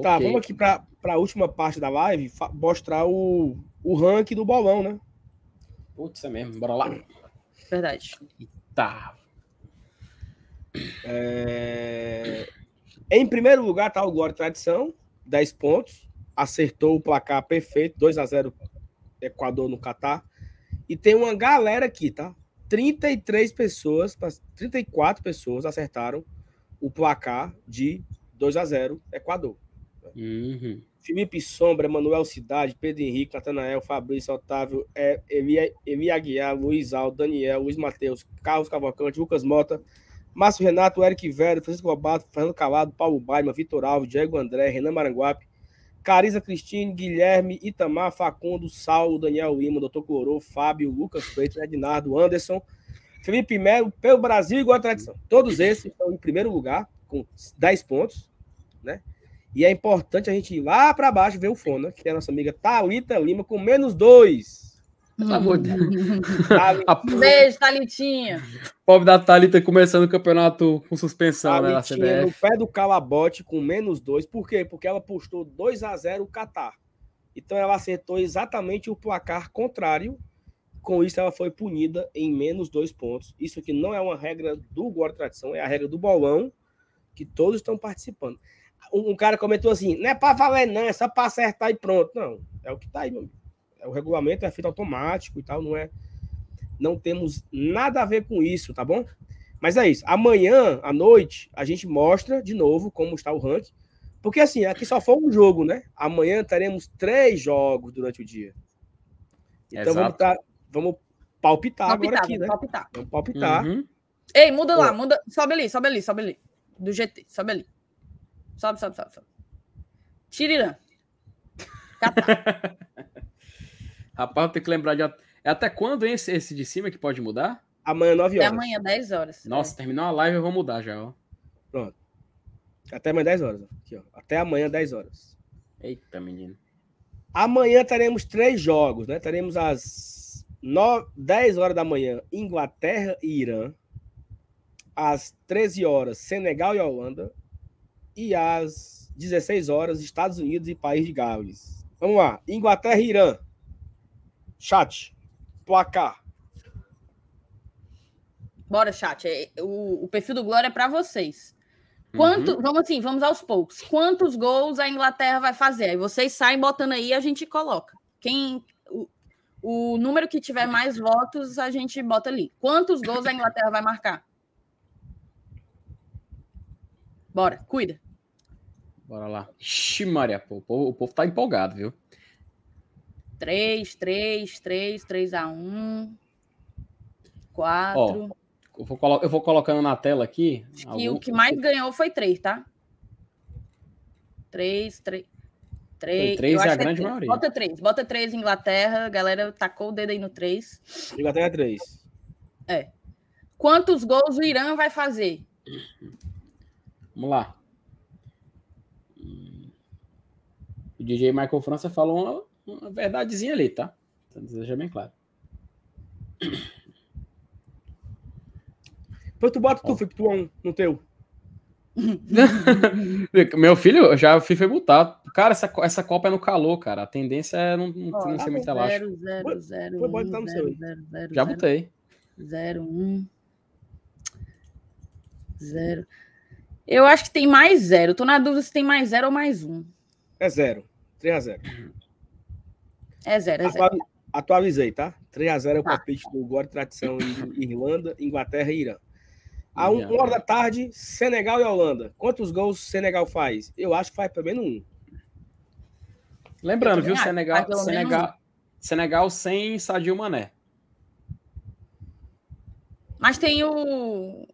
Tá, Ok. vamos aqui para a última parte da live mostrar o, o ranking do bolão, né? Putz, é mesmo. Bora lá. Verdade. Tá. É, Em primeiro lugar tá o Glória e Tradição, 10 pontos. Acertou o placar perfeito, 2 a 0 Equador no Catar. E tem uma galera aqui, tá? 33 pessoas, 34 pessoas acertaram o placar de 2 a 0 Equador. Uhum. Felipe Sombra, Manuel Cidade, Pedro Henrique, Natanael, Fabrício, Otávio, Evi Aguiar, Luiz Aldo, Daniel, Luiz Matheus, Carlos Cavalcante, Lucas Mota, Márcio Renato, Eric Velho, Francisco Lobato, Fernando Calado, Paulo Baima, Vitor Alves, Diego André, Renan Maranguape, Cariza Cristine, Guilherme, Itamar, Facundo, Saulo, Daniel Lima, Dr. Clorô, Fábio, Lucas Freitas, Ednardo, Anderson, Felipe Melo, pelo Brasil igual a tradição. Todos esses estão em primeiro lugar, com 10 pontos, né? E é importante a gente ir lá para baixo ver o Fona, que é a nossa amiga Thalita Lima, com menos dois. Pelo amor de Deus. Beijo, Thalitinha. pobre da Thalita começando o campeonato com suspensão, né, na Thalitinha no CBF. pé do calabote com menos dois. Por quê? Porque ela postou 2 a 0 o Catar. Então ela acertou exatamente o placar contrário. Com isso, ela foi punida em menos dois pontos. Isso aqui não é uma regra do Guarda Tradição, é a regra do bolão, que todos estão participando. Um, cara comentou assim: não é para valer, não, é só para acertar e pronto. Não, é o que tá aí, meu amigo. É o regulamento, é feito automático e tal, não é. Não temos nada a ver com isso, tá bom? Mas é isso. Amanhã, à noite, a gente mostra de novo como está o ranking. Porque assim, aqui só foi um jogo, né? Amanhã teremos três jogos durante o dia. Então vamos, tá, vamos palpitar agora Palpitar, aqui, né? palpitar. Vamos palpitar. Uhum. Ei, muda lá, muda. Sobe ali, sobe ali, sobe ali. Do GT, sobe ali. Sobe, sobe, sobe, sobe. Tirirã. Catar. Rapaz, eu tenho que lembrar de. É até quando hein, esse, esse de cima que pode mudar? Amanhã, 9 Até horas. amanhã, 10 horas. Nossa, terminou a live, eu vou mudar já, ó. Até amanhã, 10 horas. Aqui, ó. Até amanhã, 10 horas. Eita, menino. Amanhã teremos três jogos, né? Teremos às 9, 10 horas da manhã, Inglaterra e Irã. Às 13 horas, Senegal e Holanda. E às 16 horas, Estados Unidos e País de Gales. Vamos lá. Inglaterra e Irã. Chat. Placar. Bora, chat. É, O, o perfil do Glória é para vocês. Quanto, Uhum. Vamos assim, vamos aos poucos. Quantos gols a Inglaterra vai fazer? Aí vocês saem botando aí e a gente coloca. Quem o, o número que tiver mais votos, a gente bota ali. Quantos gols a Inglaterra vai marcar? Bora, cuida. Bora lá. Ixi, Maria, pô, o povo, o povo tá empolgado, viu? 3, 3, 3, 3 a 1. 4. Eu vou, colo- eu vou colocando na tela aqui. E o algum- que mais ganhou foi 3, tá? 3, 3. 3, Foi três e a grande maioria. Bota 3, bota 3 Inglaterra, a galera tacou o dedo aí no 3. Inglaterra 3. Quantos gols o Irã vai fazer? Vamos lá. Hum. O DJ Michael França falou uma, uma verdadezinha ali, tá? Então, Seja bem claro. Depois tu bota tu, Felipe, tu um no teu. Meu filho, já o FIFA botar. Cara, essa, essa Copa é no calor, cara. A tendência é não, não, Ó, não ser muito elástico. 0, 0, 0, Põe- põe botar no seu aí. 0, 0, Já botei. 0, 1. 0. Eu acho que tem mais 0. Tô na dúvida se tem mais 0 ou mais 1. É 0. 3 a 0. É 0, é 0. Atuali- Atualizei, tá? 3 a 0 é o Tá. palpite do Guarda Tradição em Irlanda, Inglaterra e Irã. A um, Irã, uma hora da tarde, Senegal e Holanda. Quantos gols Senegal faz? Eu acho que faz pelo menos um. Lembrando, viu? Senegal, Senegal, Senegal sem Sadio Mané. Mas tem o.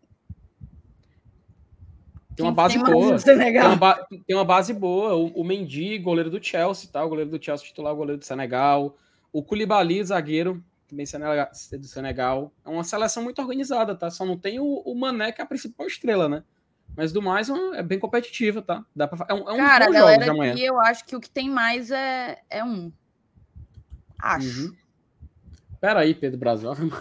Tem uma base mais boa. Tem uma, ba- tem uma base boa. O, o Mendy, goleiro do Chelsea, tá? O goleiro do Chelsea titular, o goleiro do Senegal. O Koulibaly, zagueiro, também do Senegal. É uma seleção muito organizada, tá? Só não tem o, o Mané, que é a principal estrela, né? Mas do mais, é bem competitiva, tá? Dá pra, é um, é um Cara, galera aqui, eu acho que o que tem mais é, é um. Acho. Uhum. Pera aí, Pedro Brasil.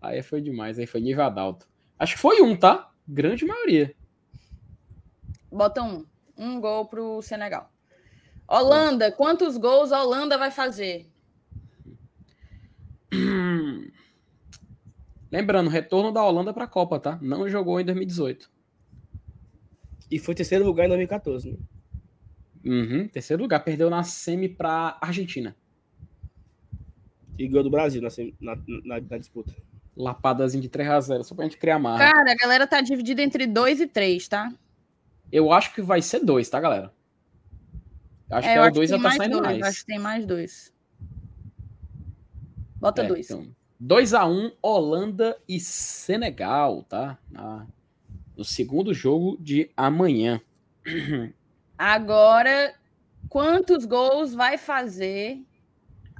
Aí foi demais, aí foi nível adalto. Acho que foi um, tá? Grande maioria. Bota um. Um gol pro Senegal. Holanda, quantos gols a Holanda vai fazer? Lembrando, retorno da Holanda pra Copa, tá? Não jogou em 2018. E foi terceiro lugar em 2014, né? Uhum, terceiro lugar, perdeu na semi pra Argentina. E ganhou do Brasil na, na, na- na disputa. Lapadazinho de 3 a 0 só pra gente criar marra. Cara, a galera tá dividida entre 2 e 3, tá? Eu acho que vai ser dois, tá, galera? Eu acho É, que é o acho 2 que já tá saindo dois. mais. eu Acho que tem mais dois. Bota É, dois. então, 2 a 1 Holanda e Senegal, tá? Na- no segundo jogo de amanhã. Agora, quantos gols vai fazer?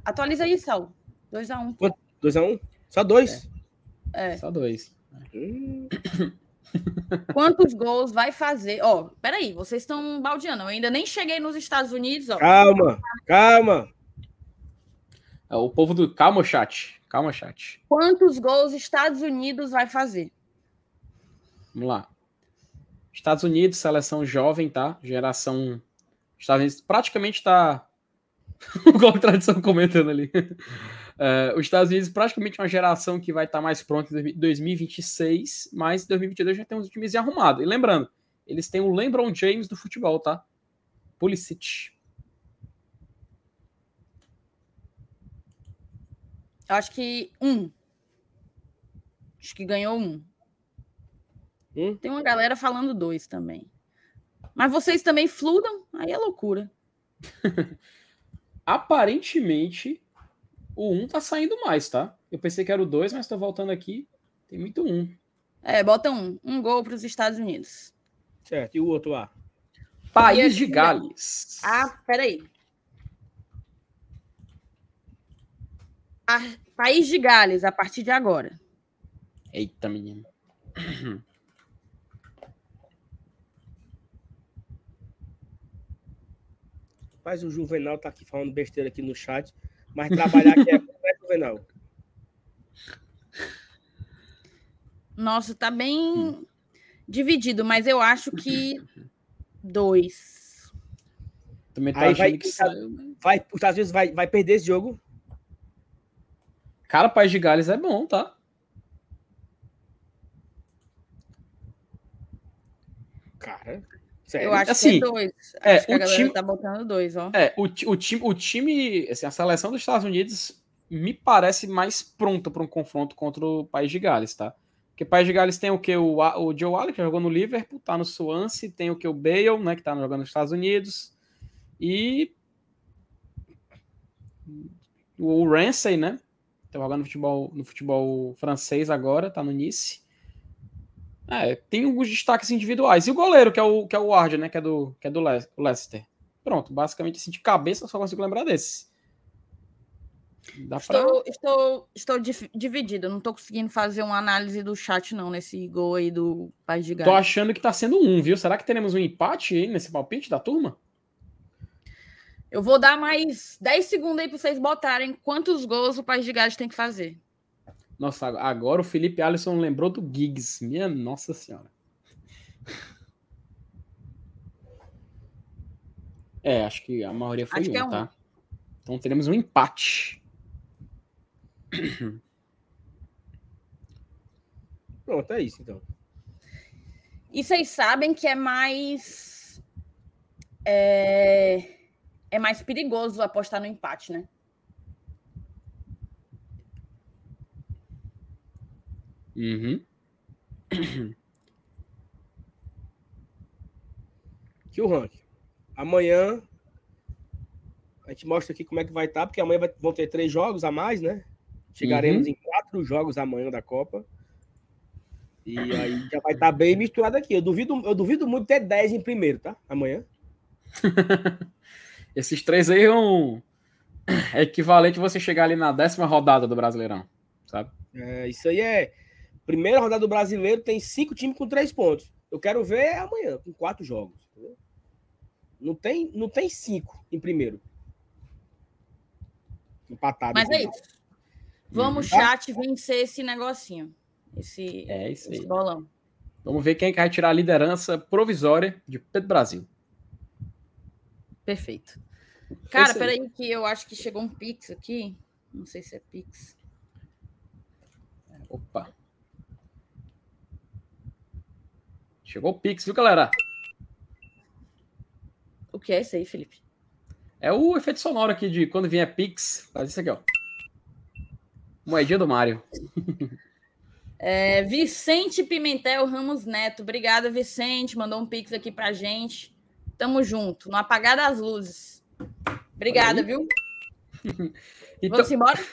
Atualiza aí, Sal. 2x1. 2x1? Só dois? É. Só dois. Hum, Quantos gols vai fazer? Ó, peraí, vocês estão baldeando. Eu ainda nem cheguei nos Estados Unidos, ó. calma, calma. É, O povo do. Calma, chat. Calma, chat. Quantos gols Estados Unidos vai fazer? Vamos lá. Estados Unidos, seleção jovem, tá? Geração. Estados Unidos praticamente tá. o Globo Tradição comentando ali. É, os Estados Unidos praticamente uma geração que vai estar mais pronta em 2026, mas em 2022 já tem uns times arrumados. E lembrando, eles têm o LeBron James do futebol, tá? Pulisic. Acho que um. Acho que ganhou um. Um? Tem uma galera falando dois também. Mas vocês também fludam, aí é loucura. Aparentemente, o 1 tá saindo mais, tá? Eu pensei que era o 2, mas tô voltando aqui. Tem muito 1. É, bota um. Um gol para os Estados Unidos. Certo, e o outro lá? País de Gales. Ah, peraí. A- País de Gales, a partir de agora. Eita, menino. Mas o Juvenal tá aqui falando besteira aqui no chat. Mas trabalhar aqui é bom, né, Juvenal? Nossa, tá bem dividido, mas eu acho que dois. Também tô Aí vai- que saiu. né? Vai, os Estados Unidos vai, vai perder esse jogo. Cara, País de Gales é bom, tá? Cara, sério. Eu acho Assim, que é dois. é, acho que a o galera time- tá botando dois, ó. É, o, o time, o time, assim, a seleção dos Estados Unidos me parece mais pronta para um confronto contra o País de Gales, tá? Porque o País de Gales tem o que? O, o Joe Allen, que jogou no Liverpool, tá no Swansea, tem o que? O Bale, né, que tá jogando nos Estados Unidos, e o Ramsey, né, tá jogando no futebol, no futebol francês agora, tá no Nice. É, tem alguns destaques individuais. E o goleiro, que é o, que é o Ward, né, que é do, que é do Le- Leicester. Pronto, basicamente assim, de cabeça eu só consigo lembrar desses. Dá pra... Estou, estou, estou dif- dividido. Não estou conseguindo fazer uma análise do chat, não, nesse gol aí do País de Tô Gales. achando que tá sendo um, viu? Será que teremos um empate aí nesse palpite da turma? Eu vou dar mais 10 segundos aí para vocês botarem quantos gols o País de Gales tem que fazer. Nossa, agora o Felipe Alisson lembrou do Giggs. Minha nossa senhora. É, acho que a maioria foi Acho um, que é um. tá? Então teremos um empate. Pronto, é isso então. E vocês sabem que é mais. É, é mais perigoso apostar no empate, né? Uhum. Aqui o ranking. Amanhã a gente mostra aqui como é que vai estar, porque amanhã vai- vão ter três jogos a mais, né? Chegaremos Uhum. em quatro jogos amanhã da Copa. E aí já vai estar bem misturado aqui. Eu duvido, eu duvido muito ter 10 em primeiro, tá? Amanhã. Esses três aí um... é equivalente você chegar ali na décima rodada do Brasileirão, sabe? É, isso aí é. Primeira rodada do brasileiro tem cinco times com três pontos. Eu quero ver amanhã, com quatro jogos. entendeu? Não tem, não tem cinco em primeiro. Empatado. Mas é isso. Vamos, Uhum. chat, vencer esse negocinho. Esse, É isso aí. esse bolão. Vamos ver quem é que vai tirar a liderança provisória de Pedro Brasil. Perfeito. Cara, isso aí. peraí que eu acho que chegou um Pix aqui. Não sei se é Pix. Opa. Chegou o Pix, viu, galera? O que é isso aí, Felipe? É o efeito sonoro aqui de quando vier Pix. Faz isso aqui, ó. Moedinha do Mário. É, Vicente Pimentel Ramos Neto. Obrigada, Vicente. Mandou um Pix aqui pra gente. Tamo junto. No apagar das luzes. Obrigada, viu? Então, Vamos embora?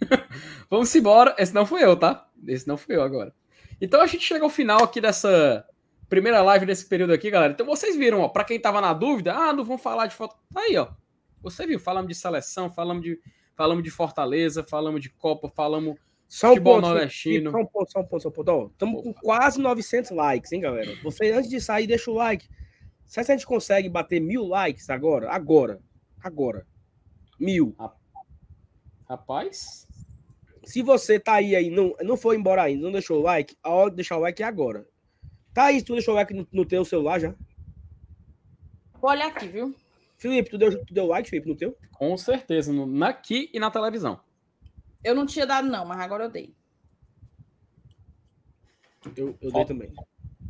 vamos embora. Esse não fui eu, tá? Esse não fui eu agora. Então a gente chega ao final aqui dessa primeira live desse período aqui, galera. Então vocês viram, ó, pra quem tava na dúvida, ah, não vamos falar de foto. Tá aí, ó. Você viu, falamos de seleção, falamos de, falamos de Fortaleza, falamos de Copa, falamos Só um Futebol ponto, nordestino. Só um ponto, só um ponto, só um ponto. Estamos com quase 900 likes, hein, galera? Você, antes de sair, deixa o like. Será que a gente consegue bater mil likes agora? Agora. Agora. Mil. Rapaz, Se você tá aí, aí não, não foi embora ainda, não deixou o like, a hora de deixar o like é agora. Tá aí, tu deixou o like no, no teu celular já? Vou olhar aqui, viu? Felipe, tu deu, tu deu like, Felipe, no teu? com certeza. No, na- aqui e na televisão. Eu não tinha dado, não, mas agora eu dei. Eu, eu dei Ó. também.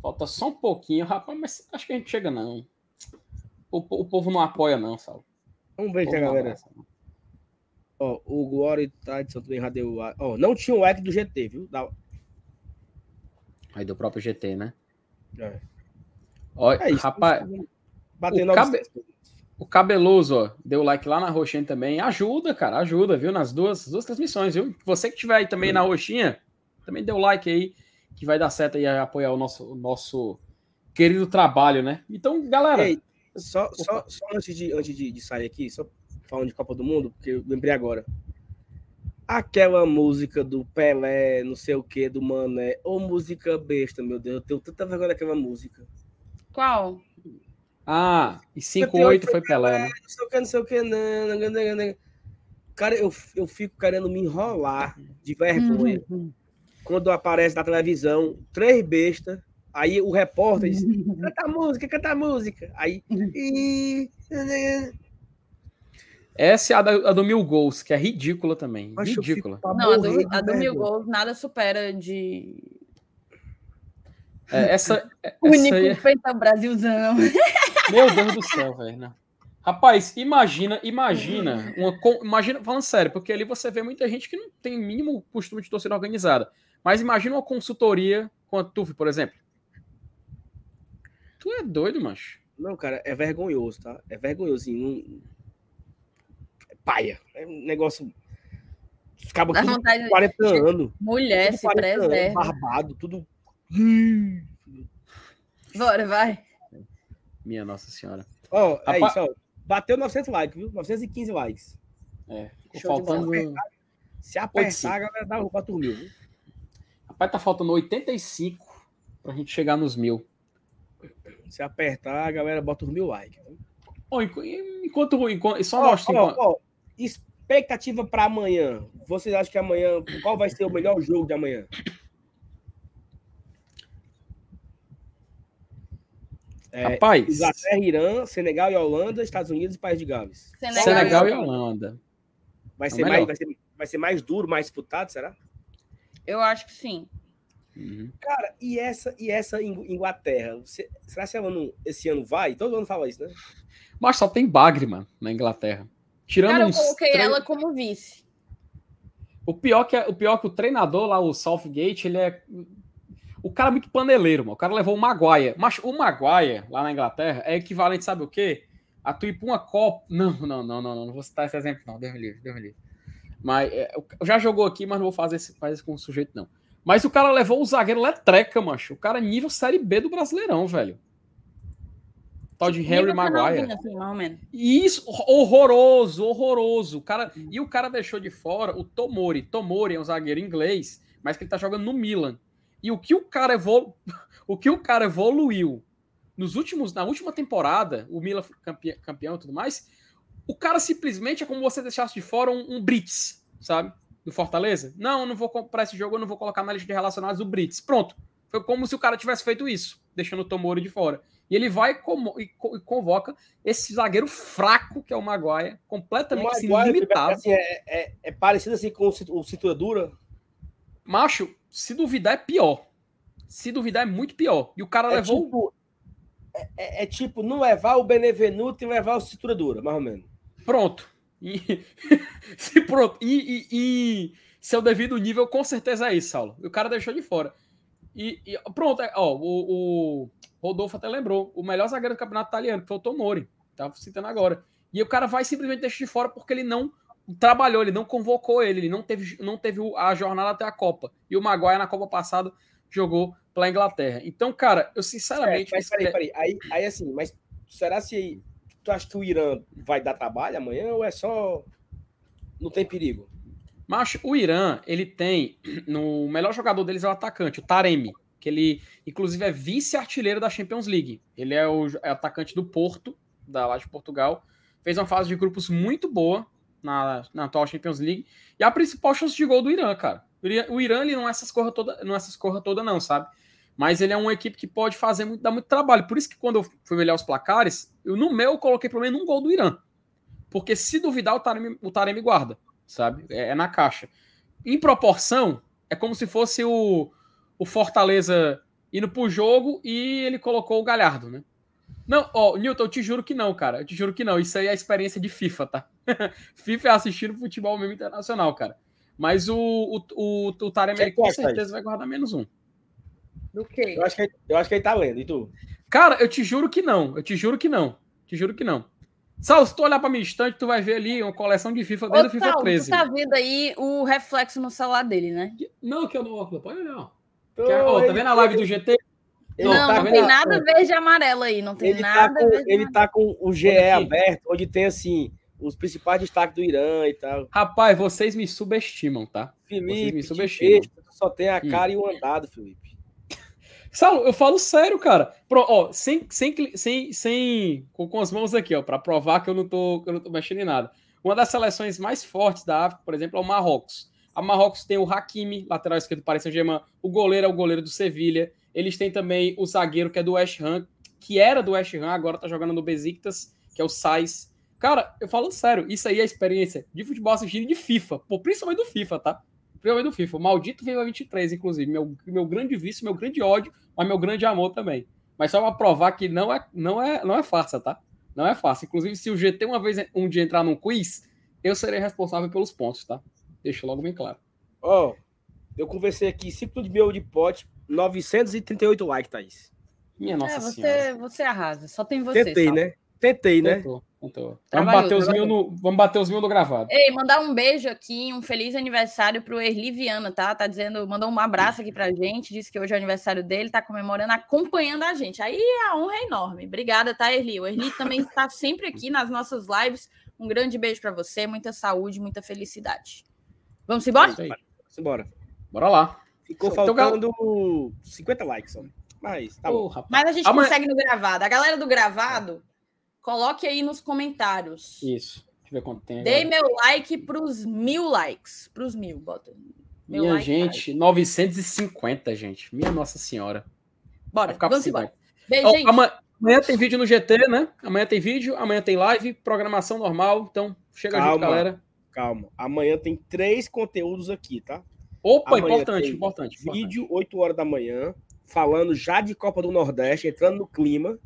Falta só um pouquinho, rapaz, mas acho que a gente chega, não. O, o povo não apoia, não, Saulo. Vamos ver O se a galera. Ó, o Glória e Tradição também já deu like. Ó, não tinha o like do GT, viu? Da... Aí do próprio GT, né? É. Olha, É isso. rapaz, Bater o 900. o Cabeloso, ó, deu like lá na Roxinha também. Ajuda, cara, ajuda, viu? Nas duas, duas transmissões, viu? Você que tiver aí também na Roxinha, também o like aí, que vai dar certo aí apoiar o nosso, o nosso querido trabalho, né? Então, galera, Ei, só, só, só antes, de, antes de, de sair aqui, só falando de Copa do Mundo, porque eu lembrei agora. Aquela música do Pelé, não sei o que, do Mané, ou música besta, meu Deus, eu tenho tanta vergonha daquela música. Qual? ah, e 5-8 foi Pelé, né? Não sei o que, não sei o que, não, não, não, não, não. Cara, eu, eu fico querendo me enrolar de vergonha. Uhum. Quando aparece na televisão, três bestas, aí o repórter diz, canta a música, canta a música. Aí, e... Essa é a, da- a do Mil Gols, que é ridícula também. Fico ridícula. Não, a do, a do mil gols nada supera de. É, essa, é- O essa único é- feita Brasilzão. Meu Deus do céu, velho. Rapaz, imagina, imagina, uma, imagina, falando sério, porque ali você vê muita gente que não tem mínimo costume de torcida organizada. Mas imagina uma consultoria com a TUF, por exemplo. Tu é doido, macho. Não, cara, é vergonhoso, tá? É vergonhoso, assim, não... Paia. É um negócio... Dá tudo vontade de- 40 anos. Mulher, tudo se 40 anos, preserva. barbado, tudo... Bora, vai. Minha Nossa Senhora. Ó, é Rapaz- isso, ó. Bateu 900 likes, viu? 915 likes. É, ficou faltando. Se apertar, a galera dá pra dormir, viu? Rapaz, tá faltando 85 pra gente chegar nos mil. Se apertar, a galera bota os mil likes. enqu- enquanto. enquanto só Ó, mostra. ó, enquanto- expectativa pra amanhã. Vocês acham que amanhã... Qual vai ser o melhor jogo de amanhã? É, Rapaz, Inglaterra, Irã, Senegal e Holanda, Estados Unidos e País de Gales. Senegal, Senegal e Holanda. Vai É ser, mais, melhor. vai, ser, vai ser mais duro, mais disputado, será? Eu acho que sim. Uhum. Cara, e essa, e essa Ing- Inglaterra? Você- será que esse ano, esse ano vai? Todo ano fala isso, né? Mas só tem bagre, mano, na Inglaterra. Tirando Cara, eu coloquei três- ela como vice. O pior que é, o pior que o treinador lá, o Southgate, ele é o cara é muito paneleiro, mano. O cara levou o Maguire. Mas o Maguire lá na Inglaterra é equivalente, sabe o quê? A tu ir pra uma Copa. Não, não, não, não, não, não vou citar esse exemplo, não. Deus me livre, Deus me livre. Mas é, já jogou aqui, mas não vou fazer esse, fazer isso com o sujeito, não. Mas o cara levou o zagueiro letreca, macho. O cara é nível Série B do Brasileirão, velho. Tal de Harry Maguire. assim, Isso, horroroso, horroroso. O cara, e o cara deixou de fora o Tomori. Tomori é um zagueiro inglês, mas que ele tá jogando no Milan. E o que o cara evolu... o que o cara evoluiu nos últimos na última temporada, o Milan foi campe- campeão e tudo mais, o cara simplesmente é como você deixasse de fora um, um Brits, sabe? Do Fortaleza. Não, eu não vou comprar esse jogo, eu não vou colocar na lista de relacionados o Brits. Pronto. Foi como se o cara tivesse feito isso, deixando o Tomori de fora. E ele vai e co- convoca esse zagueiro fraco, que é o Maguire, completamente assim, Maguire, limitado. assim, é, é, é parecido assim com o o cintura dura. Macho, se duvidar é pior. Se duvidar é muito pior. E o cara É levou. tipo, é, é- é tipo não levar o Benevenuto e levar o cintura dura, mais ou menos. Pronto. E, se pronto. E, e, e seu devido nível, com certeza é isso, Saulo. E o cara deixou de fora. E, e pronto, é, ó, o, o Rodolfo até lembrou. O melhor zagueiro do campeonato italiano, que foi o Tomori. Tava citando agora. E o cara vai simplesmente deixar de fora porque ele não trabalhou, ele não convocou ele, ele não teve, não teve a jornada até a Copa. E o Maguire na Copa passada jogou pela Inglaterra. Então, cara, eu sinceramente. É, mas peraí, peraí. Aí, aí assim, mas será se tu acha que o Irã vai dar trabalho amanhã ou é só. Não tem perigo? Mas o Irã, ele tem. No melhor jogador deles é o atacante, o Taremi, que ele, inclusive, é vice-artilheiro da Champions League. Ele é o é atacante do Porto, da lá de Portugal. Fez uma fase de grupos muito boa na, na atual Champions League. E a principal chance de gol do Irã, cara. O Irã, ele não é essas corra toda, não é essas corra toda, não, sabe? Mas ele é uma equipe que pode fazer muito, dar muito trabalho. Por isso que quando eu fui olhar os placares, eu, no meu eu coloquei pelo menos um gol do Irã. Porque se duvidar, o Taremi, o Taremi guarda sabe? É, é, na caixa. Em proporção, é como se fosse o, o Fortaleza indo pro jogo e ele colocou o Galhardo, né? Não, ó, Newton, eu te juro que não, cara. Eu te juro que não. Isso aí é a experiência de FIFA, tá? FIFA é assistir futebol mesmo internacional, cara. Mas o, o, o, o Taremi com certeza vai guardar menos um. Do quê? Eu acho, que, eu acho que ele tá lendo, e tu? Cara, eu te juro que não. Eu te juro que não. Te juro que não. Sal, se tu olhar para minha estante, tu vai ver ali uma coleção de FIFA desde o FIFA Sal, 13. Tu tá vendo aí o reflexo no celular dele, né? Não, que eu não óculos, pode olhar. Tô, ó, tá vendo a live do GT? Não, não, tá não tem nada a... verde e amarelo aí, não tem ele tá nada. Tá com, ele tá com o GE aberto, onde tem assim os principais destaques do Irã e tal. Rapaz, vocês me subestimam, tá? Felipe, vocês me subestimam. só tem a hum. cara hum. e o andado, Felipe. Saulo, eu falo sério, cara. Pro, ó, sem, sem, sem, sem com, com as mãos aqui, ó, para provar que eu não tô, eu não tô mexendo em nada. Uma das seleções mais fortes da África, por exemplo, é o Marrocos. A Marrocos tem o Hakimi, lateral esquerdo do Paris Saint-Germain. O goleiro é o goleiro do Sevilha. Eles têm também o zagueiro que é do West Ham, que era do West Ham, agora tá jogando no Besiktas, que é o Sais. Cara, eu falo sério, isso aí é experiência de futebol assistido de FIFA, pô, principalmente do FIFA, tá? Principalmente do FIFA. O maldito FIFA 23, inclusive. Meu, meu grande vício, meu grande ódio mas meu grande amor também. Mas só para provar que não é, não é, não é farsa, tá? Não é fácil. Inclusive, se o GT uma vez um dia entrar num quiz, eu serei responsável pelos pontos, tá? Deixa logo bem claro. Ó, oh, eu conversei aqui, ciclo de meu de pote, 938 likes, Thaís. Minha nossa é, você, senhora. Você arrasa, só tem você. Tentei, sabe? né? Tentei, né? Então, vamos, bater os mil no, vamos bater os mil no gravado. Ei, mandar um beijo aqui, um feliz aniversário pro Erli Viana, tá? Tá dizendo, mandou um abraço aqui pra gente, disse que hoje é o aniversário dele, tá comemorando, acompanhando a gente. Aí a honra é enorme. Obrigada, tá, Erli? O Erli também está sempre aqui nas nossas lives. Um grande beijo para você, muita saúde, muita felicidade. Vamos embora? Vamos embora. Bora lá. Ficou faltando então, 50 likes, só. Mas tá bom. Mas a gente Amanhã... consegue no gravado. A galera do gravado Coloque aí nos comentários. Isso. Deixa eu ver quanto tem. Dei meu like para os mil likes. Para os mil, bota. Meu Minha like, gente, like. 950, gente. Minha Nossa Senhora. Bora, vamos embora. Beijo, oh, gente. Amanhã, amanhã, tem vídeo no GT, né? Amanhã tem vídeo, amanhã tem live, programação normal. Então, chega calma, junto, galera. Calma. Amanhã tem três conteúdos aqui, tá? Opa, amanhã importante, importante. Vídeo, importante. 8 horas da manhã, falando já de Copa do Nordeste, entrando no clima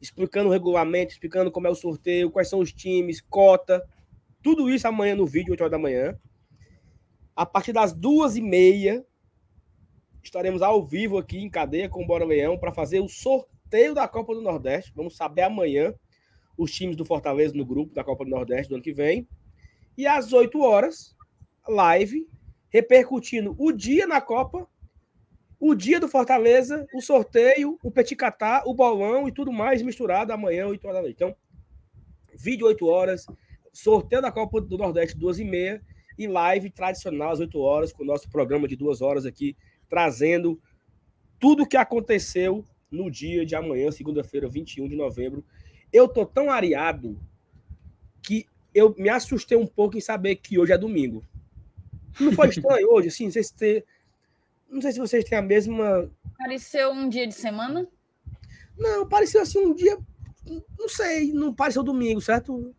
explicando o regulamento, explicando como é o sorteio, quais são os times, cota, tudo isso amanhã no vídeo, 8 horas da manhã. A partir das duas e meia, estaremos ao vivo aqui em cadeia com o Bora Leão para fazer o sorteio da Copa do Nordeste. Vamos saber amanhã os times do Fortaleza no grupo da Copa do Nordeste do ano que vem. E às 8 horas, live, repercutindo o dia na Copa o dia do Fortaleza, o sorteio, o petit o bolão e tudo mais misturado amanhã, 8 horas da noite. Então, vídeo 8 horas, sorteio da Copa do Nordeste, 2 e meia, e live tradicional às 8 horas, com o nosso programa de duas horas aqui, trazendo tudo o que aconteceu no dia de amanhã, segunda-feira, 21 de novembro. Eu tô tão areado que eu me assustei um pouco em saber que hoje é domingo. Não foi estranho hoje, assim, vocês ter não sei se vocês têm a mesma. Pareceu um dia de semana? Não, pareceu assim um dia. Não sei, não pareceu domingo, certo?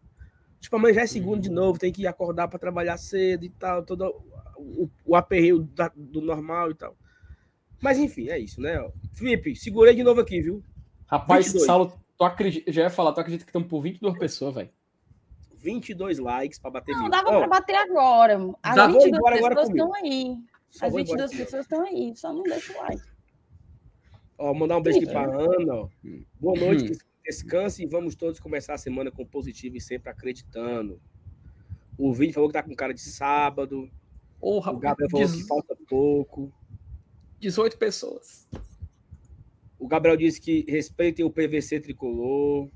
Tipo, amanhã já é segunda de novo, tem que acordar para trabalhar cedo e tal, todo o, o aperreio da, do normal e tal. Mas enfim, é isso, né? Felipe, segurei de novo aqui, viu? Rapaz, 22. Saulo, tu acredita, já ia falar, tu acredita que estamos por 22 pessoas, velho? 22 likes para bater Não, mil. dava para bater agora. As Já 22 pessoas estão aí. As 22 pessoas estão aí, só não deixa o like. Ó, mandar um beijo aqui para Ana. Ó. Boa noite, hum. descanse e vamos todos começar a semana com positivo e sempre acreditando. O vídeo falou que tá com cara de sábado. Oh, o Gabriel falou que falta pouco. 18 pessoas. O Gabriel disse que respeitem o PVC tricolor.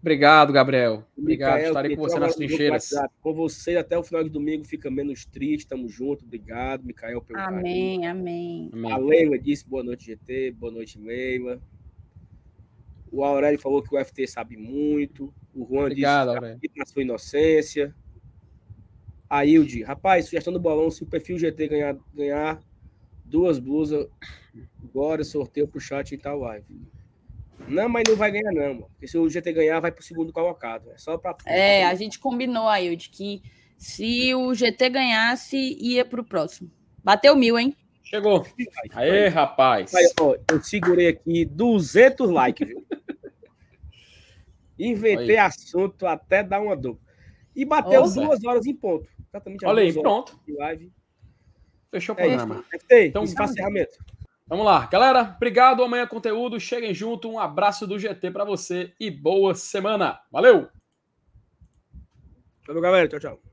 Obrigado, Gabriel. Obrigado. Micael, Estarei com você nas trincheiras. Com você até o final de domingo fica menos triste. Tamo junto. Obrigado, Micael, pelo amém, carinho. Amém, amém. A Leila disse boa noite, GT. Boa noite, Leila. O Aurélio falou que o FT sabe muito. O Juan Obrigado, disse que na sua inocência. A Hilde, rapaz, sugestão do bolão, se o perfil GT ganhar, ganhar duas blusas, agora sorteio pro chat e tal live. Não, mas não vai ganhar, não. Porque se o GT ganhar, vai pro segundo colocado. É só pra. É, a gente combinou aí, de que se o GT ganhasse, ia pro próximo. Bateu mil, hein? Chegou. Aê, rapaz. Aí, ó, eu segurei aqui 200 likes, viu? Inventei assunto até dar uma dor. E bateu Nossa. duas horas em ponto. Exatamente Olha aí, pronto. live. Fechou o é programa. É então, encerramento. Vamos lá, galera. Obrigado. Amanhã conteúdo. Cheguem junto. Um abraço do GT para você e boa semana. Valeu. Valeu, galera. Tchau, tchau.